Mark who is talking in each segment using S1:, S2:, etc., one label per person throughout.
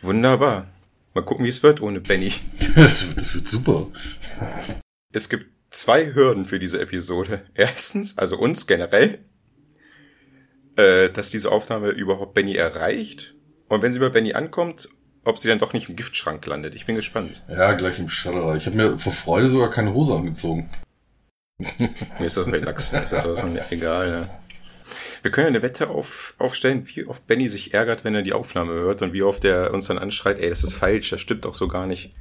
S1: Wunderbar. Mal gucken, wie es wird ohne Benny.
S2: Das, das wird super.
S1: Es gibt zwei Hürden für diese Episode. Erstens, also uns generell, äh, dass diese Aufnahme überhaupt Benny erreicht. Und wenn sie bei Benny ankommt, ob sie dann doch nicht im Giftschrank landet. Ich bin gespannt.
S2: Ja, gleich im Schredderer. Ich habe mir vor Freude sogar keine Hose angezogen.
S1: Mir ist das relax. Mir ist das von egal. Ja. Wir können ja eine Wette auf, aufstellen, wie oft Benny sich ärgert, wenn er die Aufnahme hört und wie oft er uns dann anschreit, ey, das ist falsch, das stimmt doch so gar nicht.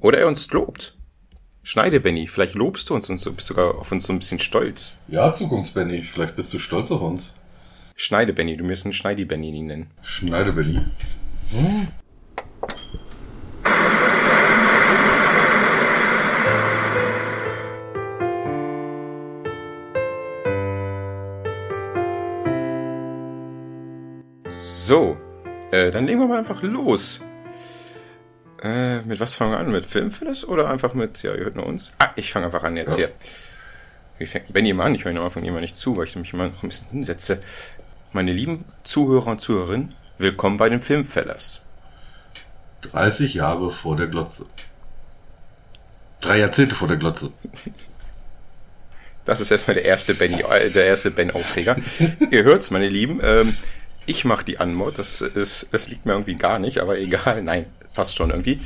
S1: Oder er uns lobt. Schneide, Benny, vielleicht lobst du uns und bist sogar auf uns so ein bisschen stolz.
S2: Ja, Zukunfts-Benny. Vielleicht bist du stolz auf uns.
S1: Schneide, Benny, du müsst einen Schneidi-Benny nennen.
S2: Schneide, Benny. Hm?
S1: So, äh, dann legen wir mal einfach los. Äh, mit was fangen wir an? Mit Filmfilms oder einfach mit, ja, ihr hört nur uns? Ah, ich fange einfach an jetzt ja. hier. Wie fängt Benny mal an? Ich höre ihn am Anfang immer nicht zu, weil ich mich immer noch ein bisschen hinsetze. Meine lieben Zuhörer und Zuhörerinnen, willkommen bei den Filmfellers.
S2: 30 Jahre vor der Glotze. Drei Jahrzehnte vor der Glotze.
S1: Das ist erstmal der erste äh, der erste Ben-Aufreger. Ihr hört's, meine Lieben. Ähm, ich mache die Anmod. Das ist, das liegt mir irgendwie gar nicht, aber egal. Nein, passt schon irgendwie.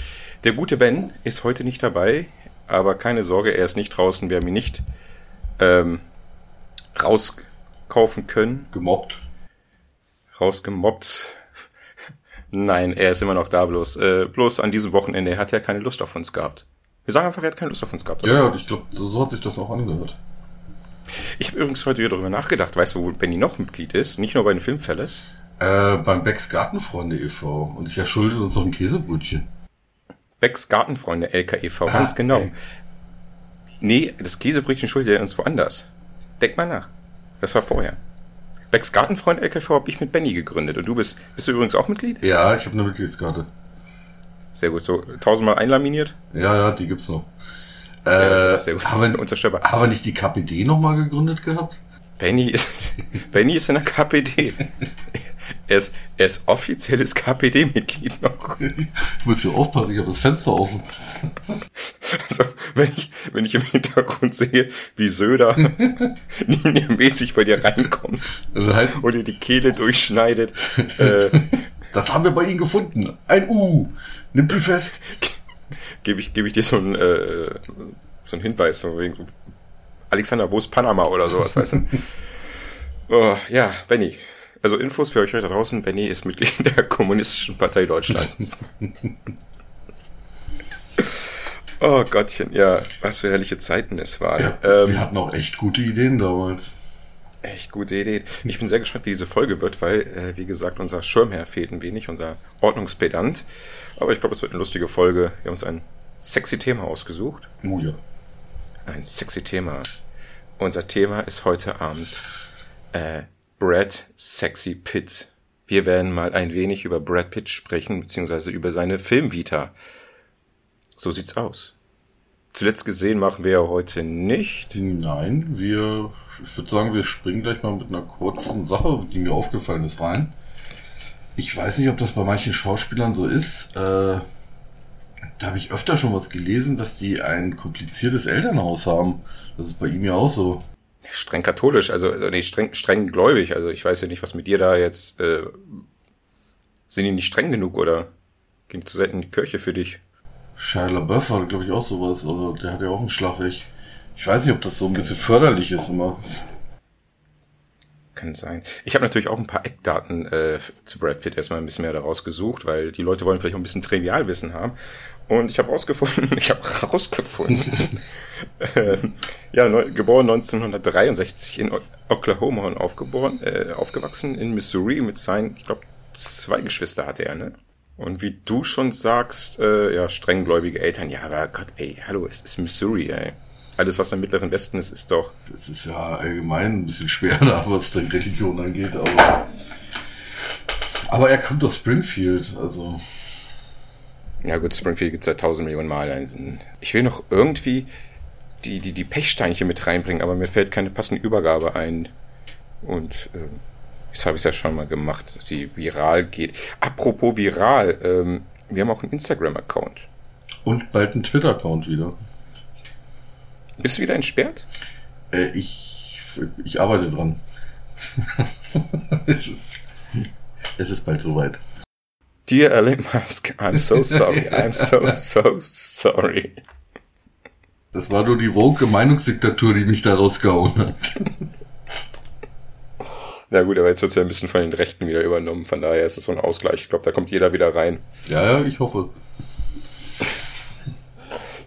S1: Der gute Ben ist heute nicht dabei, aber keine Sorge, er ist nicht draußen. Wir haben ihn nicht ähm, rauskaufen können.
S2: Gemobbt.
S1: Rausgemobbt. Nein, er ist immer noch da, bloß, äh, bloß an diesem Wochenende. Er hat ja keine Lust auf uns gehabt. Wir sagen einfach, er hat keine Lust auf uns gehabt.
S2: Oder? Ja, ich glaube, so hat sich das auch angehört.
S1: Ich habe übrigens heute wieder darüber nachgedacht. Weißt du, wo Benny noch Mitglied ist? Nicht nur bei den Filmfälles.
S2: Äh, beim Becks Gartenfreunde e.V. Und ich erschulde uns noch ein Käsebrötchen.
S1: Becks Gartenfreunde LKEV, ah, ganz genau. Ey. Nee, das Käsebrötchen schuldet er uns woanders. Denk mal nach. Das war vorher. Becks Gartenfreund LKV habe ich mit Benny gegründet. Und du bist, bist du übrigens auch Mitglied?
S2: Ja, ich habe eine Mitgliedskarte.
S1: Sehr gut. So tausendmal einlaminiert?
S2: Ja, ja, die gibt's noch. Äh, haben,
S1: unzerstörbar.
S2: haben wir nicht die KPD nochmal gegründet gehabt?
S1: Benny ist, Benny ist in der KPD. Er ist, er ist offizielles KPD-Mitglied noch.
S2: Ich muss hier aufpassen, ich habe das Fenster offen.
S1: Also, wenn ich, wenn ich im Hintergrund sehe, wie Söder linienmäßig bei dir reinkommt also halt, und dir die Kehle durchschneidet. Äh,
S2: das haben wir bei Ihnen gefunden. Ein U. Nimm die fest
S1: gebe ich, gebe ich dir so einen, äh, so einen Hinweis von wegen, Alexander, wo ist Panama oder sowas, weißt du? oh, ja, Benny. Also Infos für euch da draußen. Benny ist Mitglied der Kommunistischen Partei Deutschlands. oh Gottchen, ja, was für herrliche Zeiten es waren. Ja,
S2: ähm, wir hatten auch echt gute Ideen damals.
S1: Echt gute Idee. Ich bin sehr gespannt, wie diese Folge wird, weil, äh, wie gesagt, unser Schirmherr fehlt ein wenig, unser Ordnungspedant. Aber ich glaube, es wird eine lustige Folge. Wir haben uns ein sexy Thema ausgesucht.
S2: Oh ja.
S1: Ein sexy Thema. Unser Thema ist heute Abend äh, Brad Sexy Pitt. Wir werden mal ein wenig über Brad Pitt sprechen, beziehungsweise über seine Filmvita. So sieht's aus. Zuletzt gesehen machen wir ja heute nicht.
S2: Nein, wir ich würde sagen, wir springen gleich mal mit einer kurzen Sache, die mir aufgefallen ist, rein. Ich weiß nicht, ob das bei manchen Schauspielern so ist. Äh, da habe ich öfter schon was gelesen, dass die ein kompliziertes Elternhaus haben. Das ist bei ihm ja auch so.
S1: Streng katholisch, also nee, streng, streng gläubig. Also ich weiß ja nicht, was mit dir da jetzt. Äh, sind die nicht streng genug oder ging zu selten in die Kirche für dich?
S2: Shia LaBeouf hat, glaube ich, auch sowas. Also der hat ja auch einen Schlagweg. Ich weiß nicht, ob das so ein bisschen förderlich ist immer.
S1: Kann sein. Ich habe natürlich auch ein paar Eckdaten äh, zu Brad Pitt erstmal ein bisschen mehr daraus gesucht, weil die Leute wollen vielleicht auch ein bisschen Trivialwissen haben. Und ich habe rausgefunden, ich habe rausgefunden, äh, ja, neu, geboren 1963 in Oklahoma und aufgeboren, äh, aufgewachsen in Missouri mit seinen, ich glaube, zwei Geschwister hatte er, ne? Und wie du schon sagst, äh, ja, strenggläubige Eltern, ja, aber Gott, ey, hallo, es ist Missouri, ey alles, was im Mittleren Westen ist, ist doch.
S2: Das ist ja allgemein ein bisschen schwer, was die Religion angeht, aber. Aber er kommt aus Springfield, also.
S1: Ja gut, Springfield gibt es seit tausend Millionen Mal. Ich will noch irgendwie die, die, die Pechsteinchen mit reinbringen, aber mir fällt keine passende Übergabe ein. Und äh, Das habe ich ja schon mal gemacht, dass sie viral geht. Apropos viral, ähm, wir haben auch einen Instagram-Account.
S2: Und bald einen Twitter-Account wieder.
S1: Bist du wieder entsperrt?
S2: Äh, ich, ich arbeite dran. es, ist, es ist bald soweit.
S1: Dear Elon Musk, I'm so sorry, I'm so, so sorry.
S2: Das war nur die woke Meinungsdiktatur, die mich da rausgehauen hat.
S1: Na gut, aber jetzt wird es ja ein bisschen von den Rechten wieder übernommen. Von daher ist es so ein Ausgleich. Ich glaube, da kommt jeder wieder rein.
S2: Ja, ja, ich hoffe.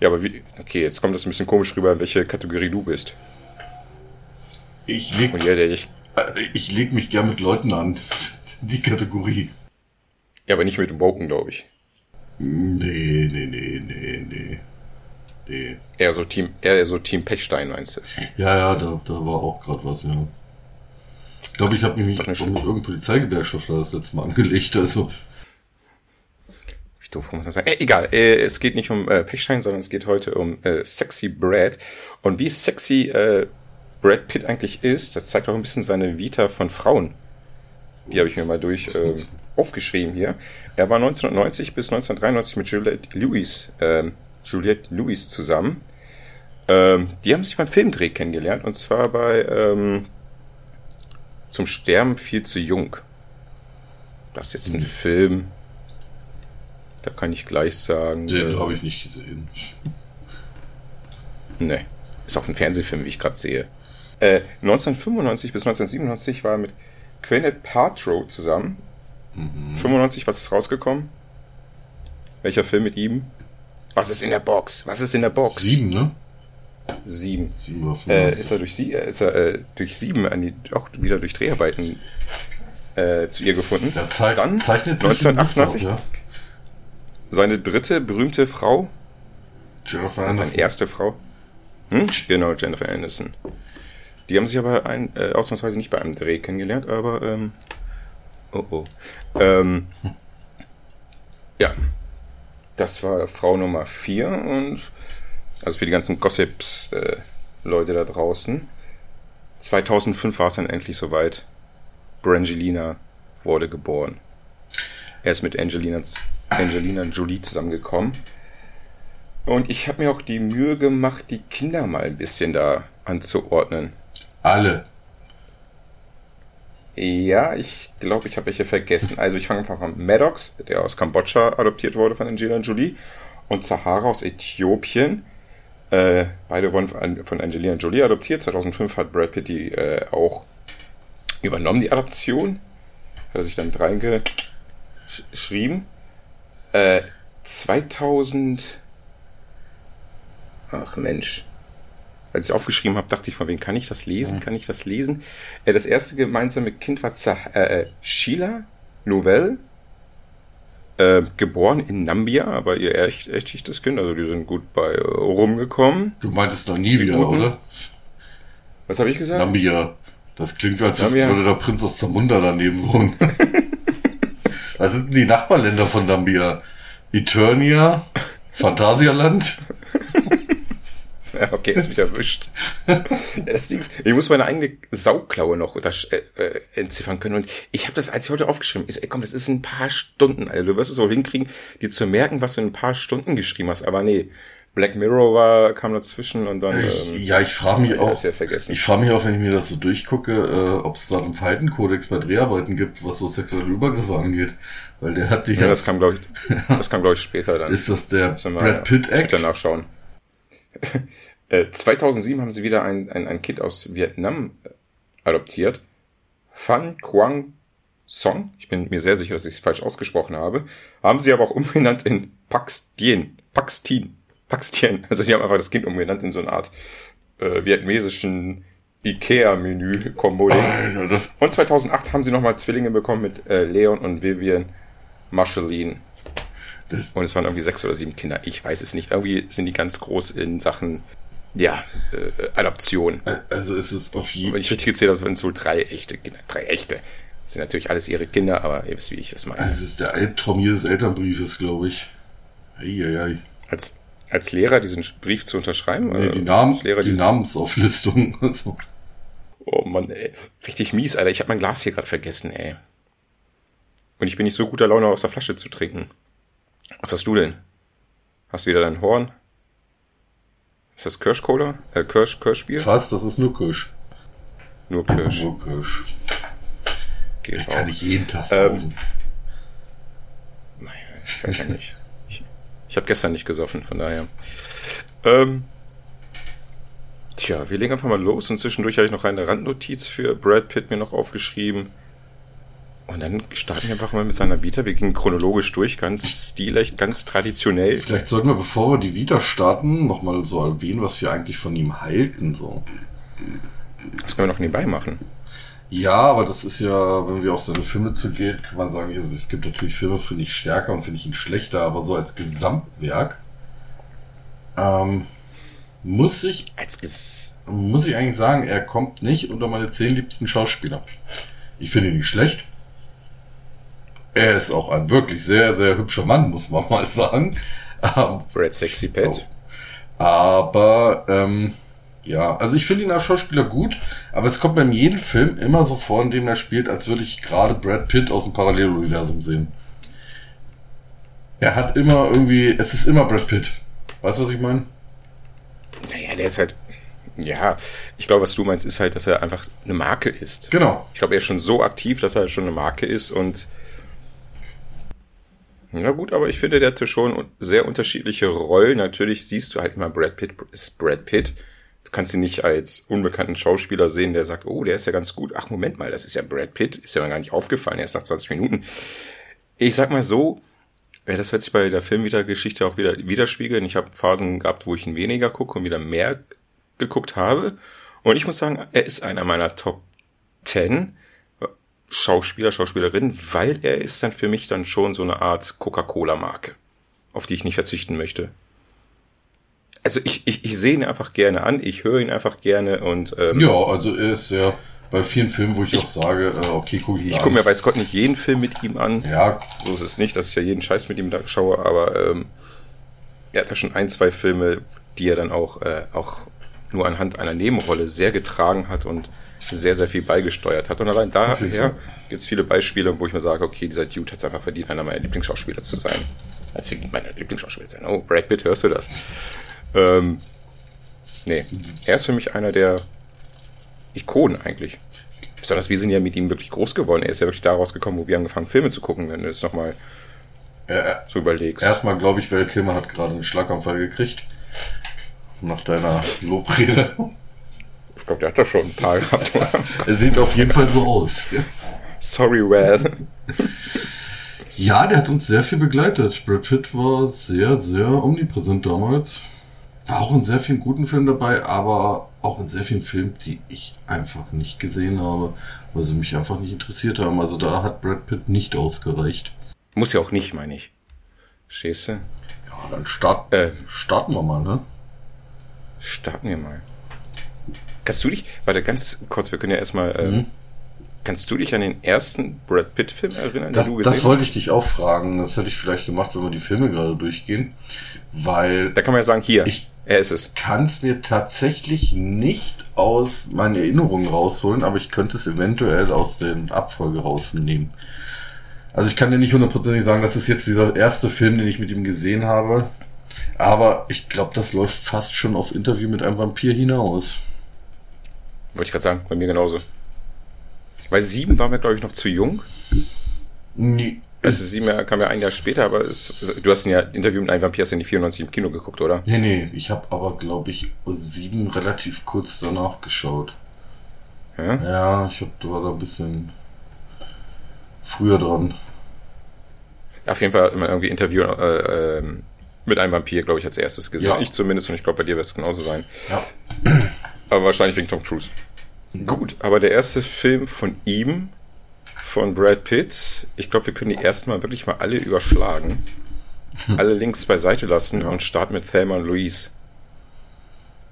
S1: Ja, aber wie. Okay, jetzt kommt das ein bisschen komisch rüber, in welche Kategorie du bist.
S2: Ich leg,
S1: ja, der ich.
S2: äh, ich leg mich gern mit Leuten an. Das ist die Kategorie.
S1: Ja, aber nicht mit dem Woken, glaube ich.
S2: Nee, nee, nee, nee, nee. Nee.
S1: Eher so Team, eher so Team Pechstein, meinst du?
S2: Ja, ja, da, da war auch gerade was, ja. Ich glaube, ich habe mich mit
S1: eine
S2: irgendeinem Polizeigewerkschaftler das letzte Mal angelegt. Also,
S1: doof muss man sagen? Äh, egal, äh, es geht nicht um äh, Pechstein, sondern es geht heute um äh, Sexy Brad. Und wie sexy äh, Brad Pitt eigentlich ist, das zeigt auch ein bisschen seine Vita von Frauen. Die habe ich mir mal durch ähm, aufgeschrieben hier. Er war 1990 bis 1993 mit Juliette Lewis, ähm, Juliette Lewis zusammen. Ähm, die haben sich beim Filmdreh kennengelernt und zwar bei ähm, Zum Sterben viel zu jung. Das ist jetzt ein Film. Da kann ich gleich sagen.
S2: den
S1: äh,
S2: habe ich nicht gesehen.
S1: Ne, ist auch ein Fernsehfilm, wie ich gerade sehe. Äh, 1995 bis 1997 war er mit Gwyneth Paltrow zusammen. 95, was ist rausgekommen? Welcher Film mit ihm? Was ist in der Box? Was ist in der Box?
S2: Sieben, ne?
S1: Sieben.
S2: Sieben oder.
S1: Äh, ist er durch sie, äh, ist er äh, durch sieben an die, auch wieder durch Dreharbeiten äh, zu ihr gefunden.
S2: ja, zeig,
S1: Dann
S2: zeichnet sich ein Muster,
S1: 1988
S2: ja.
S1: Seine dritte berühmte Frau,
S2: Jennifer
S1: seine
S2: Aniston.
S1: erste Frau. Hm? Genau, Jennifer Aniston. Die haben sich aber ein, äh, ausnahmsweise nicht bei einem Dreh kennengelernt, aber ähm, oh oh. Ähm, ja, das war Frau Nummer 4 und also für die ganzen Gossips äh, da draußen. 2005 war es dann endlich soweit. Brangelina wurde geboren. Er ist mit Angelina, Angelina Jolie zusammengekommen. Und ich habe mir auch die Mühe gemacht, die Kinder mal ein bisschen da anzuordnen.
S2: Alle.
S1: Ja, ich glaube, ich habe welche vergessen. Also ich fange einfach an. Maddox, der aus Kambodscha adoptiert wurde von Angelina Jolie. Und Sahara aus Äthiopien. Äh, beide wurden von Angelina Jolie adoptiert. 2005 hat Brad Pitt die äh, auch übernommen, die Adoption. Hat er sich dann mit reingeschrieben. Äh, 2000... Ach Mensch. Als ich aufgeschrieben habe, dachte ich, von wem kann ich das lesen? Kann ich das lesen? Äh, das erste gemeinsame Kind war Zah äh, äh, Sheila Novell, äh, geboren in Nambia, aber ihr echt, echt echtes Kind, also die sind gut bei äh, rumgekommen.
S2: Du meintest noch nie wieder,
S1: Guten.
S2: oder?
S1: Was habe ich gesagt?
S2: Nambia. Das klingt, als
S1: Nambia.
S2: würde der Prinz aus Zamunda daneben wohnen. Was sind denn die Nachbarländer von Nambia? Eternia? Phantasialand?
S1: Ja, okay, ist mich erwischt. Das Ding ist, ich muss meine eigene Sauklaue noch untersch- äh, äh, entziffern können. Und ich habe das, als ich heute aufgeschrieben ist, ey, komm, das ist ein paar Stunden. Also du wirst es auch hinkriegen, dir zu merken, was du in ein paar Stunden geschrieben hast. Aber nee, Black Mirror war, kam dazwischen und dann ähm,
S2: ja, ich frage mich
S1: ja,
S2: auch,
S1: ja vergessen.
S2: ich frage mich auch, wenn ich mir das so durchgucke, äh, ob es da einen Verhaltenkodex bei Dreharbeiten gibt, was so sexuelle Übergriffe angeht. Weil der hat dich
S1: ja, das kam, glaube ich, das kam, glaube ich, später dann.
S2: ist das der
S1: Müssen
S2: Brad Pitt Act?
S1: Twitter nachschauen. Äh, 2007 haben sie wieder ein, ein, ein Kind aus Vietnam äh, adoptiert. Phan Quang Song. Ich bin mir sehr sicher, dass ich es falsch ausgesprochen habe. Haben sie aber auch umbenannt in Pax Dien. Pax Tien. Pax Tien. Also die haben einfach das Kind umbenannt in so eine Art äh, vietnamesischen
S2: das,
S1: Und 2008 haben sie nochmal Zwillinge bekommen mit äh, Leon und Vivian Marceline.
S2: Das-
S1: Und es waren irgendwie sechs oder sieben Kinder. Ich weiß es nicht. Irgendwie sind die ganz groß in Sachen, ja, äh, Adoption.
S2: also ist es auf
S1: Wenn
S2: jeden
S1: ich richtig gezählt habe, sind es wohl drei echte Kinder. Drei echte. Das sind natürlich alles ihre Kinder, aber ihr wisst, wie ich das meine.
S2: Es ist der Albtraum jedes Elternbriefes, glaube ich. Eieiei.
S1: Als, als Lehrer diesen Brief zu unterschreiben?
S2: Nee,
S1: äh,
S2: die, Namen,
S1: als Lehrer
S2: die
S1: die
S2: Namensauflistung. Also,
S1: Oh Mann, ey. Richtig mies, Alter. Ich habe mein Glas hier gerade vergessen, ey. Und ich bin nicht so guter Laune, aus der Flasche zu trinken. Was hast du denn? Hast du wieder dein Horn? Ist das Kirsch-Cola? Äh, Kirsch, Kirschbier?
S2: Fast, das ist nur Kirsch.
S1: Nur Kirsch.
S2: Nur Kirsch.
S1: Geht
S2: Da kann
S1: auch.
S2: ich jeden Tag
S1: Ähm,
S2: saufen.
S1: Naja, ich weiß ja nicht. Ich, habe gestern nicht gesoffen, von daher. Ähm, tja, wir legen einfach mal los und zwischendurch habe ich noch eine Randnotiz für Brad Pitt mir noch aufgeschrieben. Und dann starten wir einfach mal mit seiner Vita. Wir gingen chronologisch durch, ganz stilecht, ganz traditionell.
S2: Vielleicht sollten wir, bevor wir die Vita starten, nochmal so erwähnen, was wir eigentlich von ihm halten. So.
S1: Das können wir noch nebenbei machen.
S2: Ja, aber das ist ja, wenn wir auf seine Filme zugehen, kann man sagen, also es gibt natürlich Filme, finde ich stärker und finde ich ihn schlechter, aber so als Gesamtwerk ähm, muss ich
S1: Als Ges
S2: muss ich eigentlich sagen, er kommt nicht unter meine zehn liebsten Schauspieler. Ich finde ihn nicht schlecht. Er ist auch ein wirklich sehr, sehr hübscher Mann, muss man mal sagen. Ähm,
S1: Brad Sexy Pet.
S2: aber ähm, ja, also ich finde ihn als Schauspieler gut, aber es kommt mir in jedem Film immer so vor, in dem er spielt, als würde ich gerade Brad Pitt aus dem Paralleluniversum sehen. Er hat immer irgendwie, es ist immer Brad Pitt. Weißt du, was ich meine?
S1: Naja, der ist halt. Ja, ich glaube, was du meinst, ist halt, dass er einfach eine Marke ist.
S2: Genau.
S1: Ich glaube, er ist schon so aktiv, dass er schon eine Marke ist und. Na gut, aber ich finde, der hatte schon sehr unterschiedliche Rollen. Natürlich siehst du halt immer, Brad Pitt ist Brad Pitt. Kannst ihn nicht als unbekannten Schauspieler sehen, der sagt, oh, der ist ja ganz gut. Ach, Moment mal, das ist ja Brad Pitt. Ist ja gar nicht aufgefallen, erst nach 20 Minuten. Ich sag mal so, ja, das wird sich bei der Filmwiedergeschichte auch wieder widerspiegeln. Ich habe Phasen gehabt, wo ich ihn weniger gucke und wieder mehr geguckt habe. Und ich muss sagen, er ist einer meiner Top 10 Schauspieler, Schauspielerin, weil er ist dann für mich dann schon so eine Art Coca-Cola-Marke, auf die ich nicht verzichten möchte. Also ich, ich, ich sehe ihn einfach gerne an, ich höre ihn einfach gerne und ähm,
S2: Ja, also er ist ja bei vielen Filmen, wo ich, auch sage, äh, okay, guck ich ihn
S1: ich gucke mir weiß Gott nicht jeden Film mit ihm an.
S2: Ja,
S1: So ist es nicht, dass ich ja jeden Scheiß mit ihm da schaue, aber ähm, er hat da schon ein, zwei Filme, die er dann auch, äh, auch nur anhand einer Nebenrolle sehr getragen hat und sehr, sehr viel beigesteuert hat. Und allein daher gibt es viele Beispiele, wo ich mir sage, okay, dieser Dude hat es einfach verdient, einer meiner Lieblingsschauspieler zu sein. Als meiner Lieblingsschauspieler zu sein. Oh, Brad Pitt, hörst du das? Ähm, nee, er ist für mich einer der Ikonen eigentlich. Besonders wir sind ja mit ihm wirklich groß geworden. Er ist ja wirklich da rausgekommen, wo wir angefangen, Filme zu gucken, wenn du es nochmal
S2: er,
S1: so überlegst.
S2: erstmal glaube ich, Val Kilmer hat gerade einen Schlaganfall gekriegt. Nach deiner Lobrede.
S1: Ich glaube, der hat doch schon ein paar gehabt.
S2: Er sieht auf jeden Fall so aus.
S1: Sorry, well.
S2: Ja, der hat uns sehr viel begleitet. Brad Pitt war sehr, sehr omnipräsent damals. War auch in sehr vielen guten Filmen dabei, aber auch in sehr vielen Filmen, die ich einfach nicht gesehen habe, weil sie mich einfach nicht interessiert haben. Also da hat Brad Pitt nicht ausgereicht.
S1: Muss ja auch nicht, meine ich. Du?
S2: Ja, dann start,
S1: Äh.
S2: starten wir mal, ne?
S1: Starten wir mal. Kannst du dich, warte, ganz kurz, wir können ja erstmal, ähm,
S2: Mhm.
S1: kannst du dich an den ersten Brad Pitt-Film erinnern,
S2: Das,
S1: den du gesehen
S2: das wollte
S1: hast?
S2: ich dich auch fragen. Das hätte ich vielleicht gemacht, wenn wir die Filme gerade durchgehen. Weil
S1: Da kann man ja sagen, hier,
S2: Ich-
S1: er ist es.
S2: kann es mir tatsächlich nicht aus meinen Erinnerungen rausholen, aber ich könnte es eventuell aus den Abfolge rausnehmen. Also ich kann dir nicht hundertprozentig sagen, das ist jetzt dieser erste Film, den ich mit ihm gesehen habe. Aber ich glaube, das läuft fast schon auf Interview mit einem Vampir hinaus.
S1: Wollte ich gerade sagen, bei mir genauso. Bei sieben waren wir, glaube ich, noch zu jung.
S2: Nee.
S1: Also sieben Jahre kam ja ein Jahr später, aber es, du hast ja Interview mit einem Vampir hast in die 94 im Kino geguckt, oder?
S2: Nee, nee, ich habe aber, glaube ich, sieben relativ kurz danach geschaut.
S1: Ja?
S2: Ja, ich hab, war da ein bisschen früher dran.
S1: Auf jeden Fall immer irgendwie Interview äh, ähm, mit einem Vampir, glaube ich, als erstes gesehen.
S2: Ja.
S1: Ich zumindest und ich glaube, bei dir wird es genauso sein.
S2: Ja.
S1: Aber wahrscheinlich wegen Tom Cruise. Gut, aber der erste Film von ihm, von Brad Pitt, ich glaube, wir können die ersten mal wirklich mal alle überschlagen. Alle Links beiseite lassen
S2: Ja.
S1: und starten mit Thelma und Louise.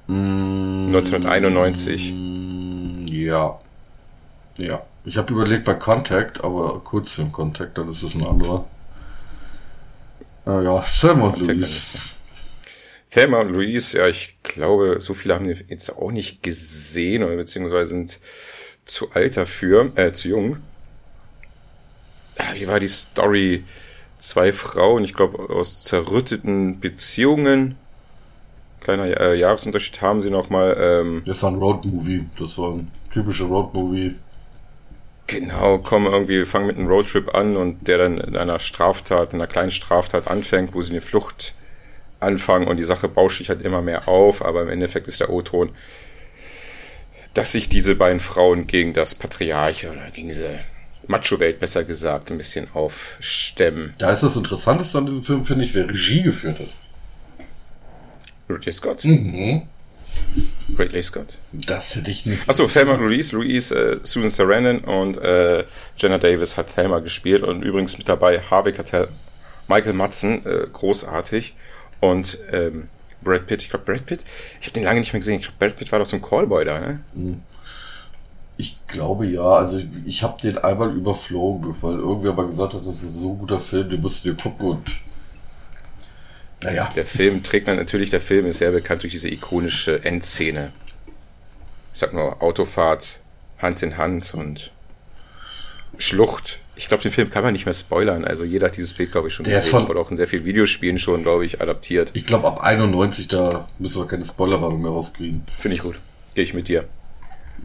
S2: Mm,
S1: 1991.
S2: mm, Ja. Ja. Ich habe überlegt bei Contact, aber Kurzfilm Contact, dann ist es ein anderer. Äh, ja, Sam und
S1: Contact
S2: Louise.
S1: Thelma und Louise, ja, ich glaube, so viele haben den jetzt auch nicht gesehen oder beziehungsweise sind zu alt dafür, äh, zu jung. Wie war die Story? Zwei Frauen, ich glaube, aus zerrütteten Beziehungen. Kleiner äh, Jahresunterschied haben sie nochmal. Ähm,
S2: das war ein Roadmovie. Das war ein typischer Roadmovie.
S1: Genau, kommen irgendwie, fangen mit einem Roadtrip an und der dann in einer Straftat, in einer kleinen Straftat anfängt, wo sie eine Flucht anfangen und die Sache bauscht sich halt immer mehr auf, aber im Endeffekt ist der O-Ton, dass sich diese beiden Frauen gegen das Patriarch oder gegen diese Macho-Welt besser gesagt ein bisschen aufstemmen.
S2: Da ist das Interessanteste an diesem Film, finde ich, wer Regie geführt hat.
S1: Ridley Scott.
S2: Mhm.
S1: Ridley Scott.
S2: Das hätte ich nicht.
S1: Achso, Thelma Louise, Louise, äh, Susan Sarandon und äh, Jenna Davis hat Thelma gespielt und übrigens mit dabei Harvey Keitel, Michael Madsen, äh, großartig und ähm, Brad Pitt. Ich glaube Brad Pitt. Ich habe den lange nicht mehr gesehen. Ich glaube Brad Pitt war doch so ein Callboy da, ne?
S2: Mhm. Ich glaube ja, also ich, ich habe den einmal überflogen, weil irgendwer mal gesagt hat, das ist so ein guter Film, den musst du dir gucken und
S1: naja. Der Film trägt man natürlich, der Film ist sehr bekannt durch diese ikonische Endszene. Ich sag nur Autofahrt, Hand in Hand und Schlucht. Ich glaube, den Film kann man nicht mehr spoilern. Also jeder hat dieses Bild, glaube ich, schon
S2: der gesehen.
S1: Wurde auch in sehr vielen Videospielen schon, glaube ich, adaptiert.
S2: Ich glaube, ab 91, da müssen wir keine Spoilerwarnung mehr rauskriegen.
S1: Finde ich gut. Gehe ich mit dir.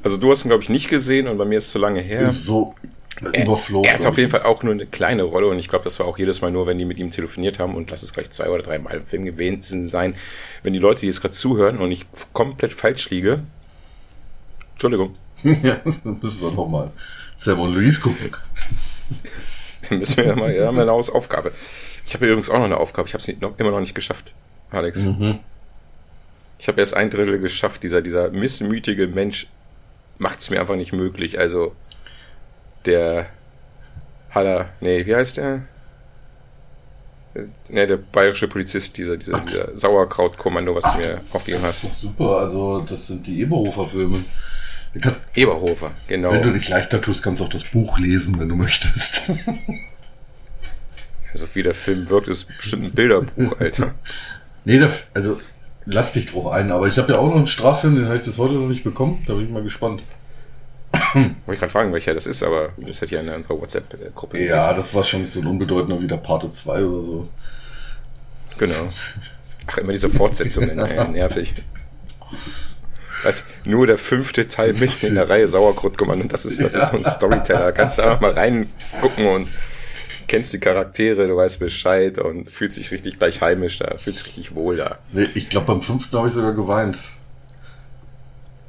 S1: Also du hast ihn, glaube ich, nicht gesehen und bei mir ist es zu lange her.
S2: So
S1: überflogen. Er, er hat auf jeden Fall auch nur eine kleine Rolle und ich glaube, das war auch jedes Mal nur, wenn die mit ihm telefoniert haben und lass es gleich zwei oder drei Mal im Film gewesen sein. Wenn die Leute, die jetzt gerade zuhören und ich komplett falsch liege, Entschuldigung.
S2: ja, dann müssen wir nochmal Sam und Louise gucken.
S1: Dann müssen wir ja mal, ja, haben wir eine Aufgabe. Ich habe übrigens auch noch eine Aufgabe, ich habe es immer noch nicht geschafft, Alex. Mhm. Ich habe erst ein Drittel geschafft, dieser, dieser missmütige Mensch macht es mir einfach nicht möglich. Also der Haller, nee, wie heißt der? Ne, der bayerische Polizist, dieser, dieser, dieser Sauerkrautkommando, was du mir aufgegeben hast.
S2: Das ist super, also das sind die Eberhofer-Filme.
S1: Eberhofer, genau.
S2: Wenn du dich leichter tust, kannst du auch das Buch lesen, wenn du möchtest.
S1: so wie der Film wirkt, ist bestimmt ein Bilderbuch, Alter.
S2: nee, der, also lass dich drauf ein, aber ich habe ja auch noch einen Straffilm, den habe ich bis heute noch nicht bekommen. Da bin ich mal gespannt.
S1: Wollte ich gerade fragen, welcher das ist, aber das hätte ja in unserer WhatsApp-Gruppe.
S2: Ja, gelesen. das war schon so ein unbedeutender wie der Parte 2 oder so.
S1: Genau. Ach, immer diese Fortsetzungen, ey, nervig. Weißt, nur der fünfte Teil mit in der Reihe Sauerkrautkommando und das ist, das ist so ein Storyteller. Kannst du einfach mal reingucken und kennst die Charaktere, du weißt Bescheid und fühlst dich richtig gleich heimisch da, fühlst dich richtig wohl da.
S2: Nee, ich glaube, beim fünften habe ich sogar geweint.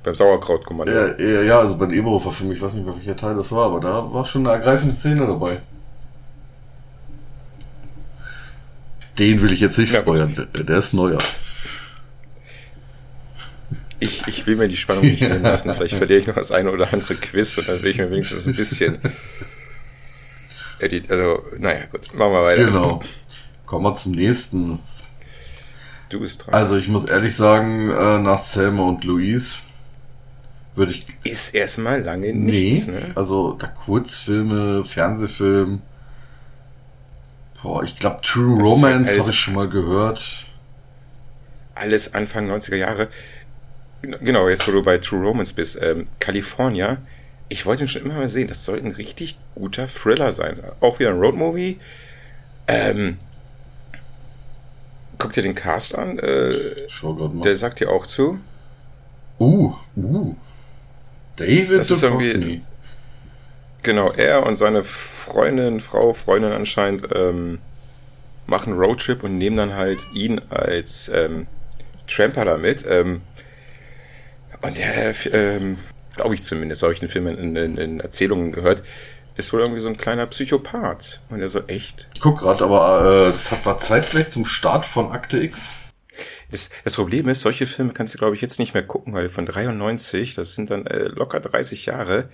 S1: Beim Sauerkrautkommando.
S2: Ja, ja, also beim Eberhofer-Film, ich weiß nicht welcher Teil das war, aber da war schon eine ergreifende Szene dabei. Den will ich jetzt nicht spoilern, der, der ist neuer.
S1: Ich, ich will mir die Spannung nicht nehmen lassen. Vielleicht verliere ich noch das eine oder andere Quiz und dann will ich mir wenigstens ein bisschen Edit. Also, naja, gut, machen wir weiter.
S2: Genau. Kommen wir zum nächsten.
S1: Du bist dran.
S2: Also, ich muss ehrlich sagen, äh, nach Selma und Louise würde ich.
S1: Ist erstmal lange nichts,
S2: nee, ne? Also da Kurzfilme, Fernsehfilm. Boah, ich glaube True das Romance halt habe ich schon mal gehört.
S1: Alles Anfang 90er Jahre. Genau, jetzt wo du bei True Romance bist. Ähm, California. Ich wollte ihn schon immer mal sehen. Das soll ein richtig guter Thriller sein. Auch wieder ein Roadmovie. Ähm, guck dir den Cast an. Äh,
S2: Schau mal.
S1: Der sagt dir auch zu.
S2: Uh, uh. David
S1: das ist irgendwie, Genau, er und seine Freundin, Frau, Freundin anscheinend, ähm, machen Roadtrip und nehmen dann halt ihn als ähm, Tramper da mit. Ähm, und der, ähm, glaube ich zumindest, habe ich den Film in, in, in, Erzählungen gehört, ist wohl irgendwie so ein kleiner Psychopath. Und er so echt.
S2: Ich guck gerade, aber äh, das war zeitgleich zum Start von Akte X.
S1: Das, das Problem ist, solche Filme kannst du, glaube ich, jetzt nicht mehr gucken, weil von 93, das sind dann äh, locker 30 Jahre.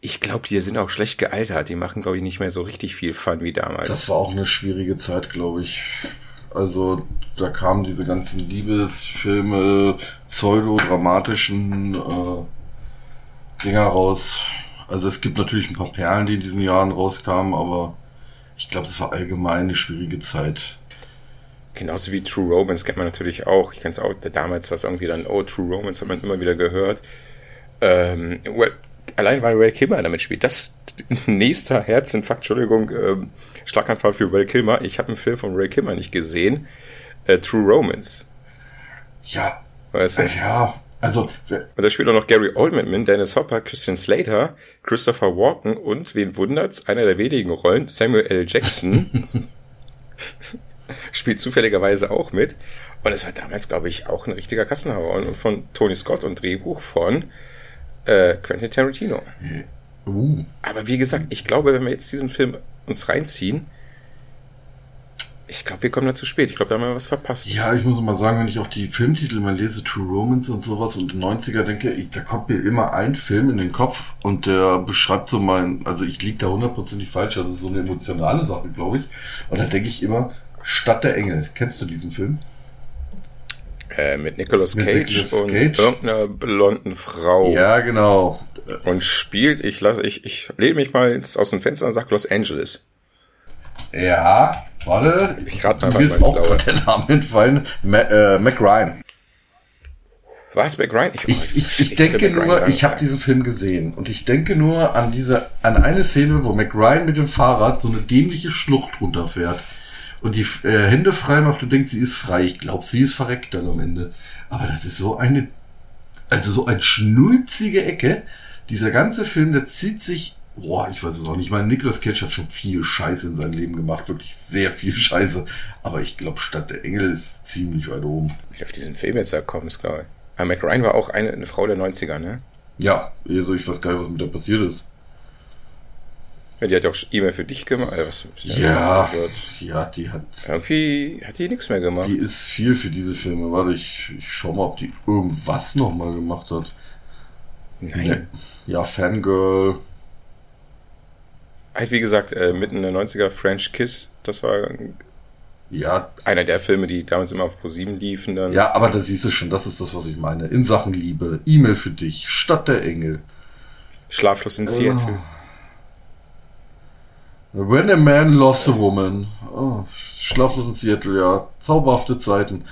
S1: Ich glaube, die sind auch schlecht gealtert. Die machen, glaube ich, nicht mehr so richtig viel Fun wie damals.
S2: Das war auch eine schwierige Zeit, glaube ich. Also, da kamen diese ganzen Liebesfilme, pseudodramatischen äh, Dinger raus. Also, es gibt natürlich ein paar Perlen, die in diesen Jahren rauskamen, aber ich glaube, das war allgemein eine schwierige Zeit.
S1: Genauso wie True Romance kennt man natürlich auch. Ich kenne es auch, damals war es irgendwie dann, oh, True Romance hat man immer wieder gehört. Ähm, well, allein weil Ray Kilmer damit spielt, das nächster Herzinfarkt, Entschuldigung, ähm, Schlaganfall für Ray Kilmer. Ich habe einen Film von Ray Kilmer nicht gesehen. Äh, True Romance.
S2: Ja. Weißt du? Ja, also.
S1: Und da spielt auch noch Gary Oldman Dennis Hopper, Christian Slater, Christopher Walken und, wen wundert's, einer der wenigen Rollen, Samuel L. Jackson. spielt zufälligerweise auch mit. Und es war damals, glaube ich, auch ein richtiger Kassenhauer und von Tony Scott und Drehbuch von äh, Quentin Tarantino. Uh. Aber wie gesagt, ich glaube, wenn wir jetzt diesen Film uns reinziehen, ich glaube, wir kommen da zu spät. Ich glaube, da haben wir was verpasst.
S2: Ja, ich muss mal sagen, wenn ich auch die Filmtitel mal lese, True Romance und sowas und 90er denke, ich, da kommt mir immer ein Film in den Kopf und der beschreibt so mein, also ich liege da hundertprozentig falsch, das ist so eine emotionale Sache, glaube ich. Und da denke ich immer, Stadt der Engel. Kennst du diesen Film?
S1: Äh, mit Nicolas Cage mit Nicolas und Cage. irgendeiner blonden Frau.
S2: Ja, genau.
S1: Und spielt, ich lasse, ich, ich lehne mich mal aus dem Fenster und sag Los Angeles.
S2: Ja, warte.
S1: Ich rate mal,
S2: Mir ist auch gerade der Name entfallen. Ma, äh, Mac Ryan.
S1: Was, Mac Ryan?
S2: Ich, ich, ich, ich denke nur, ich habe diesen Film gesehen und ich denke nur an diese, an eine Szene, wo Mac Ryan mit dem Fahrrad so eine dämliche Schlucht runterfährt und die äh, Hände frei macht und denkt, sie ist frei. Ich glaube, sie ist verreckt dann am Ende. Aber das ist so eine, also so eine schnulzige Ecke. Dieser ganze Film, der zieht sich, boah, ich weiß es auch nicht. Ich meine, Nicolas Cage hat schon viel Scheiße in seinem Leben gemacht, wirklich sehr viel Scheiße. Aber ich glaube, Stadt der Engel ist ziemlich weit oben.
S1: Wie auf diesen Film jetzt da kommst, glaube ich. Aber Mac Ryan war auch eine, eine Frau der 90er, ne?
S2: Ja, also ich weiß gar nicht, was mit der passiert ist.
S1: Ja, die hat ja auch E-Mail für dich gemacht.
S2: Äh, was, ja, ja, die hat.
S1: Irgendwie hat die nichts mehr gemacht.
S2: Die ist viel für diese Filme. Warte, ich, ich schau mal, ob die irgendwas nochmal gemacht hat.
S1: Nein.
S2: Ja, Fangirl.
S1: Halt, wie gesagt, äh, mitten in der 90er French Kiss. Das war
S2: ja.
S1: einer der Filme, die damals immer auf ProSieben liefen. Dann.
S2: Ja, aber da siehst du schon, das ist das, was ich meine. In Sachen Liebe, E-Mail für dich, Stadt der Engel.
S1: Schlaflos in Seattle. Oh.
S2: When a Man Loves a Woman. Oh, Schlaflos in Seattle, ja. Zauberhafte Zeiten.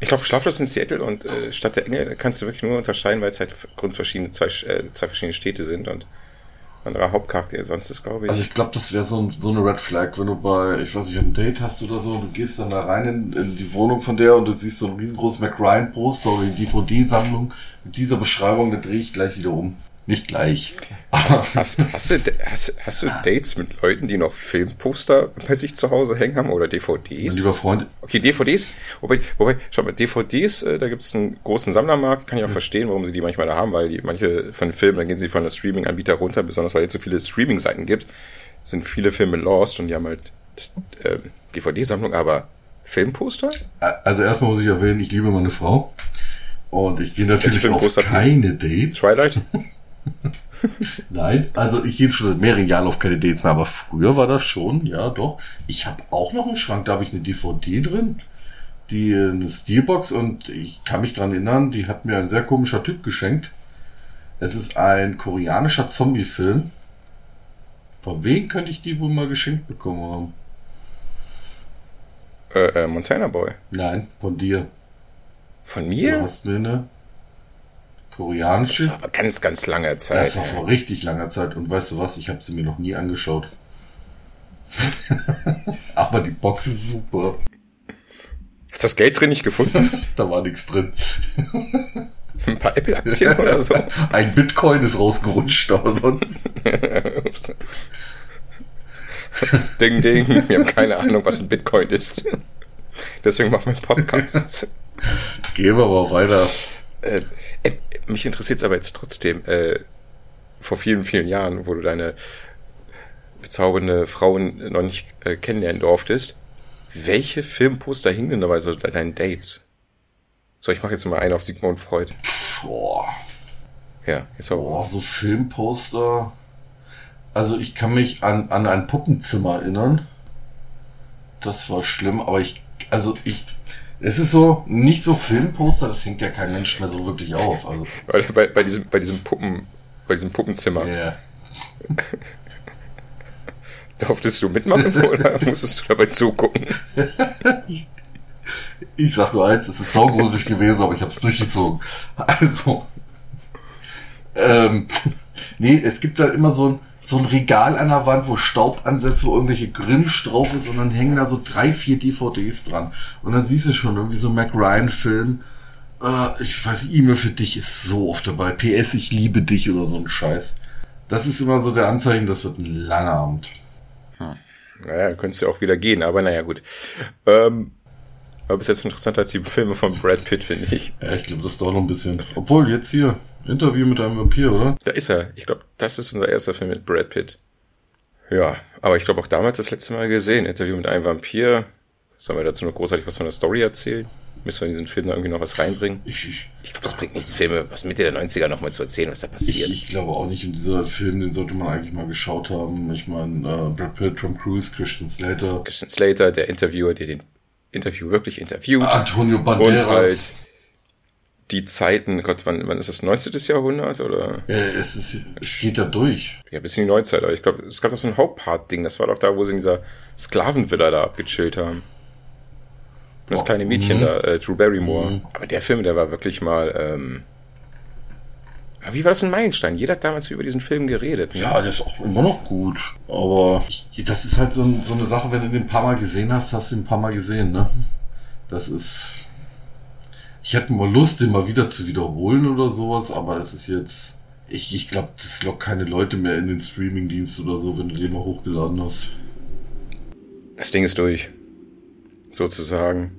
S1: Ich glaube, Schlaflos in Seattle und äh, Stadt der Engel kannst du wirklich nur unterscheiden, weil es halt grundverschiedene, zwei, äh, zwei verschiedene Städte sind und anderer Hauptcharakter sonst ist, glaube ich.
S2: Also ich glaube, das wäre so, so eine Red Flag, wenn du bei, ich weiß nicht, ein Date hast oder so, du gehst dann da rein in, in die Wohnung von der und du siehst so ein riesengroßes McRyan-Poster oder die DVD-Sammlung mit dieser Beschreibung, da drehe ich gleich wieder um. Nicht gleich.
S1: Hast, hast, hast, du, hast, du Dates mit Leuten, die noch Filmposter bei sich zu Hause hängen haben oder DVDs?
S2: Mein lieber Freund.
S1: Okay, DVDs. Wobei, wobei schau mal, DVDs, äh, da gibt es einen großen Sammlermarkt. Kann ich auch mhm. verstehen, warum sie die manchmal da haben, weil die, manche von den Filmen, dann gehen sie von der Streaming-Anbieter runter, besonders weil es so viele Streaming-Seiten gibt, sind viele Filme lost und die haben halt äh, DVD-Sammlung, aber Filmposter?
S2: Also erstmal muss ich erwähnen, ich liebe meine Frau. Und ich gehe natürlich auf keine Dates.
S1: Twilight?
S2: Nein, also ich gehe schon seit mehreren Jahren auf keine Dates mehr, aber früher war das schon, ja doch. Ich habe auch noch einen Schrank, da habe ich eine DVD drin, die eine Steelbox und ich kann mich dran erinnern, die hat mir ein sehr komischer Typ geschenkt. Es ist ein koreanischer Zombie-Film. Von wem könnte ich die wohl mal geschenkt bekommen haben?
S1: Äh, äh, Montana Boy.
S2: Nein, von dir.
S1: Von mir?
S2: Du hast mir eine Koreanische. Das
S1: war aber ganz, ganz lange Zeit.
S2: Das war vor richtig langer Zeit. Und weißt du was? Ich habe sie mir noch nie angeschaut. aber die Box ist super.
S1: Ist das Geld drin nicht gefunden?
S2: da war nichts drin.
S1: Ein paar Apple-Aktien oder so?
S2: Ein Bitcoin ist rausgerutscht, aber sonst.
S1: ding, ding. Wir haben keine Ahnung, was ein Bitcoin ist. Deswegen machen wir Podcasts.
S2: Gehen wir mal weiter.
S1: Äh, äh, mich interessiert es aber jetzt trotzdem, äh, vor vielen, vielen Jahren, wo du deine bezaubernde Frauen noch nicht äh, kennenlernen durftest, welche Filmposter hingen denn dabei so bei deinen Dates? So, ich mache jetzt mal einen auf Sigmund Freud.
S2: Boah.
S1: Ja,
S2: jetzt auch. Boah, so Filmposter. Also ich kann mich an, an ein Puppenzimmer erinnern. Das war schlimm, aber ich, also ich es ist so, nicht so Filmposter, das hängt ja kein Mensch mehr so wirklich auf. Also.
S1: Bei, bei, bei, diesem, bei diesem Puppen, bei diesem Puppenzimmer.
S2: Yeah.
S1: Durftest du mitmachen oder musstest du dabei zugucken?
S2: Ich sag nur eins, es ist saugruselig gewesen, aber ich habe es durchgezogen. Also, ähm, nee, es gibt halt immer so ein, so ein Regal an der Wand, wo Staub ansetzt, wo irgendwelche Grinch drauf ist und dann hängen da so drei, vier DVDs dran. Und dann siehst du schon irgendwie so ein Mac Ryan-Film. Äh, ich weiß nicht, E-Mail für dich ist so oft dabei. PS, ich liebe dich oder so ein Scheiß. Das ist immer so der Anzeichen, das wird ein langer Abend.
S1: Hm. Naja, könntest du auch wieder gehen, aber naja, gut. Ähm, aber bis jetzt interessanter als die Filme von Brad Pitt, finde ich.
S2: Ja, ich glaube, das dauert noch ein bisschen. Obwohl, jetzt hier, Interview mit einem Vampir, oder?
S1: Da ist er. Ich glaube, das ist unser erster Film mit Brad Pitt. Ja, aber ich glaube auch damals das letzte Mal gesehen. Interview mit einem Vampir. Sollen wir dazu noch großartig was von der Story erzählen? Müssen wir in diesen Film da irgendwie noch was reinbringen? Ich, ich, ich glaube, es bringt nichts, Filme was Mitte der 90er nochmal zu erzählen, was da passiert.
S2: Ich, ich, glaube auch nicht. Und dieser Film, den sollte man eigentlich mal geschaut haben. Ich meine, äh, Brad Pitt, Tom Cruise, Christian Slater.
S1: Christian Slater, der Interviewer, der den Interview wirklich interviewt.
S2: Antonio Banderas.
S1: Und halt die Zeiten, Gott, wann, wann ist das? 19. Jahrhundert oder?
S2: Ja, es, ist, es geht ja durch.
S1: Ja, bis in die Neuzeit, aber ich glaube, es gab doch so ein Hauptpart-Ding, das war doch da, wo sie in dieser Sklavenvilla da abgechillt haben. Und das oh, kleine Mädchen mh. da, äh, Drew Barrymore. Mh. Aber der Film, der war wirklich mal, ähm, wie war das ein Meilenstein? Jeder hat damals über diesen Film geredet.
S2: Ne? Ja, der ist auch immer noch gut. Aber das ist halt so, so, eine Sache, wenn du den ein paar Mal gesehen hast, hast du ihn ein paar Mal gesehen, ne? Das ist. Ich hätte mal Lust, den mal wieder zu wiederholen oder sowas, aber es ist jetzt. Ich, ich glaube, das lockt keine Leute mehr in den Streamingdienst oder so, wenn du den mal hochgeladen hast.
S1: Das Ding ist durch. Sozusagen.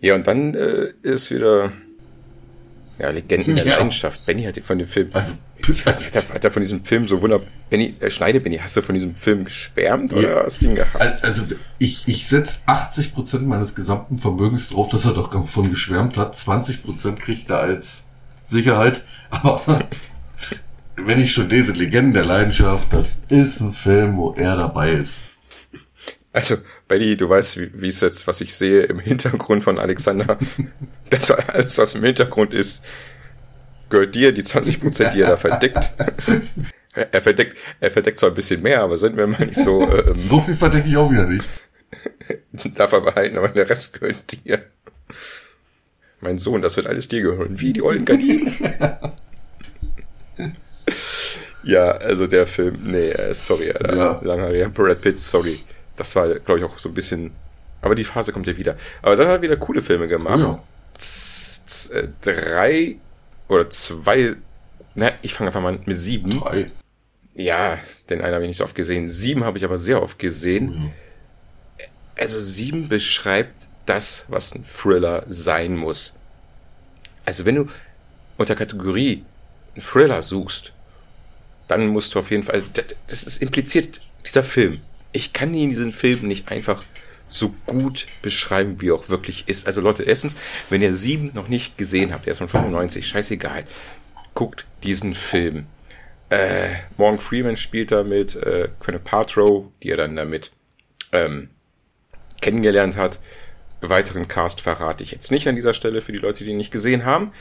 S1: Ja, und dann äh, ist wieder ja, Legenden der ja. Leidenschaft. Benny hat von dem Film. Also, ich weiß nicht, hat er von diesem Film so wunderbar. Benny, äh, Schneide Benny, hast du von diesem Film geschwärmt ja. oder hast du ihn gehasst?
S2: Also, ich, ich setze 80 Prozent meines gesamten Vermögens drauf, dass er doch davon geschwärmt hat. 20 Prozent kriegt er als Sicherheit. Aber wenn ich schon lese, Legenden der Leidenschaft, das ist ein Film, wo er dabei ist.
S1: Also, Benny, du weißt, wie, wie es jetzt, was ich sehe im Hintergrund von Alexander, das alles, was im Hintergrund ist, gehört dir, die 20 Prozent, die er da verdeckt. er verdeckt, er verdeckt zwar ein bisschen mehr, aber sind wir mal nicht so.
S2: Ähm, so viel verdecke ich auch wieder nicht.
S1: darf er behalten, aber der Rest gehört dir. Mein Sohn, das wird alles dir gehören. Wie die ollen Gardinen. ja, also der Film, nee, äh, sorry, Alter. Ja. Langer Brad Pitt, sorry das war, glaube ich, auch so ein bisschen. Aber die Phase kommt ja wieder. Aber dann hat er wieder coole Filme gemacht. Ja. Z äh, drei oder zwei. Na, ich fange einfach mal mit sieben.
S2: Drei.
S1: Ja, den einen habe ich nicht so oft gesehen. Sieben habe ich aber sehr oft gesehen. Ja. Also sieben beschreibt das, was ein Thriller sein muss. Also wenn du unter Kategorie einen Thriller suchst, dann musst du auf jeden Fall, das ist impliziert dieser Film ich kann ihn diesen Film nicht einfach so gut beschreiben, wie er auch wirklich ist. Also Leute, erstens, wenn ihr sieben noch nicht gesehen habt, er ist von 95, scheißegal, guckt diesen Film. Äh, Morgan Freeman spielt da mit, äh, Gwyneth Paltrow, die er dann damit ähm, kennengelernt hat. Weiteren Cast verrate ich jetzt nicht an dieser Stelle für die Leute, die ihn nicht gesehen haben.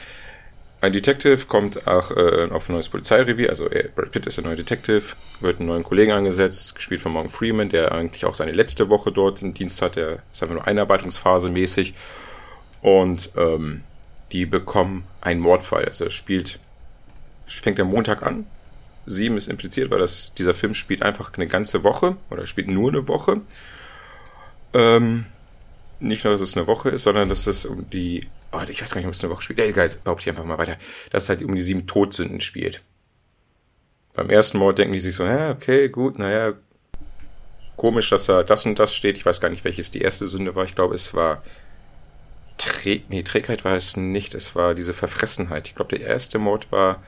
S1: Ein Detective kommt auch äh, auf ein neues Polizeirevier, also äh, Brad Pitt ist der neue Detective, wird einen neuen Kollegen angesetzt, gespielt von Morgan Freeman, der eigentlich auch seine letzte Woche dort im Dienst hat, der ist einfach nur Einarbeitungsphase mäßig. Und ähm, die bekommen einen Mordfall. Also spielt, fängt der Montag an. Sieben ist impliziert, weil das, dieser Film spielt einfach eine ganze Woche oder spielt nur eine Woche. Ähm, nicht nur, dass es eine Woche ist, sondern dass es um die oh, ich weiß gar nicht, ob es eine Woche spielt. Egal, behaupte ich einfach mal weiter, dass es halt um die sieben Todsünden spielt. Beim ersten Mord denken die sich so, ja, okay, gut, naja, komisch, dass da das und das steht. Ich weiß gar nicht, welches die erste Sünde war. Ich glaube, es war Trä nee, Trägheit war es nicht. Es war diese Verfressenheit. Ich glaube, der erste Mord war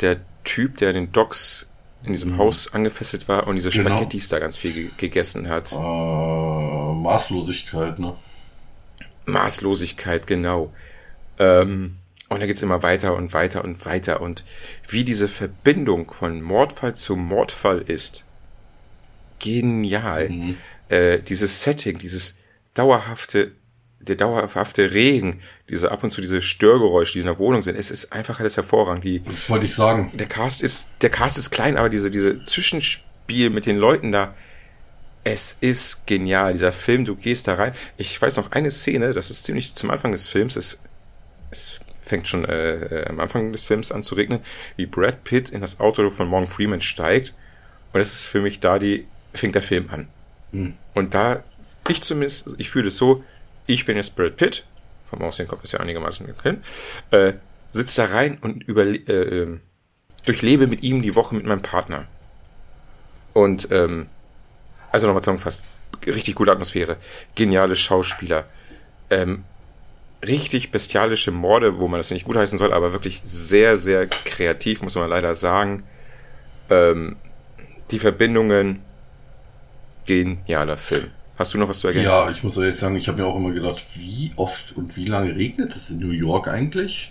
S1: der Typ, der den Docks in diesem mhm. Haus angefesselt war und diese genau. Spaghettis da ganz viel gegessen hat. Äh,
S2: Maßlosigkeit, ne?
S1: Maßlosigkeit, genau. Ähm, und dann geht's immer weiter und weiter und weiter. Und wie diese Verbindung von Mordfall zu Mordfall ist, genial. Mhm. Äh, dieses Setting, dieses dauerhafte, der dauerhafte Regen, diese ab und zu diese Störgeräusche, die in der Wohnung sind, es ist einfach alles hervorragend. Die,
S2: das wollte ich sagen.
S1: Der Cast ist, der Cast ist klein, aber diese, diese Zwischenspiel mit den Leuten da, Es ist genial, dieser Film, du gehst da rein. Ich weiß noch eine Szene, das ist ziemlich zum Anfang des Films, es, es fängt schon äh, am Anfang des Films an zu regnen, wie Brad Pitt in das Auto von Morgan Freeman steigt. Und das ist für mich da die, fängt der Film an. Mhm. Und da, ich zumindest, ich fühle es so, ich bin jetzt Brad Pitt, vom Aussehen kommt es ja einigermaßen hin, äh, sitze da rein und über, äh, durchlebe mit ihm die Woche mit meinem Partner. Und, ähm, also nochmal zusammengefasst, richtig gute Atmosphäre, geniale Schauspieler, ähm, richtig bestialische Morde, wo man das nicht gutheißen soll, aber wirklich sehr, sehr kreativ, muss man leider sagen. Ähm, die Verbindungen, genialer Film. Hast du noch was zu ergänzen?
S2: Ja, ich muss ehrlich sagen, ich habe mir auch immer gedacht, wie oft und wie lange regnet es in New York eigentlich?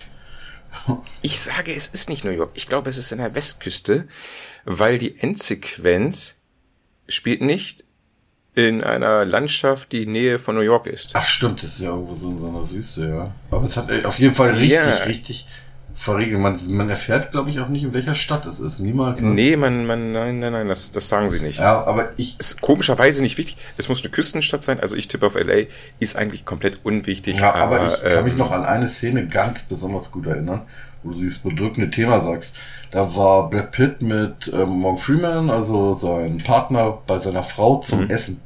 S1: Ich sage, es ist nicht New York. Ich glaube, es ist in der Westküste, weil die Endsequenz spielt nicht in einer Landschaft, die Nähe von New York ist.
S2: Ach stimmt, das ist ja irgendwo so in so einer Wüste, ja. Aber es hat auf jeden Fall richtig, ja. richtig verriegelt. Man, man erfährt, glaube ich, auch nicht, in welcher Stadt es ist. Niemals.
S1: Ne? Nee, man, man, nein, nein, nein, das, das sagen sie nicht.
S2: Ja, aber ich.
S1: Ist komischerweise nicht wichtig. Es muss eine Küstenstadt sein. Also ich tippe auf LA, ist eigentlich komplett unwichtig.
S2: Ja, aber, aber ich ähm, kann mich noch an eine Szene ganz besonders gut erinnern, wo du dieses bedrückende Thema sagst. Da war Brad Pitt mit ähm, Morgan Freeman, also sein Partner, bei seiner Frau zum mhm. Essen.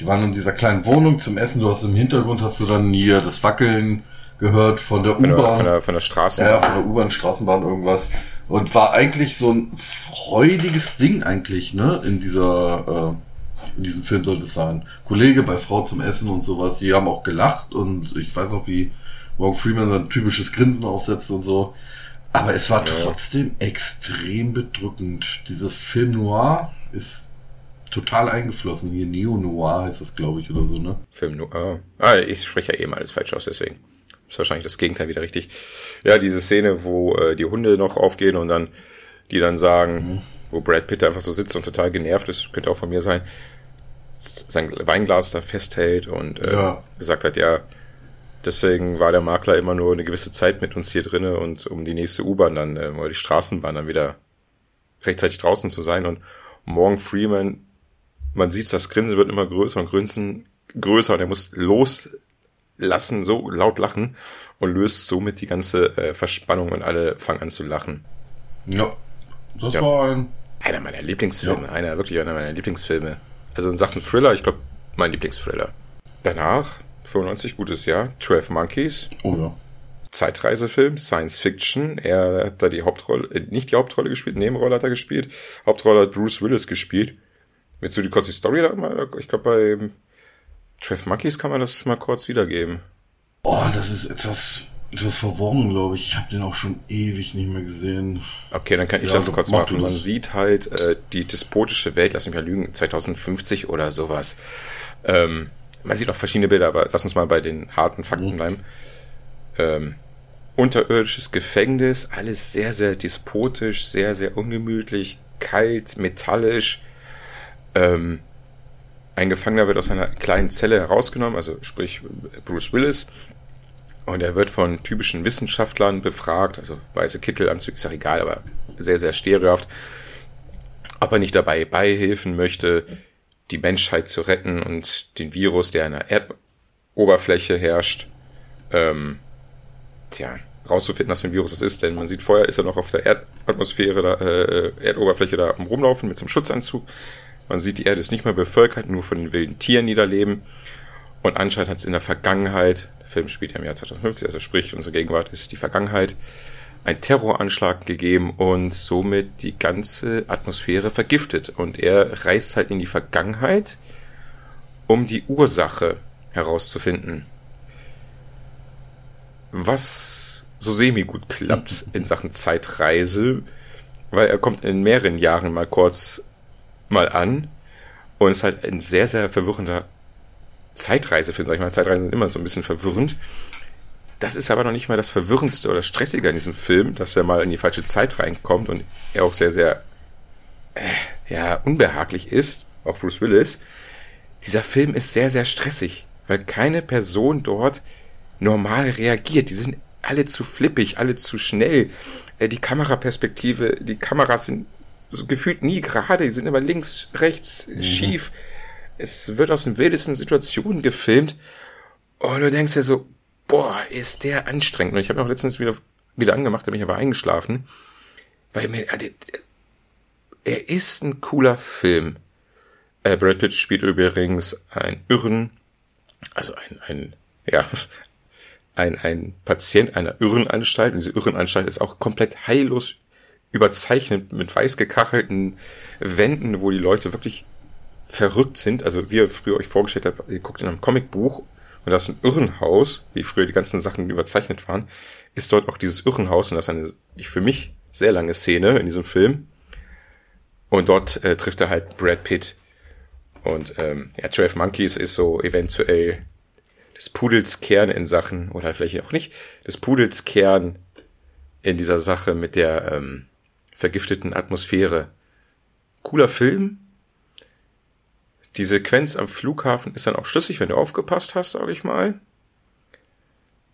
S2: Die waren in dieser kleinen Wohnung zum Essen. Du hast im Hintergrund hast du dann hier das Wackeln gehört von der U-Bahn.
S1: Von der, von der Straßenbahn.
S2: Ja, von der U-Bahn, Straßenbahn, irgendwas. Und war eigentlich so ein freudiges Ding eigentlich, ne? In dieser, äh, in diesem Film sollte es sein. Kollege bei Frau zum Essen und sowas. Die haben auch gelacht und ich weiß noch, wie Morgan Freeman sein typisches Grinsen aufsetzt und so. Aber es war trotzdem extrem bedrückend. Dieses Film Noir ist total eingeflossen. Hier Neo-Noir heißt das, glaube ich, oder so, ne?
S1: Film Noir. Ah, ich spreche ja eh mal alles falsch aus, deswegen. Ist wahrscheinlich das Gegenteil wieder richtig. Ja, diese Szene, wo äh, die Hunde noch aufgehen und dann, die dann sagen, mhm. wo Brad Pitt einfach so sitzt und total genervt ist, könnte auch von mir sein, sein Weinglas da festhält und äh, ja. gesagt hat, ja, deswegen war der Makler immer nur eine gewisse Zeit mit uns hier drinne und um die nächste U-Bahn dann, äh, oder die Straßenbahn dann wieder rechtzeitig draußen zu sein und Morgan Freeman, man sieht, das Grinsen wird immer größer und Grinsen größer und er muss los lassen so laut lachen und löst somit die ganze äh, Verspannung und alle fangen an zu lachen.
S2: Ja, das ja. war ein...
S1: Einer meiner Lieblingsfilme, ja. einer, wirklich einer meiner Lieblingsfilme. Also in Sachen Thriller, ich glaube, mein Lieblingsthriller. Danach, 95, gutes Jahr, 12 Monkeys.
S2: Oh ja.
S1: Zeitreisefilm, Science Fiction. Er hat da die Hauptrolle, äh, nicht die Hauptrolle gespielt, Nebenrolle hat er gespielt. Hauptrolle hat Bruce Willis gespielt. Willst du die kurze Story da mal? Ich glaube, bei Trev Monkeys kann man das mal kurz wiedergeben.
S2: Oh, das ist etwas, etwas verworren, glaube ich. Ich habe den auch schon ewig nicht mehr gesehen.
S1: Okay, dann kann ich ja, das so kurz machen. Man sieht halt äh, die despotische Welt, lass mich mal lügen, 2050 oder sowas. Ähm, man sieht auch verschiedene Bilder, aber lass uns mal bei den harten Fakten mhm. bleiben. Ähm, unterirdisches Gefängnis, alles sehr, sehr despotisch, sehr, sehr ungemütlich, kalt, metallisch. Ähm, ein Gefangener wird aus einer kleinen Zelle herausgenommen, also sprich Bruce Willis, und er wird von typischen Wissenschaftlern befragt, also weiße Kittelanzüge ist ja egal, aber sehr, sehr stereohaft, ob er nicht dabei beihilfen möchte, die Menschheit zu retten und den Virus, der an der Erdoberfläche herrscht, ähm, tja, rauszufinden, was für ein Virus es ist, denn man sieht vorher ist er noch auf der Erdatmosphäre, da, äh, Erdoberfläche da rumlaufen mit so einem Schutzanzug, man sieht, die Erde ist nicht mehr bevölkert, nur von den wilden Tieren, die da leben. Und anscheinend hat es in der Vergangenheit, der Film spielt ja im Jahr 2050, also sprich, unsere Gegenwart ist die Vergangenheit, einen Terroranschlag gegeben und somit die ganze Atmosphäre vergiftet. Und er reist halt in die Vergangenheit, um die Ursache herauszufinden. Was so semi gut klappt in Sachen Zeitreise, weil er kommt in mehreren Jahren mal kurz mal an und ist halt ein sehr, sehr verwirrender Zeitreisefilm, sag ich mal. Zeitreisen sind immer so ein bisschen verwirrend. Das ist aber noch nicht mal das Verwirrendste oder Stressige in diesem Film, dass er mal in die falsche Zeit reinkommt und er auch sehr, sehr äh, ja, unbehaglich ist, auch Bruce Willis. Dieser Film ist sehr, sehr stressig, weil keine Person dort normal reagiert. Die sind alle zu flippig, alle zu schnell. Äh, die Kameraperspektive, die Kameras sind so gefühlt nie gerade, die sind immer links, rechts, mhm. schief. es wird aus den wildesten Situationen gefilmt und du denkst ja so, boah, ist der anstrengend. Und ich habe auch letztens wieder, wieder angemacht, da bin ich aber eingeschlafen, weil mir, äh, er ist ein cooler Film. Äh, Brad Pitt spielt übrigens einen Irren, also ein, ein, ja, ein, ein Patient einer Irrenanstalt. Und diese Irrenanstalt ist auch komplett heillos überzeichnet mit weiß gekachelten Wänden, wo die Leute wirklich verrückt sind. Also wie ihr früher euch vorgestellt habt, ihr guckt in einem Comicbuch und das ist ein Irrenhaus, wie früher die ganzen Sachen überzeichnet waren, ist dort auch dieses Irrenhaus und das ist eine für mich sehr lange Szene in diesem Film. Und dort äh, trifft er halt Brad Pitt. Und ähm, ja, 12 Monkeys ist so eventuell des Pudels Kern in Sachen, oder vielleicht auch nicht, des Pudels Kern in dieser Sache mit der ähm, vergifteten Atmosphäre. Cooler Film. Die Sequenz am Flughafen ist dann auch schlüssig, wenn du aufgepasst hast, sag ich mal.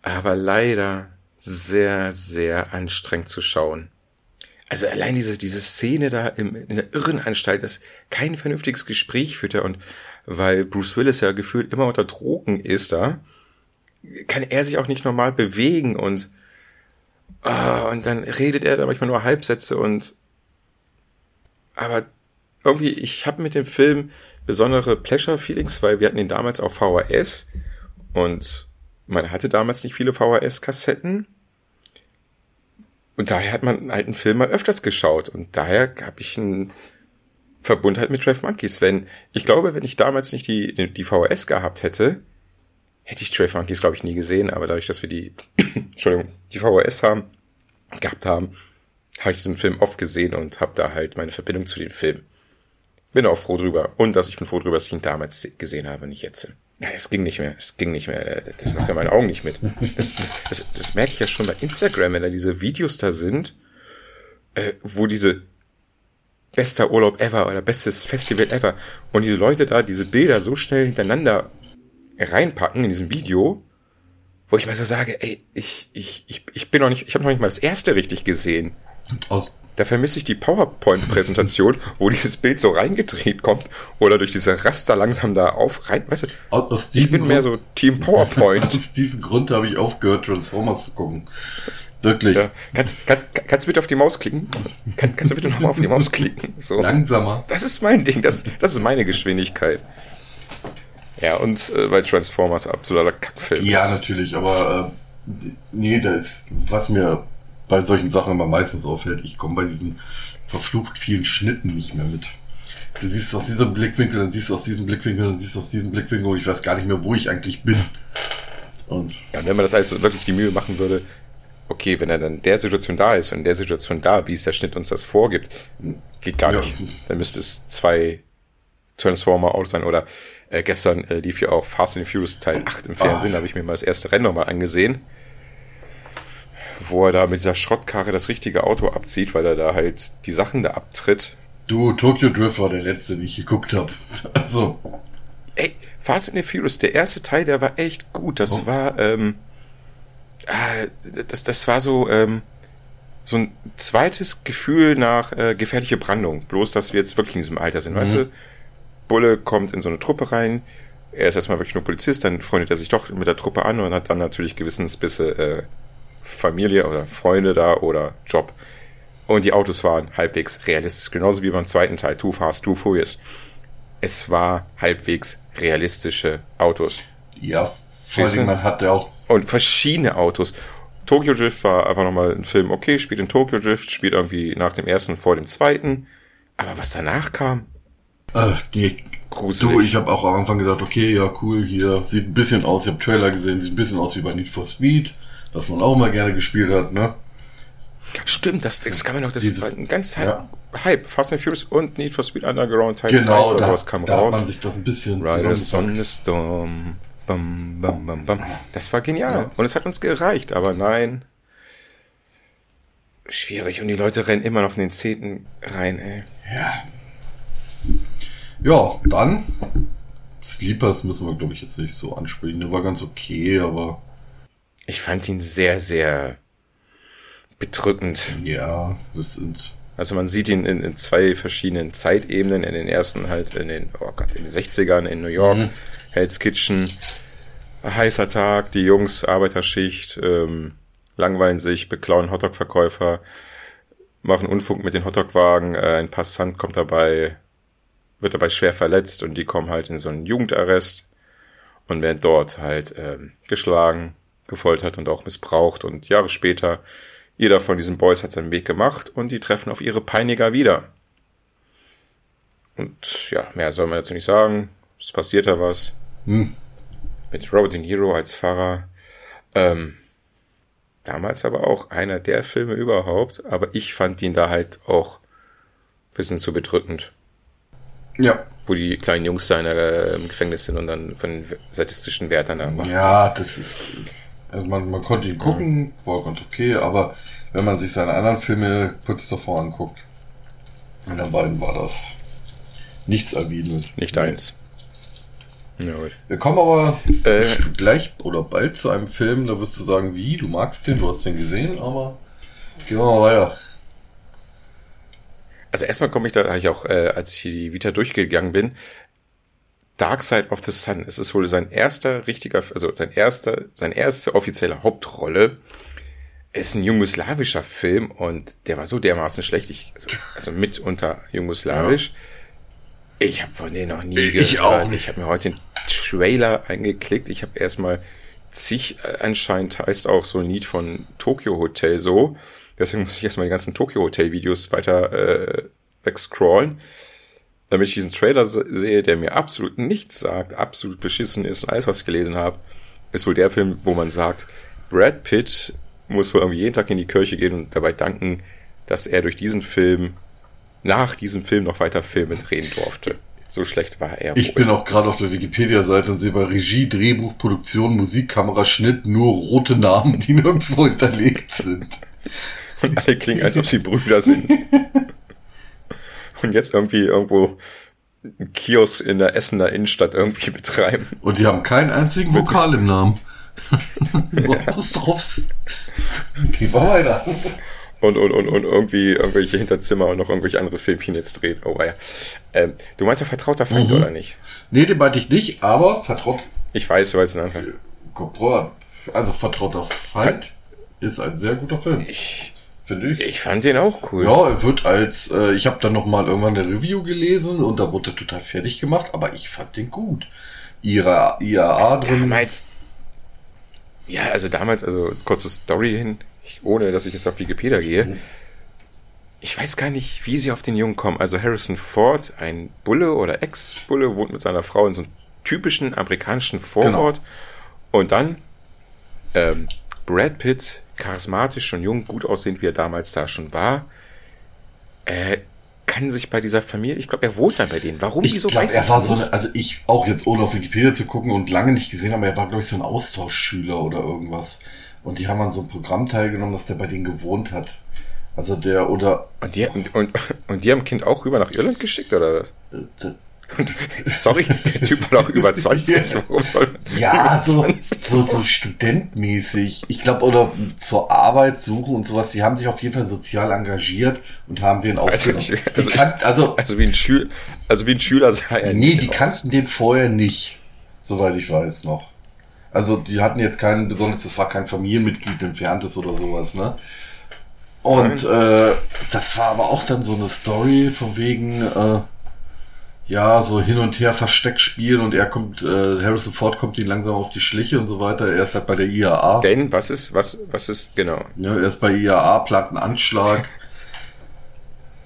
S1: Aber leider sehr, sehr anstrengend zu schauen. Also allein diese, diese Szene da im, in der Irrenanstalt, das kein vernünftiges Gespräch führt er und weil Bruce Willis ja gefühlt immer unter Drogen ist da, kann er sich auch nicht normal bewegen und, uh, und dann redet er da manchmal nur Halbsätze und aber irgendwie, ich habe mit dem Film besondere Pleasure-Feelings, weil wir hatten ihn damals auf VHS und man hatte damals nicht viele VHS-Kassetten und daher hat man halt einen Film mal öfters geschaut. Und daher habe ich einen Verbund halt mit 12 Monkeys. Wenn, ich glaube, wenn ich damals nicht die, die VHS gehabt hätte, hätte ich 12 Monkeys, glaube ich, nie gesehen. Aber dadurch, dass wir die, Entschuldigung, die VHS haben, gehabt haben, habe ich diesen Film oft gesehen und habe da halt meine Verbindung zu den Filmen. Bin auch froh drüber. Und dass ich bin froh drüber, dass ich ihn damals gesehen habe, nicht jetzt. Ja, es ging nicht mehr. Es ging nicht mehr. Das macht ja meine Augen nicht mit. Das, das, das, das merke ich ja schon bei Instagram, wenn da diese Videos da sind, äh, wo diese bester Urlaub ever oder bestes Festival ever und diese Leute da diese Bilder so schnell hintereinander reinpacken in diesem Video, wo ich mal so sage, ey, ich, ich, ich, ich bin noch nicht, ich habe noch nicht mal das erste richtig gesehen. Und aus da vermisse ich die PowerPoint-Präsentation, wo dieses Bild so reingedreht kommt oder durch diese Raster langsam da auf rein. Weißt du, aus ich bin Grund, mehr so Team PowerPoint.
S2: Aus diesem Grund habe ich aufgehört, Transformers zu gucken. Wirklich. Ja.
S1: Kannst, kannst, kannst du bitte auf die Maus klicken? Kann, kannst du bitte nochmal auf die Maus klicken? So.
S2: Langsamer.
S1: Das ist mein Ding, das, das ist meine Geschwindigkeit. Ja, und äh, weil Transformers absoluter Kackfilm
S2: ja, ist. Ja, natürlich, aber äh, nee, da ist, was mir bei solchen Sachen immer meistens auffällt. Ich komme bei diesen verflucht vielen Schnitten nicht mehr mit. Du siehst aus diesem Blickwinkel, dann siehst du aus diesem Blickwinkel, dann siehst du aus diesem Blickwinkel und ich weiß gar nicht mehr, wo ich eigentlich bin.
S1: Und ja, wenn man das also wirklich die Mühe machen würde, okay, wenn er dann in der Situation da ist und in der Situation da, wie es der Schnitt uns das vorgibt, geht gar ja. nicht. Dann müsste es zwei Transformer-Autos sein oder äh, gestern äh, lief ja auch Fast and Furious Teil 8 im Fernsehen, da habe ich mir mal das erste Rennen nochmal angesehen wo er da mit dieser Schrottkarre das richtige Auto abzieht, weil er da halt die Sachen da abtritt.
S2: Du, Tokyo Drift war der letzte, den ich geguckt habe. Also.
S1: Ey, Fast and the Furious, der erste Teil, der war echt gut. Das oh. war, ähm, äh, das, das war so, ähm, so ein zweites Gefühl nach äh, gefährliche Brandung. Bloß, dass wir jetzt wirklich in diesem Alter sind, mhm. weißt du? Bulle kommt in so eine Truppe rein. Er ist erstmal wirklich nur Polizist, dann freundet er sich doch mit der Truppe an und hat dann natürlich Gewissensbisse, äh, Familie oder Freunde da oder Job. Und die Autos waren halbwegs realistisch. Genauso wie beim zweiten Teil, Too Fast, Too Furious. Es war halbwegs realistische Autos.
S2: Ja, vor allem man hatte auch.
S1: Und verschiedene Autos. Tokyo Drift war einfach nochmal ein Film, okay, spielt in Tokyo Drift, spielt irgendwie nach dem ersten vor dem zweiten. Aber was danach kam?
S2: Äh, die, Gruselig. Du, ich habe auch am Anfang gedacht, okay, ja, cool, hier sieht ein bisschen aus, ich habe Trailer gesehen, sieht ein bisschen aus wie bei Need for Speed was man auch mal gerne gespielt hat, ne?
S1: Stimmt, das, das kann man noch, das Dieses, war ein ganz ja. Hype. Fast and Furious und Need for Speed Underground
S2: Teil genau, 2 oder da, was kam da raus. Hat man sich das ein bisschen
S1: Riders on the Storm. Bam, bam, bam, bam. Das war genial. Ja. Und es hat uns gereicht, aber nein. Schwierig. Und die Leute rennen immer noch in den Zehnten rein, ey.
S2: Ja. Ja, dann. Sleepers müssen wir, glaube ich, jetzt nicht so ansprechen. Der war ganz okay, aber
S1: ich fand ihn sehr, sehr bedrückend.
S2: Ja, das sind.
S1: Also man sieht ihn in, in, zwei verschiedenen Zeitebenen. In den ersten halt in den, oh Gott, in den 60ern in New York, mhm. Hell's Kitchen, heißer Tag, die Jungs, Arbeiterschicht, ähm, langweilen sich, beklauen Hotdog-Verkäufer, machen Unfug mit den Hotdog-Wagen, äh, ein Passant kommt dabei, wird dabei schwer verletzt und die kommen halt in so einen Jugendarrest und werden dort halt ähm, geschlagen, gefoltert und auch missbraucht und Jahre später jeder von diesen Boys hat seinen Weg gemacht und die treffen auf ihre Peiniger wieder. Und ja, mehr soll man dazu nicht sagen. Es passiert da was. Hm. Mit Robert De Niro als Pfarrer. Ähm, damals aber auch einer der Filme überhaupt, aber ich fand ihn da halt auch ein bisschen zu bedrückend. Ja. Wo die kleinen Jungs da äh, im Gefängnis sind und dann von den sadistischen Wärtern da
S2: machen. Ja, das ist. Also man, man konnte ihn gucken, war ganz okay, aber wenn man sich seine anderen Filme kurz davor anguckt, in den beiden war das nichts erwidert.
S1: Nicht eins.
S2: Ja, Wir kommen aber äh, gleich oder bald zu einem Film, da wirst du sagen, wie, du magst den, du hast den gesehen, aber gehen wir mal weiter.
S1: Also erstmal komme ich da, ich auch, äh, als ich die Vita durchgegangen bin, Dark Side of the Sun. Es ist wohl sein erster richtiger, also sein erster, seine erste offizielle Hauptrolle. Es ist ein jugoslawischer Film und der war so dermaßen schlecht. Ich, also, also mitunter jugoslawisch. Ja. Ich habe von denen noch nie
S2: ich gehört. Ich auch
S1: nicht. Ich habe mir heute den Trailer eingeklickt. Ich habe erstmal zig, äh, anscheinend heißt auch so ein Lied von Tokyo Hotel so. Deswegen muss ich erstmal die ganzen Tokyo Hotel Videos weiter äh, wegscrollen damit ich diesen Trailer sehe, der mir absolut nichts sagt, absolut beschissen ist und alles, was ich gelesen habe, ist wohl der Film, wo man sagt, Brad Pitt muss wohl irgendwie jeden Tag in die Kirche gehen und dabei danken, dass er durch diesen Film, nach diesem Film noch weiter Filme drehen durfte. So schlecht war er.
S2: Ich wohl. bin auch gerade auf der Wikipedia-Seite und sehe bei Regie, Drehbuch, Produktion, Musik, Kamera, Schnitt nur rote Namen, die nirgendwo hinterlegt sind.
S1: Und alle klingen, als ob sie Brüder sind. und jetzt irgendwie irgendwo einen Kiosk in der Essener Innenstadt irgendwie betreiben.
S2: Und die haben keinen einzigen Vokal im Namen. Apostrophes. Geh mal weiter.
S1: Und, und, und, und irgendwie irgendwelche Hinterzimmer und noch irgendwelche andere Filmchen jetzt dreht. Oh ja. Ähm, du meinst ja Vertrauter Feind, mhm. oder nicht?
S2: Nee, den meinte ich nicht, aber vertraut.
S1: Ich weiß, du weißt es nachher.
S2: Also Vertrauter Feind Ver ist ein sehr guter Film.
S1: Ich, finde ich. Ich fand den auch cool.
S2: Ja, er wird als, äh, ich habe dann noch mal irgendwann eine Review gelesen und da wurde er total fertig gemacht, aber ich fand den gut. Ihre IAA
S1: also drin. Damals, ja, also damals, also kurze Story hin, ich, ohne dass ich jetzt auf Wikipedia gehe. Mhm. Ich weiß gar nicht, wie sie auf den Jungen kommen. Also Harrison Ford, ein Bulle oder Ex-Bulle, wohnt mit seiner Frau in so einem typischen amerikanischen Vorort. Genau. Und dann ähm, Brad Pitt charismatisch und jung, gut aussehend, wie er damals da schon war, äh, kann sich bei dieser Familie, ich glaube, er wohnt dann bei denen. Warum,
S2: ich wieso, glaub, weiß er ich war nicht. so eine, also ich auch jetzt ohne auf Wikipedia zu gucken und lange nicht gesehen, aber er war, glaube ich, so ein Austauschschüler oder irgendwas. Und die haben an so einem Programm teilgenommen, dass der bei denen gewohnt hat. Also der oder.
S1: Und die, und, und, und die haben Kind auch rüber nach Irland geschickt, oder was? Äh, Sorry, der Typ war doch über 20.
S2: Warum soll ja, so, so, so studentmäßig. Ich glaube, oder zur Arbeit suchen und sowas. Die haben sich auf jeden Fall sozial engagiert und haben den auch.
S1: Also, ich, also, kan also, also, wie ein Schüler, also wie ein Schüler
S2: sah er Nee, die aus. kannten den vorher nicht. Soweit ich weiß noch. Also, die hatten jetzt keinen besonders, das war kein Familienmitglied entferntes oder sowas, ne? Und äh, das war aber auch dann so eine Story von wegen, äh, ja, so hin und her Versteck spielen und er kommt, äh, Harrison Ford kommt ihn langsam auf die Schliche und so weiter. Er ist halt bei der IAA.
S1: Denn, was ist, was, was ist, genau.
S2: Ja, er ist bei IAA, plant einen Anschlag.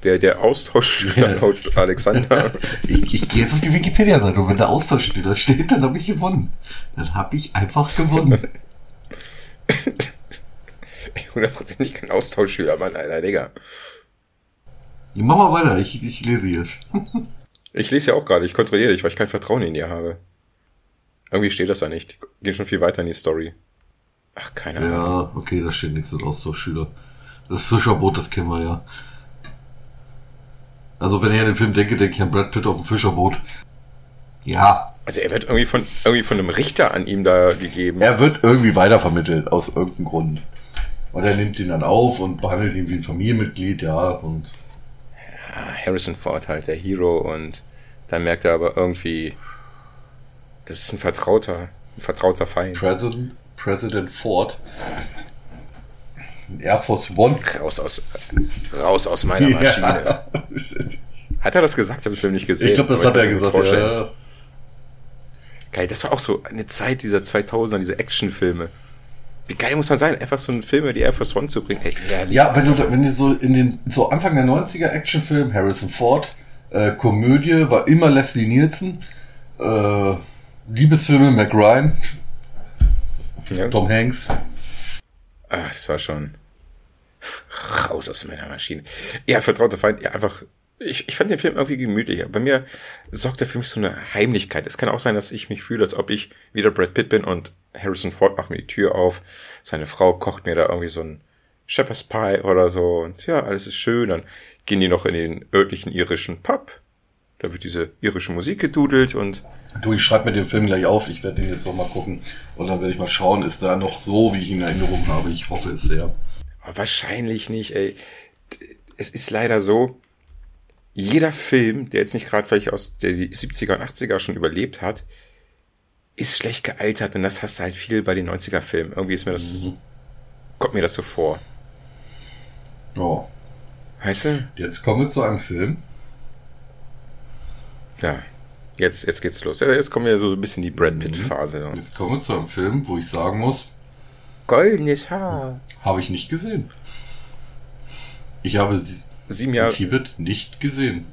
S1: Der, der Austauschspieler laut Alexander.
S2: ich, ich gehe jetzt auf die Wikipedia-Seite und wenn der Austauschspieler steht, dann habe ich gewonnen. Dann habe ich einfach gewonnen.
S1: Hundertprozentig kein Austauschschüler, Mann, Alter, Digga.
S2: Mach mal weiter, ich, ich lese jetzt.
S1: Ich lese ja auch gerade, ich kontrolliere dich, weil ich kein Vertrauen in dir habe. Irgendwie steht das ja nicht. Geht schon viel weiter in die Story. Ach, keine
S2: Ahnung. Ja, okay, da steht nichts mit Austauschschüler. Das Fischerboot, das kennen wir ja. Also wenn ich an den Film denke, denke ich an Brad Pitt auf dem Fischerboot. Ja.
S1: Also er wird irgendwie von, irgendwie von einem Richter an ihm da gegeben.
S2: Er wird irgendwie weitervermittelt, aus irgendeinem Grund. Und er nimmt ihn dann auf und behandelt ihn wie ein Familienmitglied, ja, und
S1: Harrison Ford halt, der Hero, und dann merkt er aber irgendwie, das ist ein vertrauter, ein vertrauter Feind.
S2: President, President Ford. Air Force One.
S1: Raus aus, raus aus meiner Maschine. Ja. Hat er das gesagt? Ich habe den Film nicht gesehen.
S2: Ich glaube, das hat er gesagt, ja.
S1: Geil, das war auch so eine Zeit dieser 2000er, diese Actionfilme. Wie geil muss man sein, einfach so einen Film über die Air Force One zu bringen? Ey,
S2: ja, wenn du, wenn du so in den, so Anfang der 90er Actionfilm, Harrison Ford, äh, Komödie, war immer Leslie Nielsen, äh, Liebesfilme, Mac Ryan, ja. Tom Hanks.
S1: Ach, das war schon raus aus meiner Maschine. Ja, vertrauter Feind, ja, einfach ich, ich fand den Film irgendwie gemütlicher. Bei mir sorgt er für mich so eine Heimlichkeit. Es kann auch sein, dass ich mich fühle, als ob ich wieder Brad Pitt bin und Harrison Ford macht mir die Tür auf. Seine Frau kocht mir da irgendwie so ein Shepherd's Pie oder so. Und ja, alles ist schön. Dann gehen die noch in den örtlichen irischen Pub. Da wird diese irische Musik gedudelt und.
S2: Du, ich schreibe mir den Film gleich auf. Ich werde den jetzt noch mal gucken. Und dann werde ich mal schauen, ist da noch so, wie ich ihn in Erinnerung habe. Ich hoffe es sehr.
S1: Wahrscheinlich nicht, ey. Es ist leider so, jeder Film, der jetzt nicht gerade vielleicht aus der 70er und 80er schon überlebt hat, ist schlecht gealtert und das hast du halt viel bei den 90er Filmen. Irgendwie ist mir das, mhm. kommt mir das so vor.
S2: Oh.
S1: Weißt du?
S2: Jetzt kommen wir zu einem Film.
S1: Ja, jetzt, jetzt geht's los. Jetzt kommen wir so ein bisschen die Brad Pitt-Phase.
S2: Mhm. Jetzt kommen wir zu einem Film, wo ich sagen muss:
S1: Goldenes Haar.
S2: Habe ich nicht gesehen. Ich habe
S1: sieben Jahre.
S2: Tibet nicht gesehen.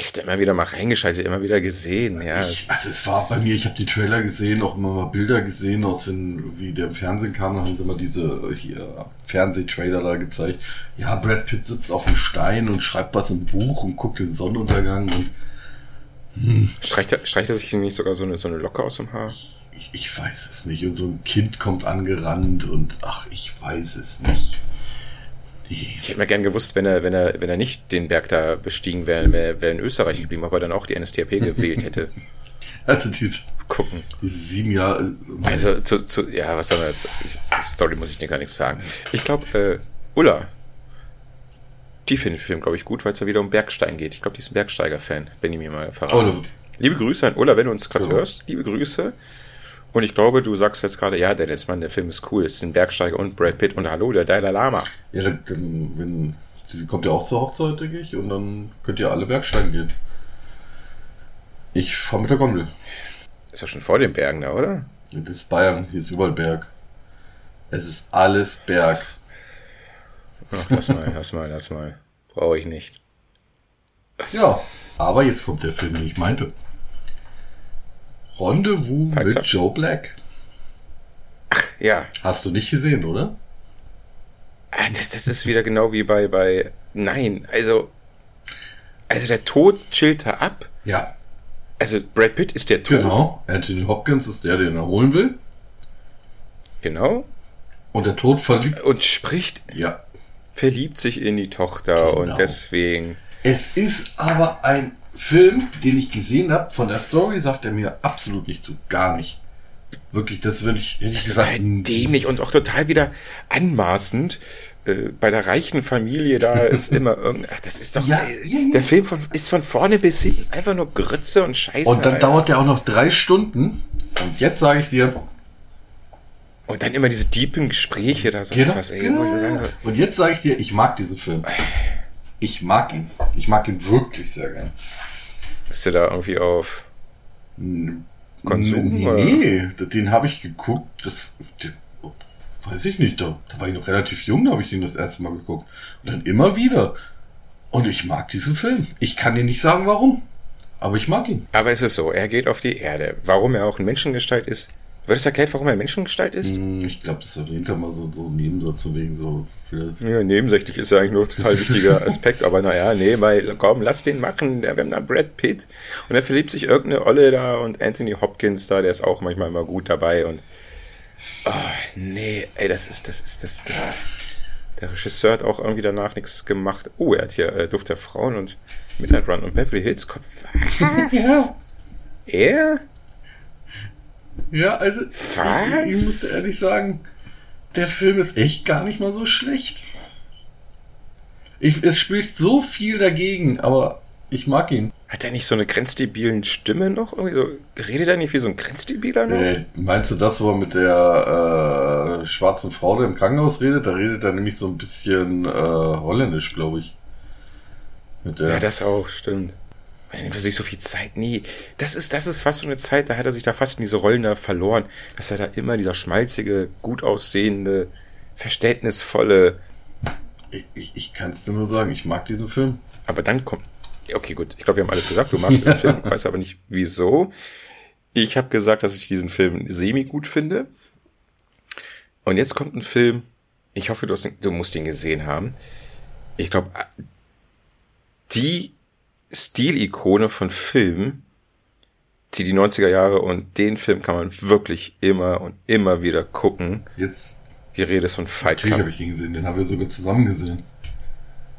S1: Ich habe immer wieder mal reingeschaltet, immer wieder gesehen, ja.
S2: Ich, also es war bei mir, ich habe die Trailer gesehen, auch immer mal Bilder gesehen, aus wenn, wie der im Fernsehen kam, dann haben sie mal diese hier Fernsehtrailer da gezeigt. Ja, Brad Pitt sitzt auf einem Stein und schreibt was im Buch und guckt den Sonnenuntergang und
S1: hm. Streicht, er, streicht er sich nicht sogar so eine, so eine Locke aus dem Haar?
S2: Ich, ich weiß es nicht. Und so ein Kind kommt angerannt und ach, ich weiß es nicht.
S1: Ich hätte mir gern gewusst, wenn er, wenn er, wenn er nicht den Berg da bestiegen wäre, wäre wär in Österreich geblieben, ob er dann auch die NSDAP gewählt hätte.
S2: Also diese, gucken. Diese sieben Jahre.
S1: Äh, also zu, zu, ja, was soll man jetzt? Story muss ich dir gar nichts sagen. Ich glaube, äh, Ulla, die findet den Film, glaube ich, gut, weil es da wieder um Bergstein geht. Ich glaube, die ist ein Bergsteiger-Fan, wenn ich mir mal verraten. Oh, liebe Grüße an Ulla, wenn du uns gerade ja. hörst. Liebe Grüße. Und ich glaube, du sagst jetzt gerade, ja, Dennis, Mann, der Film ist cool. Es sind Bergsteiger und Brad Pitt und hallo, der Dalai Lama.
S2: Ja, dann, wenn, sie kommt ja auch zur Hochzeit, denke ich, und dann könnt ihr alle Bergsteigen gehen. Ich fahre mit der Gondel.
S1: Ist ja schon vor den Bergen da, oder?
S2: Das ist Bayern, hier ist überall Berg. Es ist alles Berg.
S1: Ach, lass mal, lass mal, lass mal. Brauche ich nicht.
S2: Ja, aber jetzt kommt der Film, den ich meinte. Rendezvous Fight mit Club. Joe Black.
S1: Ach, ja.
S2: Hast du nicht gesehen, oder?
S1: Ah, das, das ist wieder genau wie bei, bei. Nein, also. Also der Tod chillt da ab.
S2: Ja.
S1: Also Brad Pitt ist der Tod.
S2: Genau. Anthony Hopkins ist der, den er holen will.
S1: Genau.
S2: Und der Tod verliebt.
S1: Und spricht.
S2: Ja.
S1: Verliebt sich in die Tochter genau. und deswegen.
S2: Es ist aber ein Film, den ich gesehen habe, von der Story sagt er mir absolut nicht zu, gar nicht. Wirklich, das würde ich,
S1: hätte ich das gesagt. Ist total dämlich und auch total wieder anmaßend. Äh, bei der reichen Familie da ist immer irgend, ach, das ist doch, ja, äh, ja, ja. der Film von, ist von vorne bis hinten einfach nur Grütze und Scheiße.
S2: Und dann Alter. dauert der auch noch drei Stunden. Und jetzt sage ich dir,
S1: und dann immer diese tiefen Gespräche da sonst
S2: genau, was, ey. Genau. Und jetzt sage ich dir, ich mag diesen Film. Ich mag ihn. Ich mag ihn wirklich sehr gern.
S1: Bist du da irgendwie auf Konsum?
S2: Nee, nee den habe ich geguckt. Das, den, weiß ich nicht. Da, da, war ich noch relativ jung, da habe ich den das erste Mal geguckt. Und dann immer wieder. Und ich mag diesen Film. Ich kann dir nicht sagen, warum. Aber ich mag ihn.
S1: Aber es ist so, er geht auf die Erde. Warum er auch in Menschengestalt ist, wird es erklärt, warum er Menschengestalt ist?
S2: Hm, ich glaube, das jeden Fall mal so, so ein Nebensatz von wegen so.
S1: Ja, nebensächlich ist ja eigentlich nur ein total wichtiger Aspekt, aber naja, nee, weil komm, lass den machen. Wir haben da Brad Pitt und er verliebt sich irgendeine Olle da und Anthony Hopkins da, der ist auch manchmal immer gut dabei und. Oh, nee, ey, das ist, das ist, das, das ist. Der Regisseur hat auch irgendwie danach nichts gemacht. Oh, er hat hier äh, Duft der Frauen und Midnight Run und Beverly Hills Cop. Was? Ja. Er?
S2: Ja, also Was? Ich, ich musste ehrlich sagen, der Film ist echt gar nicht mal so schlecht. Ich, es spricht so viel dagegen, aber ich mag ihn.
S1: Hat er nicht so eine grenzdebilen Stimme noch? Irgendwie so, redet er nicht wie so ein grenzdebiler noch?
S2: Äh, meinst du das, wo er mit der äh, schwarzen Frau, der im Krankenhaus redet? Da redet er nämlich so ein bisschen äh, holländisch, glaube ich.
S1: Ja, das auch, stimmt. Er nimmt sich so viel Zeit. Nee, das ist, das ist fast so eine Zeit, da hat er sich da fast in diese Rollen da verloren. Dass er da immer dieser schmalzige, gut aussehende, verständnisvolle.
S2: Ich, ich, ich kann es dir nur sagen, ich mag diesen Film.
S1: Aber dann kommt. Okay, gut. Ich glaube, wir haben alles gesagt. Du magst diesen Film. Ich weiß aber nicht, wieso. Ich habe gesagt, dass ich diesen Film semi gut finde. Und jetzt kommt ein Film. Ich hoffe, du, hast, du musst ihn gesehen haben. Ich glaube, die Stilikone von Filmen, die die 90er Jahre und den Film kann man wirklich immer und immer wieder gucken.
S2: Jetzt.
S1: Die Rede ist von Fight Club.
S2: habe ich ihn gesehen, den haben wir sogar zusammen gesehen.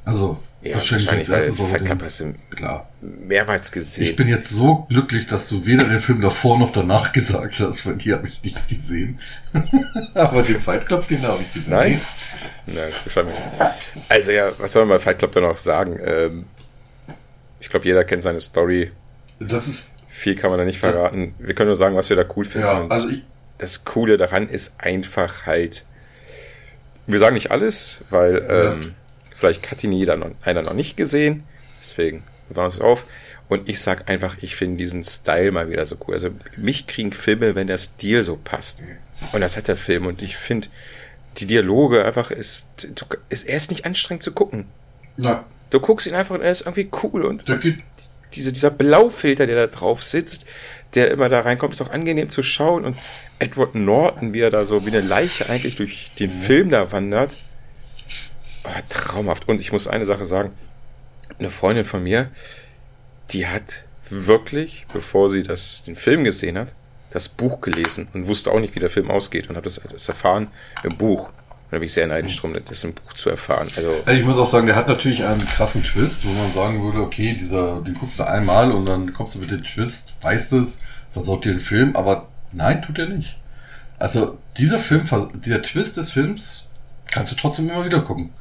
S2: Also,
S1: ja, wahrscheinlich, weil Fight Club hast du
S2: klar.
S1: mehrmals gesehen.
S2: Ich bin jetzt so glücklich, dass du weder den Film davor noch danach gesagt hast, weil die habe ich nicht gesehen. Aber den Fight Club, den habe ich gesehen.
S1: Nein? Nein, Also ja, was soll man bei Fight Club dann auch sagen? Ähm, ich glaube, jeder kennt seine Story.
S2: Das ist.
S1: Viel kann man da nicht verraten. Wir können nur sagen, was wir da cool finden.
S2: Ja, also ich,
S1: das Coole daran ist einfach halt. Wir sagen nicht alles, weil ja. ähm, vielleicht hat ihn jeder noch, einer noch nicht gesehen. Deswegen wir uns auf. Und ich sag einfach, ich finde diesen Style mal wieder so cool. Also mich kriegen Filme, wenn der Stil so passt. Und das hat der Film. Und ich finde, die Dialoge einfach ist, ist, er ist nicht anstrengend zu gucken.
S2: Nein.
S1: Du guckst ihn einfach und er ist irgendwie cool und,
S2: und
S1: diese, dieser Blaufilter, der da drauf sitzt, der immer da reinkommt, ist auch angenehm zu schauen und Edward Norton, wie er da so wie eine Leiche eigentlich durch den. Film da wandert. Oh, traumhaft. Und ich muss eine Sache sagen. Eine Freundin von mir, die hat wirklich, bevor sie das, den Film gesehen hat, das Buch gelesen und wusste auch nicht, wie der Film ausgeht und hat das, das erfahren im Buch. Da bin ich sehr neidisch drum, das im Buch zu erfahren. Also,
S2: ich muss auch sagen, der hat natürlich einen krassen Twist, wo man sagen würde, okay, dieser, den guckst du einmal und dann kommst du mit dem Twist, weißt es, versaut dir den Film, aber nein, tut er nicht. Also dieser Film, der Twist des Films, kannst du trotzdem immer wieder gucken.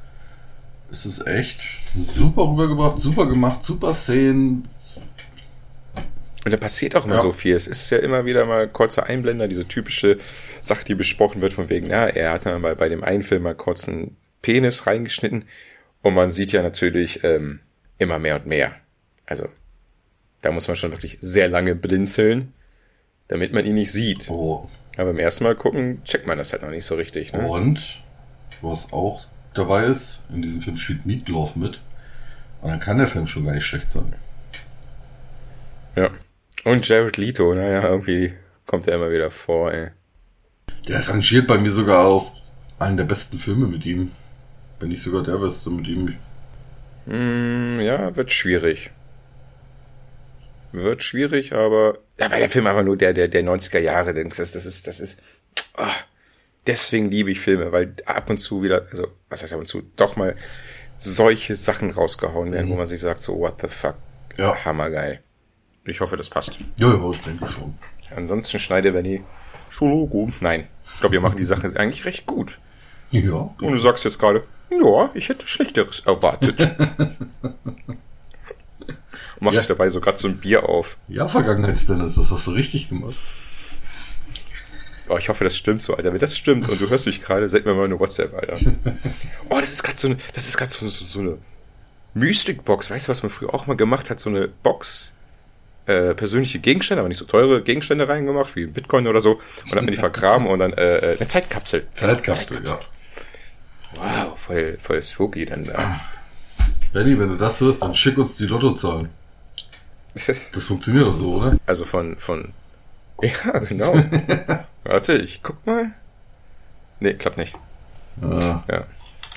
S2: Es ist echt super rübergebracht, super gemacht, super Szenen,
S1: und da passiert auch immer ja. so viel. Es ist ja immer wieder mal kurzer Einblender, diese typische Sache, die besprochen wird, von wegen, ja, er hat dann mal bei dem einen Film mal kurz einen Penis reingeschnitten. Und man sieht ja natürlich ähm, immer mehr und mehr. Also, da muss man schon wirklich sehr lange blinzeln, damit man ihn nicht sieht.
S2: Oh.
S1: Aber beim ersten Mal gucken, checkt man das halt noch nicht so richtig. Ne?
S2: Und was auch dabei ist, in diesem Film spielt Meatloaf mit. Und dann kann der Film schon gar nicht schlecht sein.
S1: Ja. Und Jared Leto, naja, irgendwie kommt er immer wieder vor, ey.
S2: Der rangiert bei mir sogar auf einen der besten Filme mit ihm. Wenn nicht sogar der beste mit ihm.
S1: Mm, ja, wird schwierig. Wird schwierig, aber. Ja, weil der Film einfach nur der, der, der 90er Jahre, das ist, das ist, das ist. Oh, deswegen liebe ich Filme, weil ab und zu wieder, also, was heißt ab und zu, doch mal solche Sachen rausgehauen werden, mhm. wo man sich sagt, so, what the fuck.
S2: Ja.
S1: Hammergeil. Ich hoffe, das passt.
S2: Ja, ja, ich denke schon.
S1: Ansonsten schneide Benny Schologo. Nein. Ich glaube, wir machen die Sache eigentlich recht gut.
S2: Ja.
S1: Und du sagst jetzt gerade, ja, ich hätte Schlechteres erwartet. Und machst ja. dabei so gerade so ein Bier auf.
S2: Ja, Vergangenheitsdennis, das hast du richtig gemacht.
S1: Oh, ich hoffe, das stimmt so, Alter. Wenn das stimmt und du hörst mich gerade, send mir mal eine WhatsApp, Alter. Oh, das ist gerade so eine, das ist gerade so, so, so eine Mystikbox. Weißt du, was man früher auch mal gemacht hat? So eine Box äh, persönliche Gegenstände, aber nicht so teure Gegenstände reingemacht, wie Bitcoin oder so. Und dann hat man die vergraben und dann äh, äh eine Zeitkapsel.
S2: Zeitkapsel, Zeitkapsel.
S1: ja. Wow, voll, voll spooky dann da.
S2: Benny, wenn du das hörst, dann schick uns die Lottozahlen. Das funktioniert doch so, oder?
S1: Also von, von. Ja, genau. Warte, ich guck mal. Nee, klappt nicht.
S2: Ah.
S1: Ja.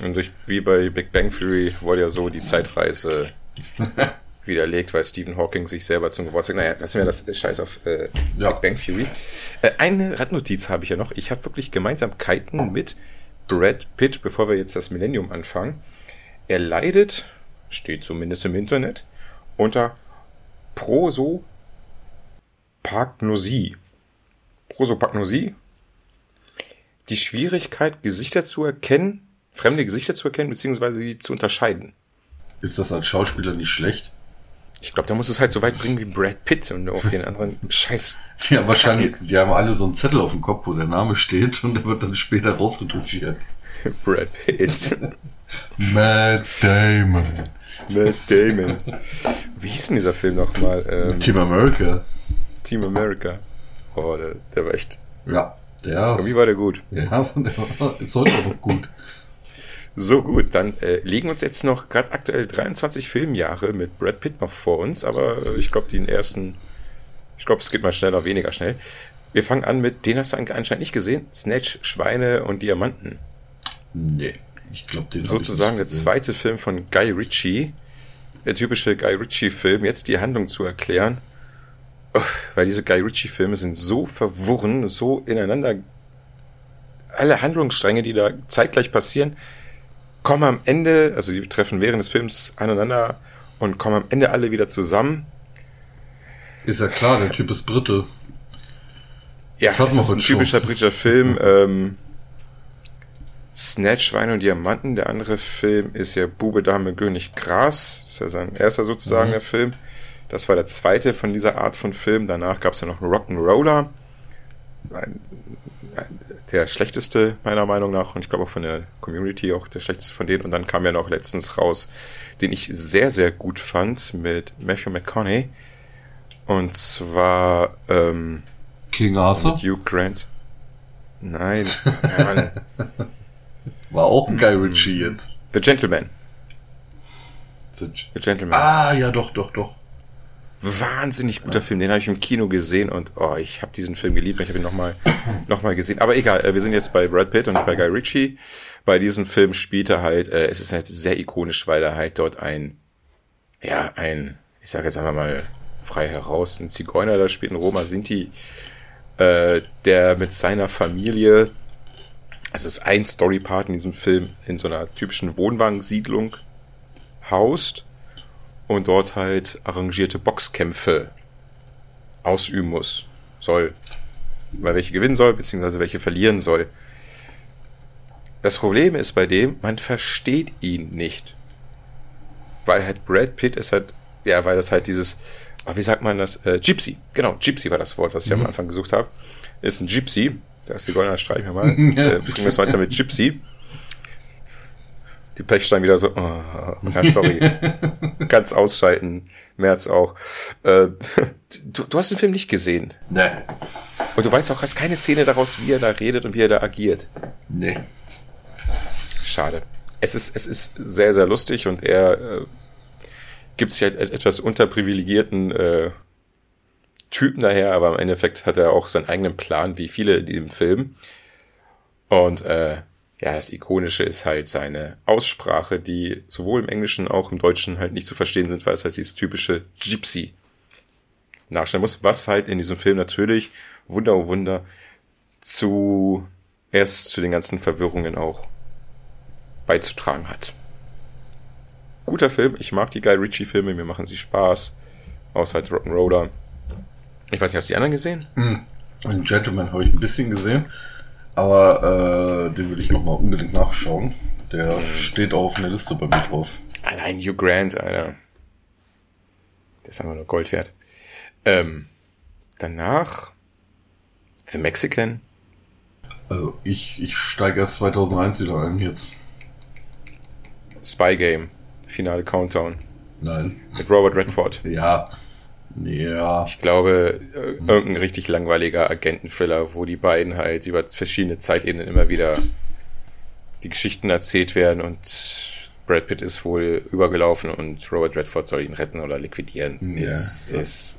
S1: Und durch, wie bei Big Bang Theory wurde ja so die Zeitreise widerlegt, weil Stephen Hawking sich selber zum Geburtstag, naja, lassen wir das Scheiß auf äh, ja. Big Bang Theory. Äh, eine Randnotiz habe ich ja noch. Ich habe wirklich Gemeinsamkeiten mit Brad Pitt, bevor wir jetzt das Millennium anfangen. Er leidet, steht zumindest im Internet, unter Prosopagnosie. Prosopagnosie. Die Schwierigkeit, Gesichter zu erkennen, fremde Gesichter zu erkennen, beziehungsweise sie zu unterscheiden.
S2: Ist das als Schauspieler nicht schlecht?
S1: Ich glaube, da muss es halt so weit bringen wie Brad Pitt und auf den anderen Scheiß.
S2: Ja, wahrscheinlich. Die haben alle so einen Zettel auf dem Kopf, wo der Name steht und der wird dann später rausretuschiert.
S1: Brad Pitt.
S2: Matt Damon.
S1: Matt Damon. Wie hieß denn dieser Film nochmal? Ähm,
S2: Team America.
S1: Team America. Oh, der, der war echt.
S2: Ja, der.
S1: Wie war der gut?
S2: Ja, der war, ist heute auch gut.
S1: So gut, dann äh, liegen uns jetzt noch gerade aktuell 23 Filmjahre mit Brad Pitt noch vor uns, aber äh, ich glaube, den ersten, ich glaube, es geht mal schneller, weniger schnell. Wir fangen an mit, den hast du anscheinend nicht gesehen, Snatch, Schweine und Diamanten.
S2: Nee, ich glaube, den
S1: Sozusagen der zweite Film von Guy Ritchie, der typische Guy Ritchie-Film, jetzt die Handlung zu erklären, weil diese Guy Ritchie-Filme sind so verworren, so ineinander, alle Handlungsstränge, die da zeitgleich passieren, kommen am Ende, also die treffen während des Films aneinander und kommen am Ende alle wieder zusammen.
S2: Ist ja klar, der Typ ist Brite.
S1: Ja, das ist ein typischer schon. britischer Film. Ähm, Snatch, Wein und Diamanten. Der andere Film ist ja Bube, Dame, König, Gras. Das ist ja sein erster sozusagen mhm. der Film. Das war der zweite von dieser Art von Film. Danach gab es ja noch Rock'n'Roller. Ein, ein, der schlechteste meiner Meinung nach und ich glaube auch von der Community auch der schlechteste von denen. Und dann kam ja noch letztens raus, den ich sehr, sehr gut fand mit Matthew McConaughey. Und zwar ähm,
S2: King Arthur?
S1: Mit Hugh Grant. Nein.
S2: War auch ein Guy Ritchie jetzt.
S1: The Gentleman.
S2: The, The Gentleman. Ah, ja, doch, doch, doch
S1: wahnsinnig guter. Film. Den habe ich im Kino gesehen und oh, ich habe diesen Film geliebt. Ich habe ihn nochmal noch mal gesehen. Aber egal, äh, wir sind jetzt bei Brad Pitt und nicht bei Guy Ritchie. Bei diesem Film spielt er halt, äh, es ist halt sehr ikonisch, weil er halt dort ein, ja, ein, ich sage jetzt einfach mal frei heraus, ein Zigeuner da spielt, ein Roma Sinti, äh, der mit seiner Familie, es ist ein Storypart in diesem Film, in so einer typischen Wohnwagensiedlung haust und dort halt arrangierte Boxkämpfe ausüben muss, soll. Weil welche gewinnen soll, beziehungsweise welche verlieren soll. Das Problem ist bei dem, man versteht ihn nicht. Weil halt Brad Pitt ist halt, ja, weil das halt dieses, oh, wie sagt man das? Äh, Gypsy. Genau, Gypsy war das Wort, was ich mhm. am Anfang gesucht habe. Ist ein Gypsy. Da ist die goldene Streich mal. äh, bringen wir es weiter mit Gypsy die Pechstein wieder so, oh, ja, sorry. Ganz ausschalten. März auch. Äh, du, du hast den Film nicht gesehen.
S2: Nee.
S1: Und du weißt auch, hast keine Szene daraus, wie er da redet und wie er da agiert.
S2: Nee.
S1: Schade. Es ist, es ist sehr, sehr lustig und er äh, gibt sich halt etwas unterprivilegierten äh, Typen daher, aber im Endeffekt hat er auch seinen eigenen Plan, wie viele in diesem Film. Und äh, ja, das Ikonische ist halt seine Aussprache, die sowohl im Englischen auch im Deutschen halt nicht zu verstehen sind, weil es halt dieses typische Gypsy nachstellen muss, was halt in diesem Film natürlich, Wunder, oh Wunder, zu, erst zu den ganzen Verwirrungen auch beizutragen hat. Guter Film, ich mag die Guy Ritchie Filme, mir machen sie Spaß, außer halt Rock'n'Roller. Ich weiß nicht, hast du die anderen gesehen?
S2: Mm. Gentleman habe ich ein bisschen gesehen. Aber äh, den will ich nochmal unbedingt nachschauen. Der mhm. steht auch auf einer Liste bei mir drauf.
S1: Allein Hugh Grant, Alter. Der ist einfach nur Gold wert. Ähm, danach The Mexican.
S2: Also ich, ich steige erst 2001 wieder ein jetzt.
S1: Spy Game. Finale Countdown.
S2: Nein.
S1: Mit Robert Redford.
S2: Ja. Ja.
S1: Ich glaube, äh, irgendein richtig langweiliger Agenten-Thriller, wo die beiden halt über verschiedene Zeitebenen immer wieder die Geschichten erzählt werden und Brad Pitt ist wohl übergelaufen und Robert Redford soll ihn retten oder liquidieren.
S2: Ja, ist, ja. ist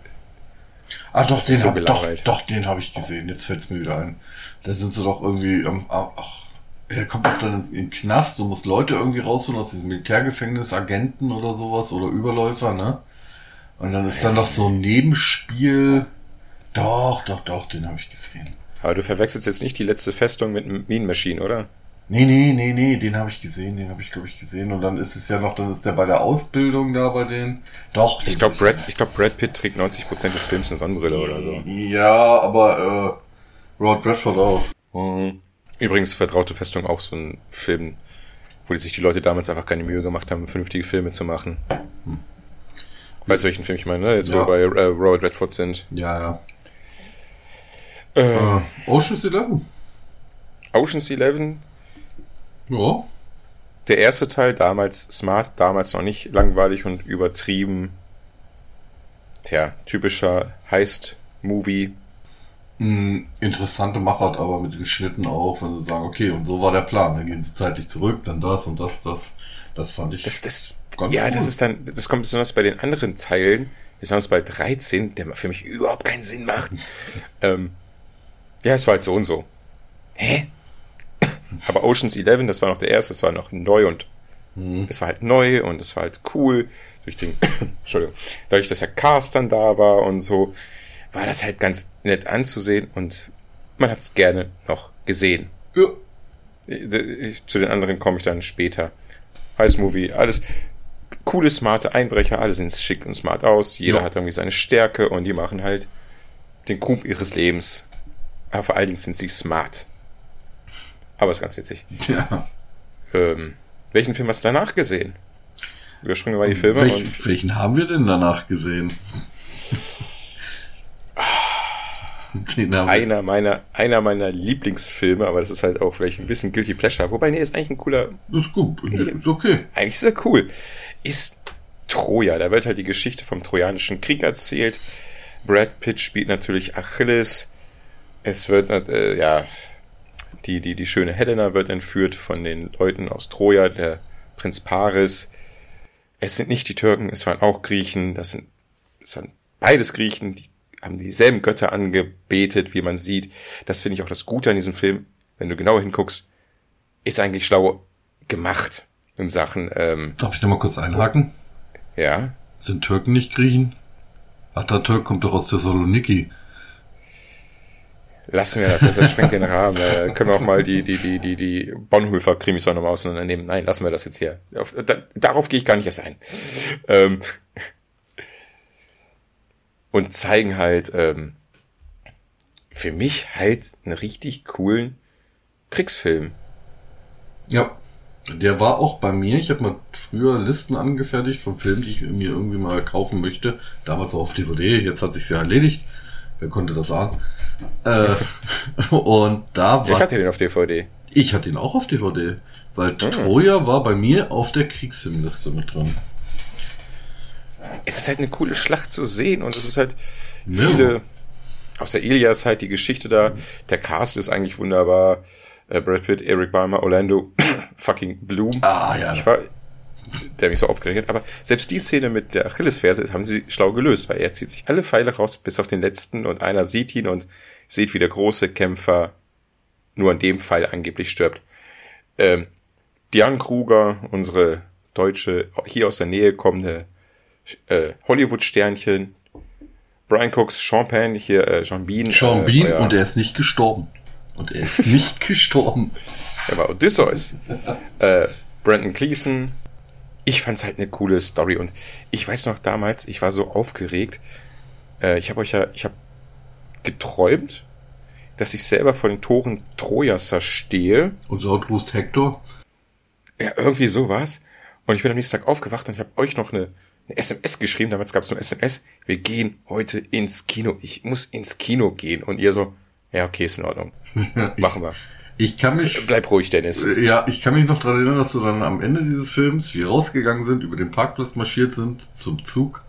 S2: Ah, doch, den so hab, doch, doch, den habe ich gesehen. Jetzt fällt es mir wieder ein. Da sind sie doch irgendwie am, ach, er kommt doch dann in den Knast und muss Leute irgendwie rausholen aus diesem Militärgefängnis, Agenten oder sowas oder Überläufer, ne? Und dann ist da noch so ein Nebenspiel. Doch, doch, doch, den habe ich gesehen.
S1: Aber du verwechselst jetzt nicht die letzte Festung mit Mean Machine, oder?
S2: Nee, nee, nee, nee, den habe ich gesehen, den habe ich, glaube ich, gesehen. Und dann ist es ja noch, dann ist der bei der Ausbildung da bei denen. Doch.
S1: Ich glaube, Brad, ich glaub, Brad Pitt trägt 90% des Films eine Sonnenbrille oder so.
S2: Ja, aber äh, Rod Bradford auch.
S1: Mhm. Übrigens, Vertraute Festung auch so ein Film, wo wo sich die Leute damals einfach keine Mühe gemacht haben, vernünftige Filme zu machen. Hm. Weißt du, welchen Film ich meine, ne? Jetzt, ja. wo wir bei äh, Robert Redford sind.
S2: Ja, ja. Äh, uh, Ocean's Eleven.
S1: Ocean's Eleven.
S2: Ja.
S1: Der erste Teil, damals smart, damals noch nicht langweilig und übertrieben. Tja, typischer Heist-Movie.
S2: Mm, interessante Machart, aber mit den Schnitten auch, wenn sie sagen, okay, und so war der Plan. Dann gehen sie zeitlich zurück, dann das und das, das. Das fand ich.
S1: Das, das, ja, das ist dann, das kommt besonders bei den anderen Teilen, besonders bei 13, der für mich überhaupt keinen Sinn macht. ähm, ja, es war halt so und so. Hä? Aber Oceans 11, das war noch der erste, das war noch neu und mhm. es war halt neu und es war halt cool. Durch den, Entschuldigung, dadurch, dass der Cast dann da war und so, war das halt ganz nett anzusehen und man hat es gerne noch gesehen. Ja. Zu den anderen komme ich dann später. Heiß Movie, alles coole, smarte Einbrecher, alle sehen schick und smart aus, jeder ja. hat irgendwie seine Stärke und die machen halt den Coup ihres Lebens. Aber vor allen Dingen sind sie smart. Aber ist ganz witzig.
S2: Ja.
S1: Ähm, welchen Film hast du danach gesehen? Überspringen wir mal die Filme.
S2: Welch, welchen haben wir denn danach gesehen?
S1: einer meiner, einer meiner Lieblingsfilme, aber das ist halt auch vielleicht ein bisschen Guilty Pleasure. Wobei, nee, ist eigentlich ein cooler.
S2: Das ist gut. Ist okay.
S1: Eigentlich ist er cool. Ist Troja. Da wird halt die Geschichte vom Trojanischen Krieg erzählt. Brad Pitt spielt natürlich Achilles. Es wird, äh, ja, die, die, die schöne Helena wird entführt von den Leuten aus Troja, der Prinz Paris. Es sind nicht die Türken, es waren auch Griechen. Das sind, es waren beides Griechen, die haben dieselben Götter angebetet, wie man sieht. Das finde ich auch das Gute an diesem Film, wenn du genauer hinguckst, ist eigentlich schlau gemacht in Sachen. Ähm,
S2: Darf ich da mal kurz einhaken?
S1: Ja.
S2: Sind Türken nicht Griechen? Atatürk kommt doch aus Thessaloniki.
S1: Lassen wir das, das sprengt den Rahmen. Da können wir auch mal die, die, die, die, die Bonhoeffer-Krimis auch nochmal auseinandernehmen. Nein, lassen wir das jetzt hier. Auf, da, darauf gehe ich gar nicht erst ein. Ähm, und zeigen halt ähm, für mich halt einen richtig coolen Kriegsfilm.
S2: Ja, der war auch bei mir. Ich habe mal früher Listen angefertigt von Filmen, die ich mir irgendwie mal kaufen möchte. Damals auch auf DVD. Jetzt hat sich ja erledigt. Wer konnte das ahnen? Äh, und da war.
S1: Ich hatte den auf DVD.
S2: Ich hatte ihn auch auf DVD, weil mhm. Troja war bei mir auf der Kriegsfilmliste mit drin
S1: es ist halt eine coole Schlacht zu sehen und es ist halt ja. viele aus der Ilias halt die Geschichte da. Der Cast ist eigentlich wunderbar. Äh, Brad Pitt, Eric Balmer, Orlando, fucking Bloom.
S2: Ah, ja.
S1: Ich war, der mich so aufgeregt Aber selbst die Szene mit der Achillesferse haben sie schlau gelöst, weil er zieht sich alle Pfeile raus bis auf den letzten und einer sieht ihn und sieht, wie der große Kämpfer nur an dem Pfeil angeblich stirbt. Ähm, Diane Kruger, unsere deutsche, hier aus der Nähe kommende äh, Hollywood-Sternchen, Brian Cooks, Sean Penn, hier äh, Sean Bean.
S2: Sean äh, Bean euer, und er ist nicht gestorben. Und er ist nicht gestorben.
S1: Er war Odysseus. äh, Brandon Cleason. Ich fand's halt eine coole Story und ich weiß noch damals, ich war so aufgeregt. Äh, ich habe euch ja, ich habe geträumt, dass ich selber vor den Toren Trojas stehe.
S2: Und so Outpost Hector?
S1: Ja, irgendwie sowas. Und ich bin am nächsten Tag aufgewacht und ich habe euch noch eine eine SMS geschrieben, damals gab es nur SMS, wir gehen heute ins Kino. Ich muss ins Kino gehen. Und ihr so, ja, okay, ist in Ordnung. Machen wir.
S2: Ich kann mich.
S1: Bleib ruhig, Dennis.
S2: Ja, ich kann mich noch daran erinnern, dass wir dann am Ende dieses Films, wir rausgegangen sind, über den Parkplatz marschiert sind zum Zug.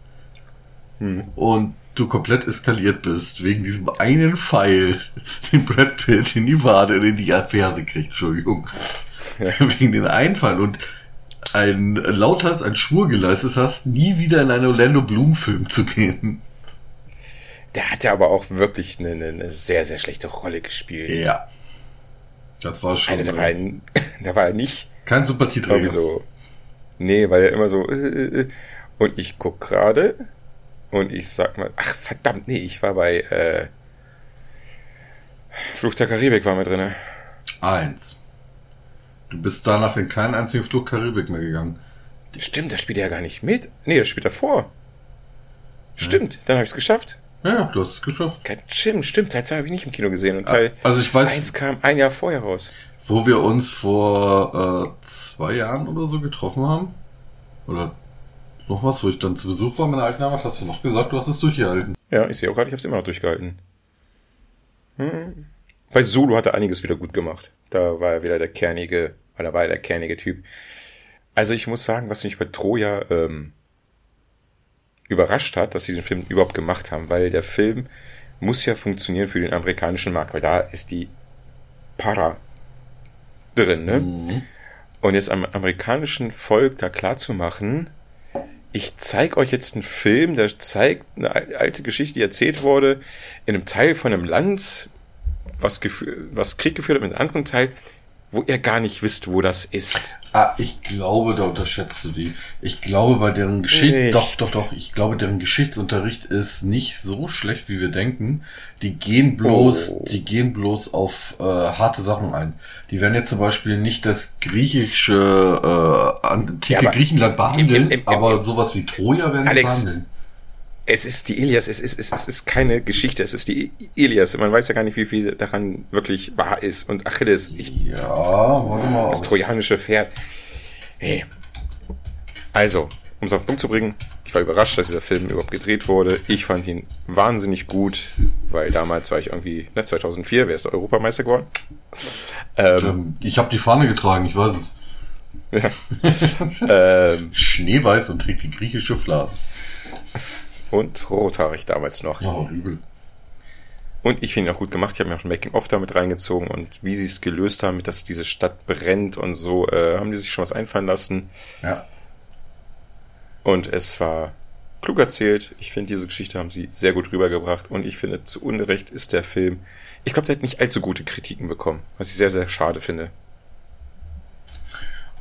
S2: Hm. Und du komplett eskaliert bist, wegen diesem einen Pfeil, den Brad Pitt in die Wade, in die Ferse kriegt, Entschuldigung. Ja. wegen den Einfall. Und ein laut hast, ein Schwur geleistet hast, nie wieder in einen Orlando Bloom Film zu gehen.
S1: Der hat ja aber auch wirklich eine, eine sehr, sehr schlechte Rolle gespielt.
S2: Ja. Das war schon.
S1: Alter, da, war er, da war er nicht.
S2: Kein Sympathieträger.
S1: So, nee, weil er immer so. Äh, äh, äh, und ich guck gerade und ich sag mal, ach verdammt, nee, ich war bei äh, Fluch der Karibik war mir drin.
S2: Eins. Du bist danach in keinen einzigen Flug Karibik mehr gegangen.
S1: Stimmt, das spielt er ja gar nicht mit. Nee, das spielt er vor. Stimmt, dann habe ich es geschafft.
S2: Ja, du hast es geschafft.
S1: Stimmt, stimmt. Teil 2 habe ich nicht im Kino gesehen. Und Teil
S2: also ich weiß,
S1: 1 kam ein Jahr vorher raus.
S2: Wo wir uns vor äh, zwei Jahren oder so getroffen haben. Oder noch was, wo ich dann zu Besuch war mit einer alten Heimat, hast du noch gesagt, du hast es durchgehalten.
S1: Ja, ich sehe auch gerade, ich habe es immer noch durchgehalten. Hm. Bei Solo hat er einiges wieder gut gemacht. Da war er wieder der kernige, oder war er der kernige Typ. Also ich muss sagen, was mich bei Troja ähm, überrascht hat, dass sie den Film überhaupt gemacht haben, weil der Film muss ja funktionieren für den amerikanischen Markt, weil da ist die Para drin, ne? Mhm. Und jetzt am amerikanischen Volk da klar zu machen, ich zeige euch jetzt einen Film, der zeigt eine alte Geschichte, die erzählt wurde, in einem Teil von einem Land, was, was Krieg geführt hat mit einem anderen Teil, wo ihr gar nicht wisst, wo das ist.
S2: Ah, ich glaube, da unterschätzt du die. Ich glaube, bei deren Geschichte, doch, doch, doch, ich glaube, deren Geschichtsunterricht ist nicht so schlecht, wie wir denken. Die gehen bloß, oh. die gehen bloß auf äh, harte Sachen ein. Die werden jetzt zum Beispiel nicht das griechische, äh, antike ja, Griechenland behandeln, im, im, im, aber sowas wie Troja werden sie behandeln.
S1: Es ist die Ilias, es ist, es, ist, es ist keine Geschichte, es ist die Ilias. Man weiß ja gar nicht, wie viel daran wirklich wahr ist. Und Achilles, ich,
S2: ja, warte mal.
S1: Das trojanische Pferd. Hey. Also, um es auf den Punkt zu bringen, ich war überrascht, dass dieser Film überhaupt gedreht wurde. Ich fand ihn wahnsinnig gut, weil damals war ich irgendwie, ne, 2004, wer ist der Europameister geworden?
S2: Ähm, ich habe die Fahne getragen, ich weiß es. Ja. ähm, Schneeweiß und trägt die griechische Flagge.
S1: Und rothaarig damals noch.
S2: Ja, übel.
S1: Und ich finde ihn auch gut gemacht. Ich habe mir auch ein Making-of damit reingezogen und wie sie es gelöst haben, dass diese Stadt brennt und so, äh, haben die sich schon was einfallen lassen.
S2: Ja.
S1: Und es war klug erzählt. Ich finde, diese Geschichte haben sie sehr gut rübergebracht und ich finde, zu Unrecht ist der Film. Ich glaube, der hat nicht allzu gute Kritiken bekommen, was ich sehr, sehr schade finde.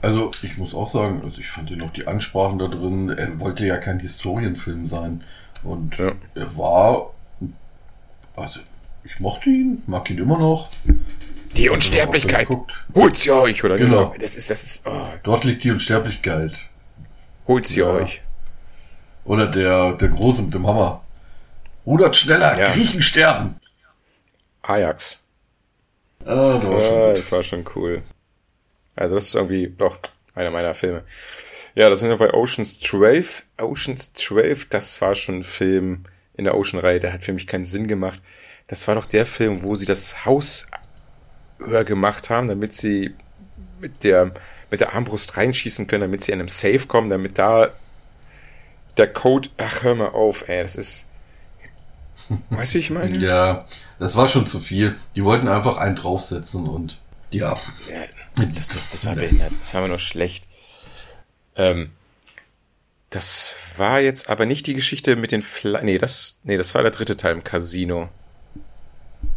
S2: Also, ich muss auch sagen, also ich fand ihn noch die Ansprachen da drin. Er wollte ja kein Historienfilm sein. Und ja. er war, also ich mochte ihn, mag ihn immer noch.
S1: Die Unsterblichkeit. Holt sie euch, oder?
S2: Genau. genau.
S1: Das ist, das ist, oh.
S2: Dort liegt die Unsterblichkeit.
S1: Holt sie ja. euch.
S2: Oder der, der Große mit dem Hammer. Rudert schneller, ja. Griechen sterben.
S1: Ajax.
S2: Ah, das war,
S1: ah, das war schon cool. Also das ist irgendwie doch einer meiner Filme. Ja, das sind wir bei Oceans 12. Oceans 12, das war schon ein Film in der Ocean-Reihe, der hat für mich keinen Sinn gemacht. Das war doch der Film, wo sie das Haus höher gemacht haben, damit sie mit der, mit der Armbrust reinschießen können, damit sie an einem Safe kommen, damit da der Code, ach, hör mal auf, ey, das ist, weißt du, wie ich meine?
S2: Ja, das war schon zu viel. Die wollten einfach einen draufsetzen und, ja.
S1: ja das, das, das war behindert. Das war immer nur schlecht. Ähm, das war jetzt aber nicht die Geschichte mit den Fly nee, das nee, das war der dritte Teil im Casino.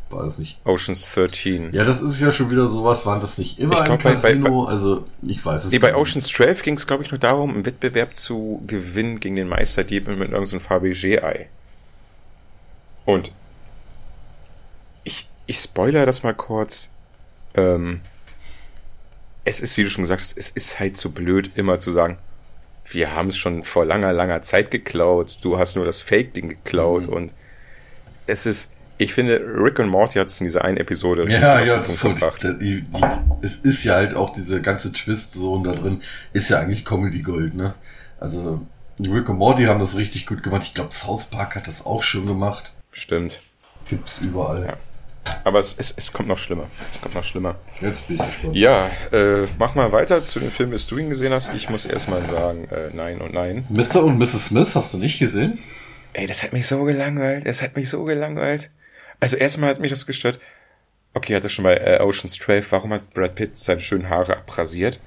S2: War das nicht?
S1: Oceans 13.
S2: Ja, das ist ja schon wieder sowas, waren das nicht immer ich glaub, im Casino, bei, bei, also ich weiß es
S1: nee, bei Oceans 12 ging es glaube ich nur darum, einen Wettbewerb zu gewinnen gegen den Meisterdieb mit irgendeinem Fabergé-Ei. Und ich, ich spoiler das mal kurz. Ähm, es ist, wie du schon gesagt hast, es ist halt so blöd, immer zu sagen, wir haben es schon vor langer, langer Zeit geklaut, du hast nur das Fake-Ding geklaut mhm. und es ist, ich finde, Rick und Morty hat es in dieser einen Episode
S2: ja, ja, gebracht. Die, die, es ist ja halt auch diese ganze Twist-Zone da drin, ist ja eigentlich Comedy-Gold, ne? Also, Rick und Morty haben das richtig gut gemacht. Ich glaube, South Park hat das auch schon gemacht.
S1: Stimmt.
S2: Gibt's überall.
S1: Ja. Aber es, es, es kommt noch schlimmer. Es kommt noch schlimmer.
S2: Jetzt bin ich gespannt.
S1: Ja, äh, mach mal weiter zu dem Film, bis du ihn gesehen hast. Ich muss erstmal sagen, äh, nein und nein.
S2: Mr. und Mrs. Smith hast du nicht gesehen?
S1: Ey, das hat mich so gelangweilt. Das hat mich so gelangweilt. Also erstmal hat mich das gestört. Okay, hat das schon bei äh, Ocean's 12. Warum hat Brad Pitt seine schönen Haare abrasiert?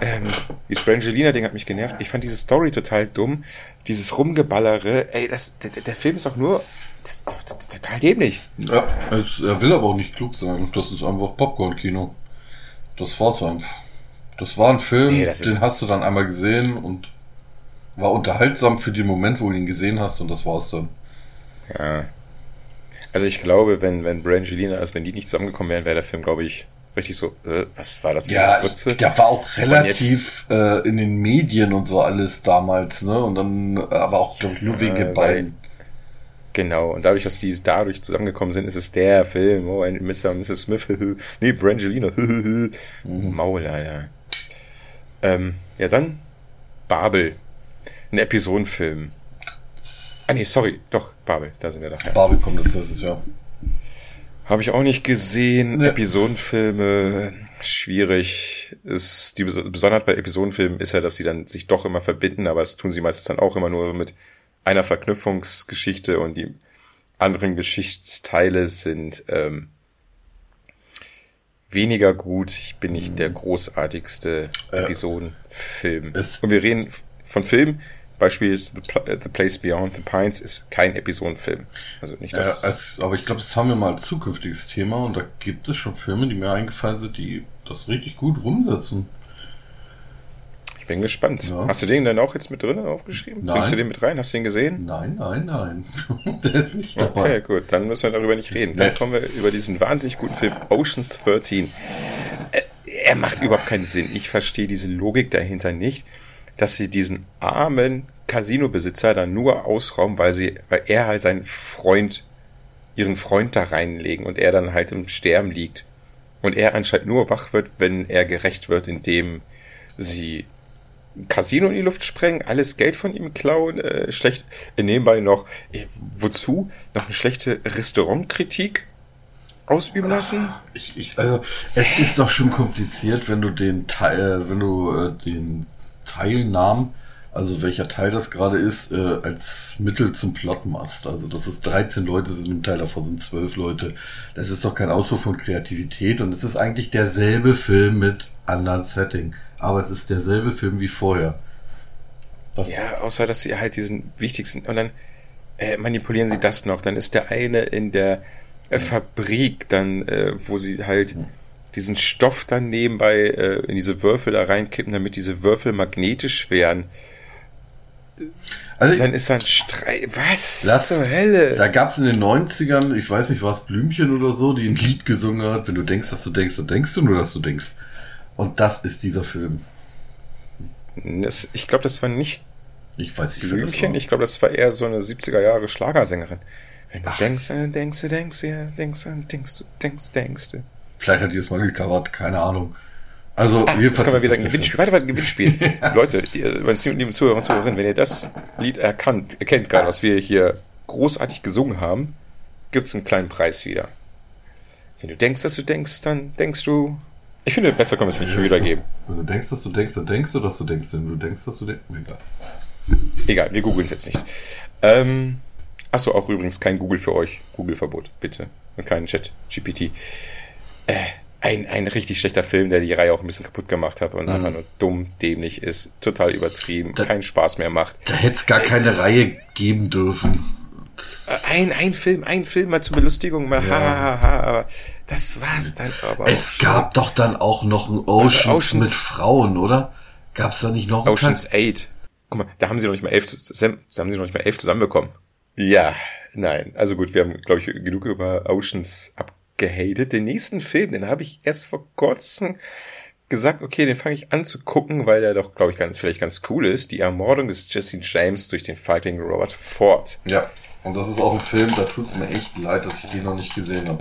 S1: Ähm, dieses Brangelina-Ding hat mich genervt. Ich fand diese Story total dumm. Dieses Rumgeballere. Ey, das, der, der Film ist auch nur das ist doch total dämlich.
S2: Ja, er will aber auch nicht klug sein. Das ist einfach Popcorn-Kino. Das war's einfach. Das war ein Film, nee, den hast du dann einmal gesehen und war unterhaltsam für den Moment, wo du ihn gesehen hast und das war's dann.
S1: Ja. Also ich glaube, wenn, wenn Brangelina, also wenn die nicht zusammengekommen wären, wäre der Film, glaube ich, richtig so, äh, was war das
S2: für ja, eine? Der war auch relativ äh, in den Medien und so alles damals, ne? Und dann, aber auch, glaube ich, nur wegen äh, den beiden.
S1: Genau, und dadurch, dass die dadurch zusammengekommen sind, ist es der Film. Oh, ein Mr. und Mrs. Smith. nee, Brangelina. Maul, Alter. Ähm, ja, dann Babel. Ein Episodenfilm. Ah, nee, sorry. Doch, Babel. Da sind wir doch. Ja.
S2: Babel kommt als erstes, ja.
S1: Habe ich auch nicht gesehen.
S2: Nee.
S1: Episodenfilme, schwierig. Ist, die Bes- Besonderheit bei Episodenfilmen ist ja, dass sie dann sich doch immer verbinden, aber das tun sie meistens dann auch immer nur mit einer Verknüpfungsgeschichte und die anderen Geschichtsteile sind ähm, weniger gut. Ich bin nicht der großartigste
S2: Äh,
S1: Episodenfilm. Und wir reden von Filmen. Beispiel ist The, äh, The Place Beyond the Pines ist kein Episodenfilm. Also nicht
S2: Ja,
S1: das.
S2: als, aber ich glaube, das haben wir mal als zukünftiges Thema und da gibt es schon Filme, die mir eingefallen sind, die das richtig gut rumsetzen.
S1: Bin gespannt.
S2: Ja.
S1: Hast du den denn auch jetzt mit drin aufgeschrieben?
S2: Nein.
S1: Bringst du den mit rein? Hast du den gesehen?
S2: Nein, nein, nein. Der ist nicht dabei.
S1: Okay, gut, dann müssen wir darüber nicht reden. Dann kommen wir über diesen wahnsinnig guten Film Oceans 13. Äh, Er macht überhaupt keinen Sinn. Ich verstehe diese Logik dahinter nicht, dass sie diesen armen Casino-Besitzer dann nur ausrauben, weil sie, weil er halt seinen Freund, ihren Freund da reinlegen und er dann halt im Sterben liegt. Und er anscheinend nur wach wird, wenn er gerecht wird, indem sie Casino in die Luft sprengen, alles Geld von ihm klauen, äh, schlecht, äh, nebenbei noch, äh, wozu? Noch eine schlechte Restaurantkritik ausüben lassen?
S2: Ich, ich, also, es ist doch schon kompliziert, wenn du den Teil, äh, wenn du äh, den Teilnamen, also welcher Teil das gerade ist, äh, als Mittel zum Plot machst. Also, dass es 13 Leute sind, im Teil davon sind 12 Leute. Das ist doch kein Ausdruck von Kreativität und es ist eigentlich derselbe Film mit anderen Setting. Aber es ist derselbe Film wie vorher. Das,
S1: Ja, außer dass sie halt diesen wichtigsten, und dann äh, manipulieren sie das noch, dann ist der eine in der äh, Fabrik, dann, äh, wo sie halt diesen Stoff dann nebenbei äh, in diese Würfel da reinkippen, damit diese Würfel magnetisch werden.
S2: Also,
S1: Dann ist da ein Streit. Was
S2: Lass-
S1: zur Hölle?
S2: Da gab es in den 90ern, ich weiß nicht, war es Blümchen oder so, die ein Lied gesungen hat, wenn du denkst, dass du denkst, dann denkst du nur, dass du denkst. Und das ist dieser Film.
S1: Das, ich glaube, das war nicht
S2: Ich weiß nicht, das
S1: Blümchen, ich glaube, das war eher so eine 70er Jahre Schlagersängerin. Wenn du
S2: Ach.
S1: denkst, äh, denkst du, denkst du, ja, denkst du, denkst du, denkst, denkst du.
S2: Vielleicht hat die das mal gecovert, keine Ahnung. Also,
S1: Ah, jetzt können wir wieder ein Gewinnspiel. Weiter, weiter ein Gewinnspiel. Leute, die, äh, lieben Zuhörer und Zuhörerinnen, wenn ihr das Lied erkannt, erkennt gerade, was wir hier großartig gesungen haben, gibt's einen kleinen Preis wieder. Wenn du denkst, dass du denkst, dann denkst du. Ich finde, besser können wir es nicht wiedergeben.
S2: Film. Wenn du denkst, dass du denkst, dann denkst du, dass du denkst. Wenn du denkst, dass du denkst, egal.
S1: Egal, wir googeln es jetzt nicht. Ähm, achso, auch übrigens kein Google für euch. Google-Verbot, bitte. Und kein Chat, GPT. Äh, ein, ein richtig schlechter Film, der die Reihe auch ein bisschen kaputt gemacht hat und
S2: Mhm.
S1: einfach nur dumm, dämlich ist, total übertrieben,
S2: Da-
S1: keinen Spaß mehr macht.
S2: Da hätte es gar keine Reihe geben dürfen.
S1: Äh, Ein, ein Film, ein Film mal zur Belustigung, mal
S2: Ja.
S1: ha, ha, ha, aber das war's dann aber
S2: es
S1: schon.
S2: gab doch dann auch noch ein Oceans,
S1: Oceans-
S2: mit Frauen, oder? Gab es da nicht noch einen
S1: Oceans 8. Guck mal, da haben sie noch nicht mal elf, da haben sie noch nicht mal elf zusammenbekommen. Ja, nein. Also gut, wir haben, glaube ich, genug über Oceans abgehatet. Den nächsten Film, den habe ich erst vor kurzem gesagt, okay, den fange ich an zu gucken, weil der doch, glaube ich, ganz, vielleicht ganz cool ist. Die Ermordung des Jesse James durch den Fighting Robert Ford.
S2: Ja, und das ist auch ein Film, da tut's mir echt leid, dass ich den noch nicht gesehen habe.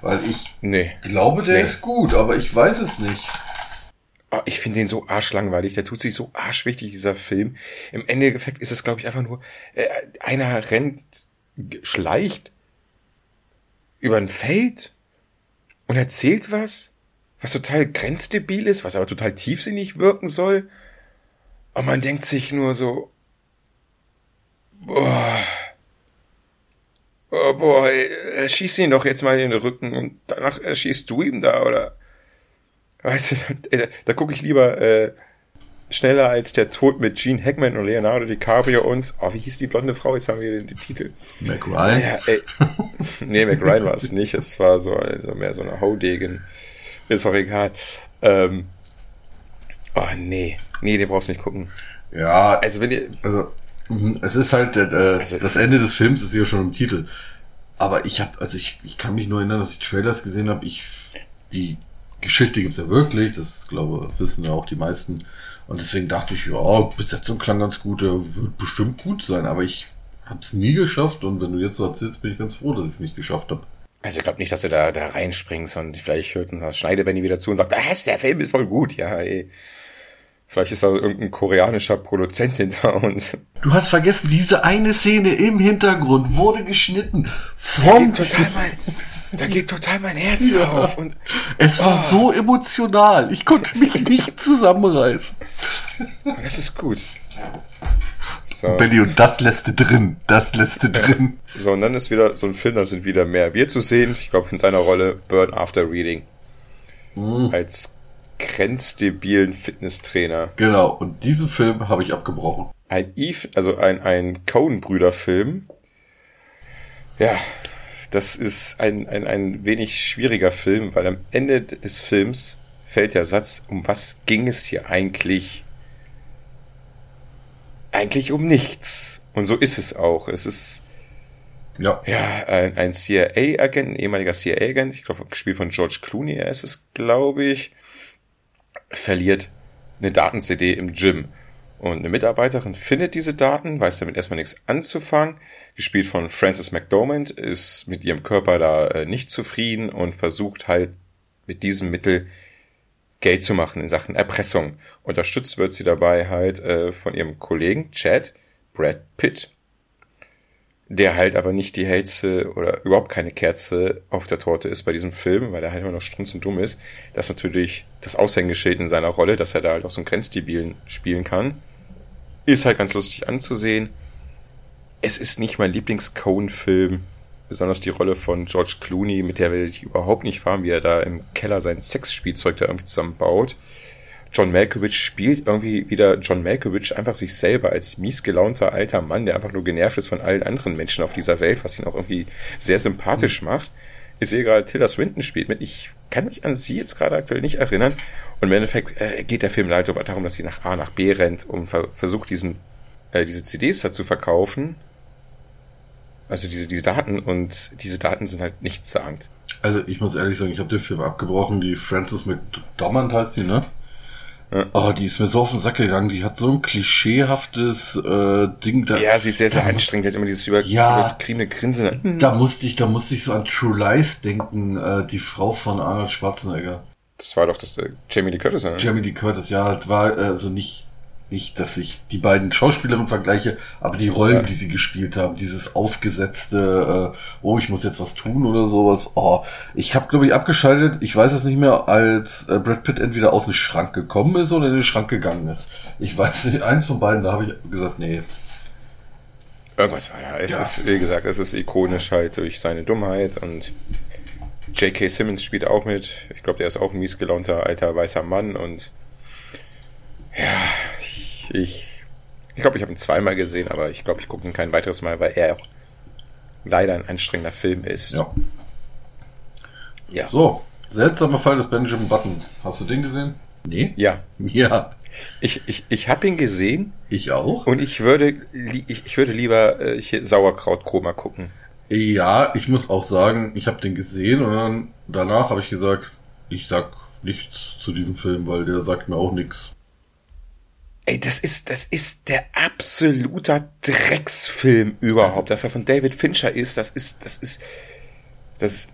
S2: Weil ich
S1: Nee.
S2: glaube, der
S1: Nee.
S2: ist gut, aber ich weiß es nicht.
S1: Oh, ich finde den so arschlangweilig, der tut sich so arschwichtig, dieser Film. Im Endeffekt ist es, glaube ich, einfach nur, äh, einer rennt, schleicht über ein Feld und erzählt was, was total grenzdebil ist, was aber total tiefsinnig wirken soll. Und man denkt sich nur so, boah, oh boah, ey, äh, schieß ihn doch jetzt mal in den Rücken und danach erschießt du ihm da, oder? Weißt du, da, da gucke ich lieber äh, schneller als der Tod mit Gene Hackman und Leonardo DiCaprio und, oh, wie hieß die blonde Frau? Jetzt haben wir den, den Titel.
S2: Mac Ryan.
S1: Ja, ey. nee, McRyan war es nicht. Es war so also mehr so eine Haudegen. Ist auch egal. Ähm, oh, nee. Nee, den brauchst du nicht gucken.
S2: Ja,
S1: Also, wenn ihr.
S2: also es ist halt, äh,
S1: Also-
S2: das Ende des Films ist ja schon im Titel. Aber ich habe, also ich, ich kann mich nur erinnern, dass ich Trailers gesehen habe. Ich, die Geschichte gibt's ja wirklich, das glaube wissen ja auch die meisten. Und deswegen dachte ich, ja, Besetzung klang ganz gut, der wird bestimmt gut sein. Aber ich hab's nie geschafft und wenn du jetzt so erzählst, bin ich ganz froh, dass ich es nicht geschafft habe.
S1: Also ich glaube nicht, dass du da, da reinspringst und vielleicht hört ein Schneidebenny wieder zu und sagt, ah, der Film ist voll gut. Ja, ey. Vielleicht ist da irgendein koreanischer Produzent hinter uns.
S2: Du hast vergessen, diese eine Szene im Hintergrund wurde geschnitten
S1: vom... Da geht total mein, da geht total mein Herz ja. auf. Und,
S2: es war oh. so emotional. Ich konnte mich nicht zusammenreißen.
S1: Das ist gut.
S2: So. Benny, und das lässt du drin. Das lässt du drin.
S1: So, und dann ist wieder so ein Film, da sind wieder mehr wir zu sehen. Ich glaube, in seiner Rolle Burn After Reading. Mhm. Als grenzdebilen Fitnesstrainer.
S2: Genau, und diesen Film habe ich abgebrochen.
S1: Ein Eve, also ein, ein Coen-Brüder-Film. Ja, das ist ein, ein, ein wenig schwieriger Film, weil am Ende des Films fällt der Satz, um was ging es hier eigentlich? Eigentlich um nichts. Und so ist es auch. Es ist ja, ja ein, ein CIA-Agent, ein ehemaliger CIA-Agent, ich glaube, gespielt von George Clooney, er ist es, glaube ich, verliert eine Daten-CD im Gym. Und eine Mitarbeiterin findet diese Daten, weiß damit erstmal nichts anzufangen. Gespielt von Frances McDormand, ist mit ihrem Körper da äh, nicht zufrieden und versucht halt mit diesem Mittel Geld zu machen in Sachen Erpressung. Unterstützt wird sie dabei halt äh, von ihrem Kollegen Chad Brad Pitt der halt aber nicht die hellste oder überhaupt keine Kerze auf der Torte ist bei diesem Film, weil er halt immer noch strunzend dumm ist. Das ist natürlich das Aushängeschild in seiner Rolle, dass er da halt auch so einen Grenzdebilen spielen kann. Ist halt ganz lustig anzusehen. Es ist nicht mein Lieblings-Cone-Film, besonders die Rolle von George Clooney, mit der will ich überhaupt nicht fahren, wie er da im Keller sein Sexspielzeug da irgendwie zusammenbaut. John Malkovich spielt irgendwie wieder John Malkovich einfach sich selber als mies gelaunter alter Mann, der einfach nur genervt ist von allen anderen Menschen auf dieser Welt, was ihn auch irgendwie sehr sympathisch mhm. macht. Ist eh gerade Tilda Swinton spielt mit. Ich kann mich an sie jetzt gerade aktuell nicht erinnern. Und im Endeffekt äh, geht der Film leider darum, dass sie nach A nach B rennt und ver versucht, diesen, äh, diese CDs da zu verkaufen. Also diese, diese Daten und diese Daten sind halt nichtssagend.
S2: Also ich muss ehrlich sagen, ich habe den Film abgebrochen. Die Frances McDormand heißt sie, ne? Ja. Oh, die ist mir so auf den Sack gegangen. Die hat so ein klischeehaftes äh, Ding
S1: da. Ja, sie ist sehr, sehr anstrengend. Die hat immer dieses über,
S2: ja, übertriebene Grinsen. Da musste ich, da musste ich so an True Lies denken. Äh, die Frau von Arnold Schwarzenegger.
S1: Das war doch das äh, Jamie Lee Curtis,
S2: ne? Jamie Lee Curtis, ja, war äh, so nicht nicht, dass ich die beiden Schauspielerinnen vergleiche, aber die Rollen, ja. die sie gespielt haben, dieses aufgesetzte, äh, oh, ich muss jetzt was tun oder sowas. Oh, ich habe, glaube ich, abgeschaltet, ich weiß es nicht mehr, als äh, Brad Pitt entweder aus dem Schrank gekommen ist oder in den Schrank gegangen ist. Ich weiß nicht, eins von beiden, da habe ich gesagt, nee.
S1: Irgendwas war ja. Es ja. ist, wie gesagt, es ist ikonisch halt durch seine Dummheit und J.K. Simmons spielt auch mit. Ich glaube, der ist auch ein mies gelaunter alter weißer Mann und ja, ich ich glaube, ich habe ihn zweimal gesehen, aber ich glaube, ich gucke ihn kein weiteres Mal, weil er leider ein anstrengender Film ist.
S2: Ja. Ja. So, seltsamer Fall des Benjamin Button. Hast du den gesehen?
S1: Nee? Ja.
S2: Ja.
S1: Ich, ich, ich habe ihn gesehen.
S2: Ich auch.
S1: Und ich würde, ich, ich würde lieber äh, Sauerkraut-Koma gucken.
S2: Ja, ich muss auch sagen, ich habe den gesehen und dann danach habe ich gesagt, ich sag nichts zu diesem Film, weil der sagt mir auch nichts.
S1: Ey, das ist, das ist der absoluter Drecksfilm überhaupt. Dass er von David Fincher ist, das ist, das ist, das ist,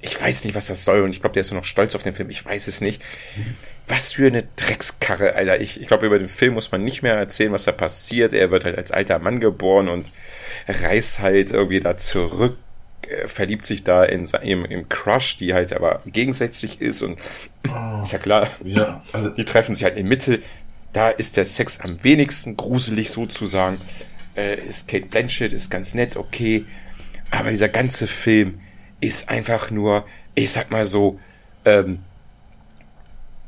S1: ich weiß nicht, was das soll und ich glaube, der ist nur noch stolz auf den Film, ich weiß es nicht. Was für eine Dreckskarre, Alter. Ich, ich glaube, über den Film muss man nicht mehr erzählen, was da passiert. Er wird halt als alter Mann geboren und reist halt irgendwie da zurück verliebt sich da in seinem im Crush, die halt aber gegensätzlich ist und oh, ist ja klar, ja, also, die treffen sich halt in Mitte, da ist der Sex am wenigsten gruselig sozusagen. Äh, ist Kate Blanchett, ist ganz nett, okay. Aber dieser ganze Film ist einfach nur, ich sag mal so, ähm,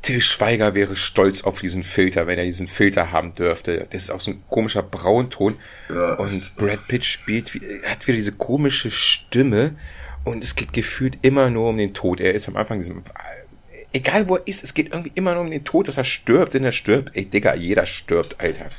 S1: Till Schweiger wäre stolz auf diesen Filter, wenn er diesen Filter haben dürfte. Das ist auch so ein komischer Braunton. Ja, und Brad Pitt spielt, hat wieder diese komische Stimme. Und es geht gefühlt immer nur um den Tod. Er ist am Anfang diesem egal wo er ist, es geht irgendwie immer nur um den Tod, dass er stirbt, denn er stirbt. Ey, Digga, jeder stirbt, Alter.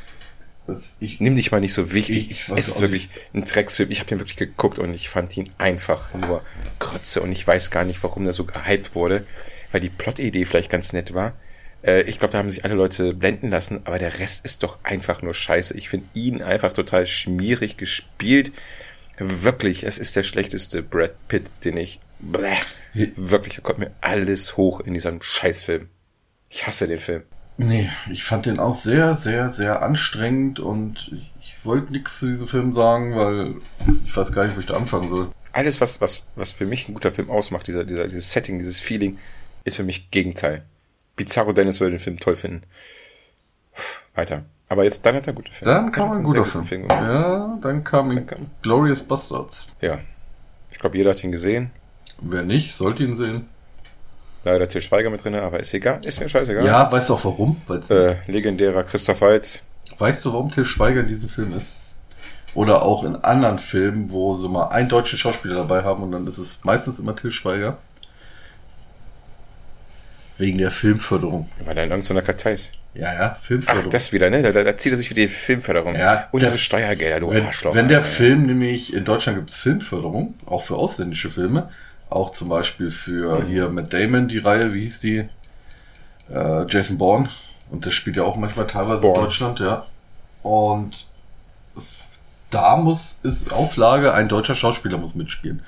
S1: Ich, Nimm dich mal nicht so wichtig. Ich, ich es ist wirklich nicht. ein Drecksfilm. Ich habe den wirklich geguckt und ich fand ihn einfach nur Krotze und ich weiß gar nicht, warum der so gehypt wurde, weil die Plot-Idee vielleicht ganz nett war. Äh, ich glaube, da haben sich alle Leute blenden lassen, aber der Rest ist doch einfach nur scheiße. Ich finde ihn einfach total schmierig gespielt. Wirklich, es ist der schlechteste Brad Pitt, den ich. Bleh, wirklich, da kommt mir alles hoch in diesem Scheißfilm. Ich hasse den Film.
S2: Nee, ich fand den auch sehr, sehr, sehr anstrengend und ich, wollte nichts zu diesem Film sagen, weil ich weiß gar nicht, wo ich da anfangen soll.
S1: Alles, was, was, was für mich ein guter Film ausmacht, dieser, dieser, dieses Setting, dieses Feeling, ist für mich Gegenteil. Bizarro Dennis würde den Film toll finden. Weiter. Aber jetzt, dann hat er gute
S2: Filme. Dann kam ein guter Film. Film ja, dann kam, dann kam Glorious Bastards.
S1: Ja. Ich glaube, jeder hat ihn gesehen.
S2: Wer nicht, sollte ihn sehen.
S1: Leider Til Schweiger mit drin, aber ist egal, ist mir scheißegal.
S2: Ja, weißt du auch warum?
S1: Äh, legendärer Christoph Waltz.
S2: Weißt du, warum Til Schweiger in diesem Film ist? Oder auch in anderen Filmen, wo sie mal einen deutschen Schauspieler dabei haben und dann ist es meistens immer Til Schweiger. Wegen der Filmförderung.
S1: Weil er in irgendeiner Kartei ist.
S2: Ja, ja, Filmförderung.
S1: Ach, das wieder, ne? Da, da zieht er sich für die Filmförderung.
S2: Ja.
S1: Unsere Steuergelder, du
S2: wenn,
S1: Arschloch.
S2: Wenn der Film nämlich, in Deutschland gibt es Filmförderung, auch für ausländische Filme, auch zum Beispiel für mhm. hier mit Damon die Reihe, wie hieß die? Äh, Jason Bourne. Und das spielt ja auch manchmal teilweise Bourne. in Deutschland, ja. Und da muss, ist Auflage, ein deutscher Schauspieler muss mitspielen.